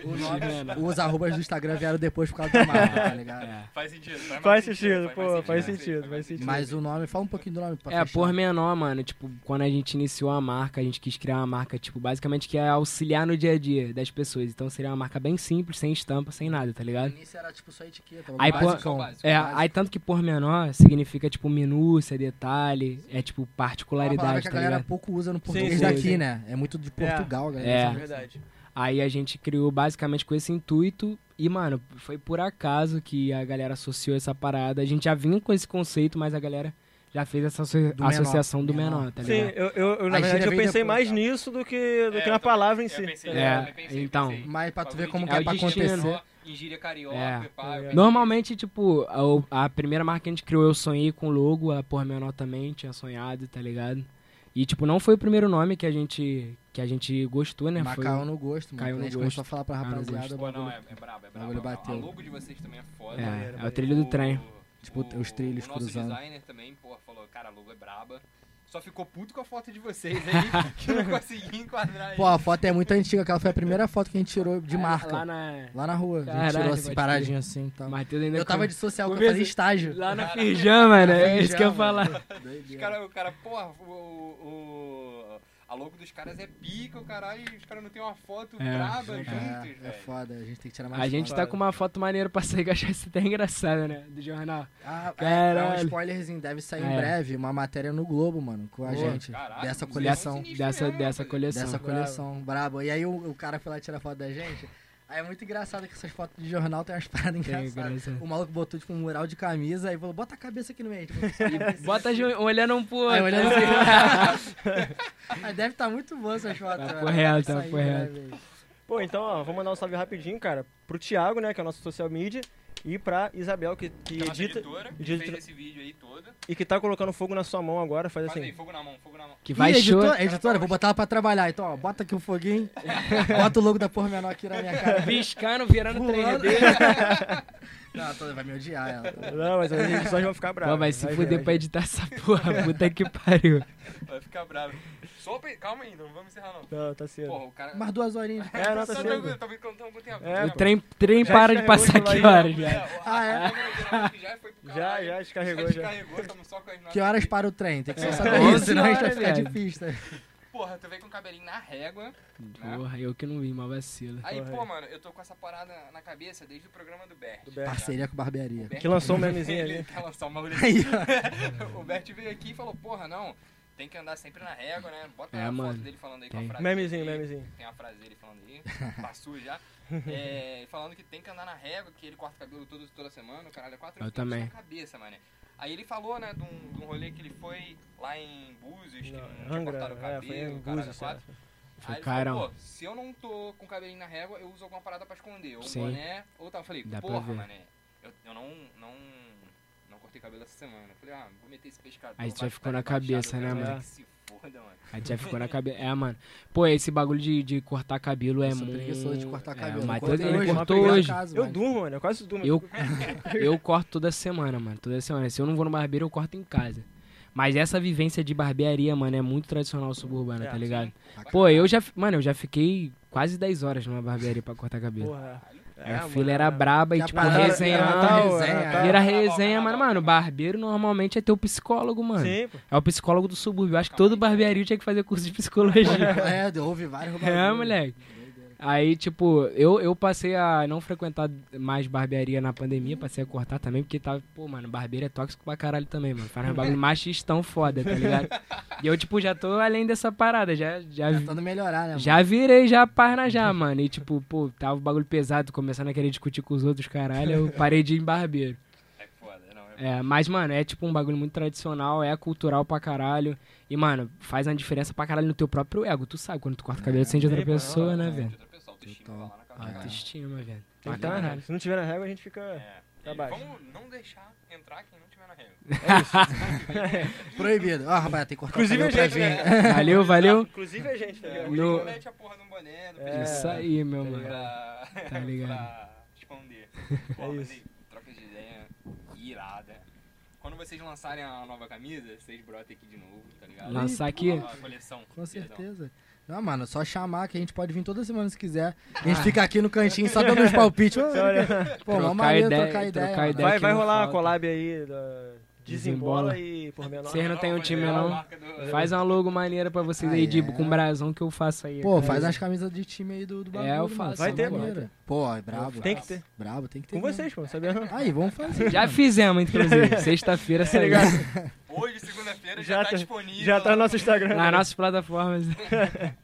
Não, O nome- os arrobas do Instagram vieram depois por causa da marca, tá ligado? É. Faz sentido. Faz, sentido, pô, faz sentido, faz sentido. Mas o nome, fala um pouquinho do nome pra É, fechar. por menor, mano. Tipo, quando a gente iniciou a marca, a gente quis criar uma marca, tipo, basicamente que é auxiliar no dia a dia das pessoas. Então seria uma marca bem simples, sem estampa, sem nada, tá No ligado? início era tipo só etiqueta. Aí, bagulho pô- básico. É, Básico. aí tanto que por menor significa, tipo, minúcia, detalhe, é tipo É uma particularidade, que a tá galera ligado? pouco usa no português sim, daqui, sim. né? É muito de Portugal, galera. É. É verdade. Aí a gente criou basicamente com esse intuito e, mano, foi por acaso que a galera associou essa parada. A gente já vinha com esse conceito, mas a galera já fez essa asso- Do menor. associação do Menor. menor, tá Sim, ligado? eu, eu, eu, na A verdade eu pensei depois, mais tá? nisso do que, do É, que na palavra em si. pensei, É, pensei, então. pensei. Mas pra tu ver como de que é É pra acontecer. Menor, em gíria carioca, É. pá. Normalmente, tipo, a, a primeira marca que a gente criou, eu sonhei com o logo, a Por Menor também tinha sonhado, tá ligado? E, tipo, não foi o primeiro nome que a gente, que a gente gostou, né? Mas Foi caiu no gosto, mano. caiu Quando a no gente começou a gosto. falar pra no rapaziada, gosto. o Pô, não, é, é brabo, é brabo. bagulho A- bateu. A logo de vocês também é foda. É, é o O- trilho do trem. Tipo, os trilhos O nosso cruzando. designer também, pô, falou, cara, a logo é braba. Só ficou puto com a foto de vocês aí, que eu não consegui enquadrar Pô, a foto é muito antiga, aquela foi a primeira foto que a gente tirou de É, marca. Lá Lá, na. na rua. a gente Caralho, tirou assim, paradinho assim e tal. Matheus ainda Eu tava com- de social, que eu fazia estágio. Lá na Firjan, mano. É isso que eu ia falar. Cara, o cara, porra, o, o- a logo dos caras é pica, o caralho, e os caras não tem uma foto É, braba É, juntos, é velho. foda, a gente tem que tirar mais A gente tá com uma foto maneira pra sair, que eu achei isso até engraçado, né? Do jornal. Ah, é, é um Caralho. spoilerzinho, deve sair É. em breve uma matéria no Globo, mano, com a Pô, gente. caralho, dessa é coleção. Dessa, mesmo, dessa coleção. Dessa coleção, brabo. E aí o, o cara foi lá tirar foto da gente. Aí é muito engraçado que essas fotos de jornal tem umas paradas engraçadas. O maluco botou tipo um mural de camisa aí falou, bota a cabeça aqui no meio. Tipo, Bota de- olhando um pro outro. Aí olhando assim. Aí deve estar muito bom essas fotos. Tá por real, Vai tá por real. aí. Pô, então, ó, vou mandar um salve rapidinho, cara, pro Thiago, né, que é o nosso social media, E pra Isabel, que, que Que é edita editora, que edita- fez esse vídeo aí todo. e que tá colocando fogo na sua mão agora, faz Faz aí, assim. fogo na mão, fogo na mão. Que vai Ih, editora, editora, vou botar ela pra trabalhar. Então, ó, bota aqui o foguinho. bota o logo da porra menor aqui na minha cara. Piscando, virando. 3D. Não, toda vai me odiar ela. Não, mas as edições vão ficar bravas. Pô, vai se ver, fuder vai pra editar essa porra. Puta que pariu. Vai ficar bravo. Só pe- Calma ainda, não vamos encerrar não. Não, tá cedo. Porra, o cara... Mais duas horinhas. É, não, tá Só cedo. tranquilo, tá vendo que eu não com tempo. É, O trem, trem Já para de passar que horas É, já. Ah, é? a já foi pro Já, já descarregou, Já já. descarregou, tamo só com as notas. Que horas para o trem? Tem que só saber isso, senão a gente vai ficar de pista. Porra, tu veio com o cabelinho na régua. né? Porra, eu que não vi, uma vacila. Aí, Porra. pô, mano, eu tô com essa parada na cabeça desde o programa do Bert. Do Bert. Parceria com barbearia. O Bert- Que lançou o memezinho ali. quer lançar um bagulho Aí, O Bert veio aqui e falou, porra, não, tem que andar sempre na régua, né? Bota É, a foto mano, dele falando aí com tem. a frase. Memezinho, dele. memezinho. Tem a frase dele falando aí, passou já. É, falando que tem que andar na régua, que ele corta o cabelo todo, toda semana, o caralho, é quatro Eu com também. na cabeça, mano. Aí ele falou, né, de um, de um rolê que ele foi lá em Búzios, que não, tinha Angra, cortado o é, cabelo, foi em Búzios, quatro. é. Foi Aí ele carão. falou, pô, se eu não tô com o cabelinho na régua, eu uso alguma parada pra esconder. Ou um Sim. boné, ou tal. Eu falei, Dá porra, mané, eu, eu não, não, não cortei cabelo essa semana. Eu falei, ah, vou meter esse pescador. Aí já vai ficou na cabeça, né, mano? que se foda, mano. Aí já ficou na cabeça. É, mano. Pô, esse bagulho de, de cortar cabelo é eu sou muito. preguiçoso de cortar É, cabelo. Matheus, cortei ele hoje, cortou hoje. caso, Eu mas- durmo, mano. Eu quase durmo. Eu, eu corto toda semana, mano. Toda semana. Se eu não vou no barbeiro, eu corto em casa. Mas essa vivência de barbearia, mano, é muito tradicional suburbana, É, tá ligado? Pra Pô, eu já. Mano, eu já fiquei quase 10 horas numa barbearia pra cortar cabelo. Porra. Aí a fila era braba e, tipo, parada- resenhando. era Natal, resenha, era. Vira resenha, mano. carnaval, Mano, barbeiro normalmente é teu psicólogo, mano. Sim. É o psicólogo do subúrbio. Eu acho que todo barbearia tinha que fazer curso de psicologia. É, houve vários é, moleque. Aí, tipo, eu, eu passei a não frequentar mais barbearia na pandemia, passei a cortar também, porque tava, pô, mano, barbeiro é tóxico pra caralho também, mano. Faz um bagulho machistão foda, tá ligado? E eu, tipo, já tô além dessa parada, já, já, Tentando melhorar, né, mano? já virei já a página já, mano. E, tipo, pô, tava o bagulho pesado, começando a querer discutir com os outros, caralho, eu parei de ir em barbeiro. É foda, não. É É, mas, mano, é tipo um bagulho muito tradicional, é cultural pra caralho. E, mano, faz uma diferença pra caralho no teu próprio ego. Tu sabe, quando tu corta o cabelo, tu sente outra pessoa, né, é. velho? Autoestima lá na casa. Ah, Autoestima, velho. Tem que estar na régua. Se não tiver na régua, a gente fica É. pra E baixo. vamos não deixar entrar quem não tiver na régua. Proibido. Ó, rapaz, tem que cortar Inclusive o a gente, né? Valeu, valeu. Inclusive a gente, tá É, ligado? No- mete a porra do boné, do É. Isso aí, meu mano. pra, Tá ligado. pra esconder. Pô, mas isso. aí, troca de ideia irada. Quando vocês lançarem a nova camisa, vocês brotem aqui de novo, tá ligado? Lançar aqui? A coleção. Com perdão. Não, mano, só chamar que a gente pode vir toda semana se quiser. A gente fica aqui no cantinho só dando uns palpites. Pô, mó Trocar maneiro ideia, trocar ideia. trocar ideia. Vai, vai rolar uma collab aí da Desembola Desembola. e por menor. Vocês não tem um time, a não? do- Faz uma logo maneira pra vocês Ah, aí, é. Dibo, com brasão que eu faço aí. Pô, faz umas camisas de time aí do, do bagulho. É, eu faço, Vai ter, mano. Pô, é brabo. Tem que ter. Brabo, tem que ter. Com mesmo. vocês, pô, sabia não? Aí, vamos fazer. Já fizemos, inclusive. Sexta-feira Tá saiu. ligado? Hoje, segunda-feira, Já já, tá tá- disponível. Já tá no nosso Instagram. Nas nossas plataformas.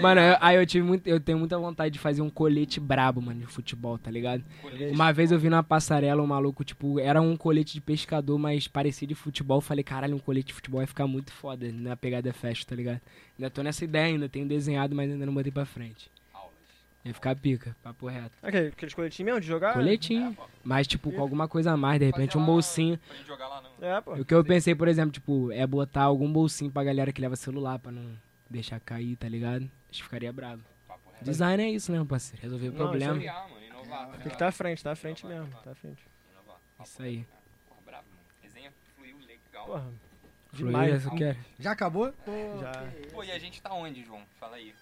Mano, eu- aí eu tive muito. Eu tenho muita vontade de fazer um colete brabo, mano, de futebol, tá ligado? colete. Uma vez eu vi na passarela um maluco, tipo, era um colete de pescador, mas parecia de futebol. Eu falei, caralho, um colete de futebol vai ficar muito foda na pegada festa, tá ligado? Ainda tô nessa ideia ainda, tenho desenhado, mas ainda não botei pra frente. Aulas. Ia ficar pica, papo reto. Ok, aqueles coletinhos mesmo de jogar? Coletinho, É, pô. mas tipo, com alguma coisa a mais, de repente um bolsinho. Pra gente jogar lá, não. É, pô. O que eu pensei, por exemplo, tipo, é botar algum bolsinho pra galera que leva celular pra não deixar cair, tá ligado? Acho que ficaria bravo. Design é isso, né, meu parceiro? Resolver o Não, problema. Mano, inovar, tá Tem que estar à frente, tá à frente mesmo. Tá à frente. Inovar. Isso aí. Porra, brabo, mano. Resenha fluiu legal. Porra. Demais. eu quero. Já acabou? Já. Pô, e a gente tá onde, João? Fala aí.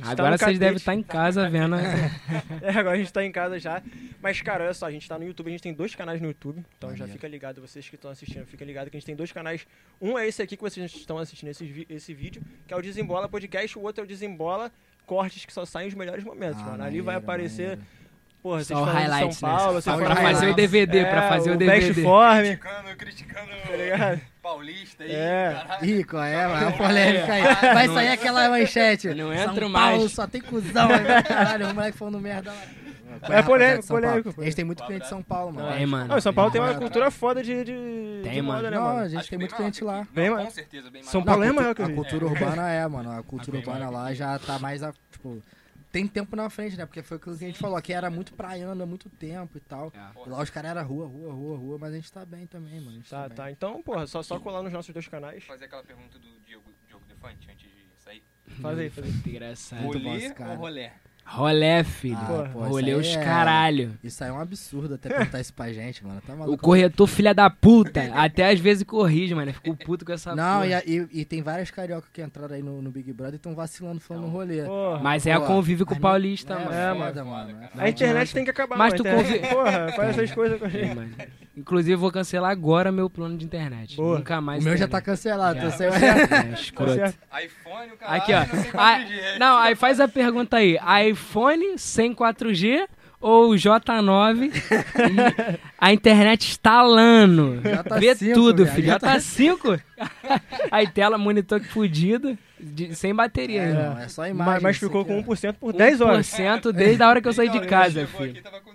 Tá Agora no vocês devem estar em casa vendo. É, agora a gente tá em casa já. Mas, cara, olha só, a gente tá no YouTube, a gente tem dois canais no YouTube. Então já fica ligado, vocês que estão assistindo, fica ligado que a gente tem dois canais. Um é esse aqui que vocês estão assistindo esse, esse vídeo, que é o Desembola Podcast, o outro é o Desembola Cortes, que só saem os melhores momentos, Ah, mano. Ali vai aparecer, maneiro. Porra, vocês Só o falando de highlights, São né? Paulo, vocês os pra fazer o. DVD, pra É, fazer o o DVD. Form, Criticando, criticando tá ligado? paulista aí, É. caralho. Ih, qual é, mano? É uma polêmica aí. Vai sair aquela manchete. Não São entro Paulo mais. só tem cuzão. né? Caralho, o moleque falando merda lá. É polêmico, polêmico, A gente tem muito cliente de São Paulo, mano. Tem, mano. Não, São Paulo tem uma Tem, cultura foda de, de, Tem, de moda, mano. né, Não, mano? a gente Acho tem muito cliente lá. Bem Não, com certeza, bem mais. São Não, Paulo é maior que o A cultura urbana é, mano. A cultura bem urbana lá já tá mais, tipo, tem tempo na frente, né? Porque foi aquilo que a gente falou, aqui sim, era muito praiano há muito tempo e tal. É. E lá os caras eram rua, rua, rua, rua, mas a gente tá bem também, mano. a gente Tá, bem. tá. Então, porra, só, só colar nos nossos dois canais. Fazer aquela pergunta do Diogo, Diogo Defante antes de sair. Faz aí, faz aí. Engraçado. Bom Rolê esse cara. ou rolé? Rolé, filho. Ah, pô, Rolê os é- caralho. Isso aí é um absurdo até perguntar isso pra gente, mano. Tá O corretor, filha da puta, até às vezes corrige, mano. Fico puto com essa Não, porra. e, a- e, e tem várias cariocas que entraram aí no, no Big Brother e tão vacilando falando no rolê. Porra. Mas é o convívio com o paulista, mano. É, É, mano. foda, mano. é A A internet tem que acabar, Mas mano. tu A internet- convi- Porra, faz essas coisas com a É, gente. mano. Inclusive, eu vou cancelar agora meu plano de internet. Boa. Nunca mais. O meu já tá internet. cancelado, Já. É, Tá escroto. certo? iPhone, o cara. Aqui, ó. Não Ah, 4G. não, aí faz a pergunta aí. iPhone sem 4G ou J9? e a internet estalando. Já tá Vê cinco, tudo, filho. Já tá 5? aí tela, monitor fudido, de- sem bateria É, ainda. não, é só imagem. Mas, mas ficou aqui, com ó. 1% por 10 horas. 1% desde a hora que eu saí de casa, filho. Aqui, tava com 1%.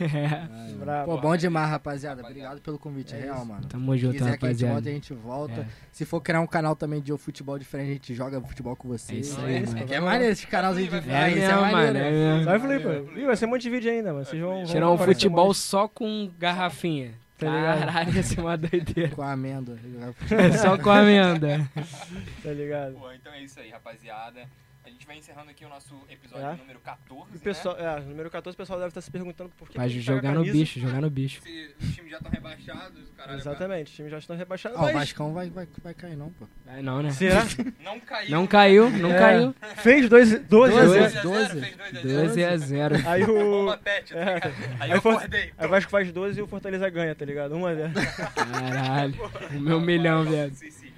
É. Pô, bom demais, rapaziada. Obrigado pelo convite, É real, isso. mano. Tamo Se junto, quiser que a gente rapaziada. volta, a gente volta. É. Se for criar um canal também de futebol diferente, a gente joga futebol com vocês. É isso aí, É, mano. É maneiro esse canalzinho de É É mesmo, é mano. maneiro. É. Vai. Ih, vai ser um monte de vídeo ainda, mano. Vocês vão. Tirar um futebol só com garrafinha. Tá ligado? Caralho, ia ser uma doideira. Com a amêndoa. só com a amenda. Tá ligado? Pô, então é isso aí, rapaziada. Vai encerrando aqui o nosso episódio É. número 14. E o pessoal, é, número 14, o pessoal deve estar se perguntando por que. Gente tá jogar no bicho, jogar no bicho. né? Se os times já estão rebaixados, o caralho. Exatamente, os times já estão rebaixados. O mas Vascão vai, vai, vai cair, não, pô. Vai não, né? Será? Não caiu. Não caiu, não É. caiu. Fez 12, 12, 12. 2 a 0, 12. fez 2 a 0. 12 a 0. Aí o. Tá É. Aí eu acordei. Aí o Vasco faz 12 e o Fortaleza ganha, tá ligado? 1 a 0 Caralho. O meu milhão, viado. Sim, sim.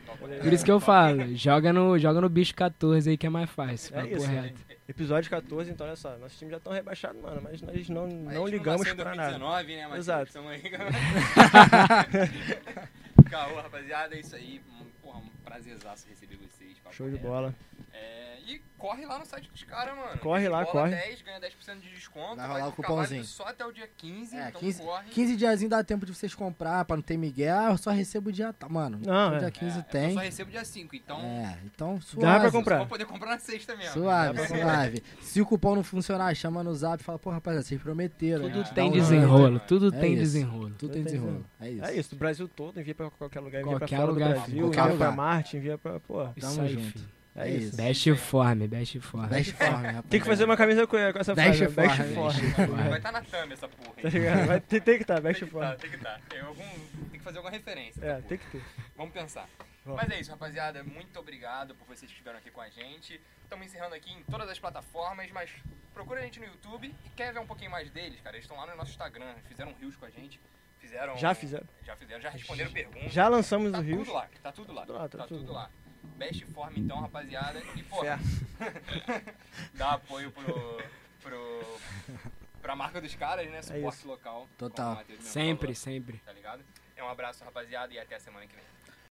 Por isso que eu falo, joga no, joga no bicho 14 aí que é mais fácil. É isso, reto. Episódio 14, então olha só, nossos times já estão rebaixados, mano, mas nós não, A não gente ligamos em pra nada. 2019, né, Matheus? Exato. Caô, rapaziada, é isso aí. Um- Porra, um prazerzaço receber vocês. papo Show de reto. bola. É, e corre lá no site dos caras, mano. Corre lá, Bola corre. 10, ganha 10% de desconto. Vai rolar o cupomzinho. Só até o dia 15, É, então 15, corre. 15 diazinho dá tempo de vocês comprar pra não ter migué. Ah, eu só recebo o dia. Mano. Não, o é. dia 15 É, tem. Eu só recebo dia 5, então É, então Dá suave. pra comprar. só vou poder comprar na sexta mesmo. Suave, suave. Se o cupom não funcionar, chama no zap e fala, pô, rapaziada, vocês prometeram. Tudo né? tem Dá um desenrolo, jeito. tudo É tem isso. desenrolo. Tudo tem desenrolo. É isso. É isso, do Brasil todo, envia pra qualquer lugar, envia pra Qualquer fora lugar, do Brasil, envia pra. Marte, envia pra. Pô, Tamo junto. É É isso. Best form, best form. Best form, rapaz. Tem que fazer uma camisa com, com essa Best frase, Best form, form. Best Vai form. estar na thumb essa porra. Tá ligado? Vai, tem, tem que estar, Tem Best que form. tá, tem que tá. Tem, algum, tem que fazer alguma referência. É, tem que ter. Vamos pensar. Vamos. Mas é isso, rapaziada. Muito obrigado por vocês que estiveram aqui com a gente. Estamos encerrando aqui em todas as plataformas, mas procura a gente no YouTube e quer ver um pouquinho mais deles, cara. Eles estão lá no nosso Instagram, fizeram rios com a gente. Fizeram. Já fizeram. Já fizeram, já responderam perguntas. Já lançamos Tá o Rio. tudo lá, tá tudo lá. Tudo lá, tá tá tudo tudo lá. Best forma então, rapaziada. E, pô, dá apoio pro. pro pra marca dos caras, né? Suporte isso. local. Total. Sempre, falou, sempre. Tá ligado? É um abraço, rapaziada, e até a semana que vem.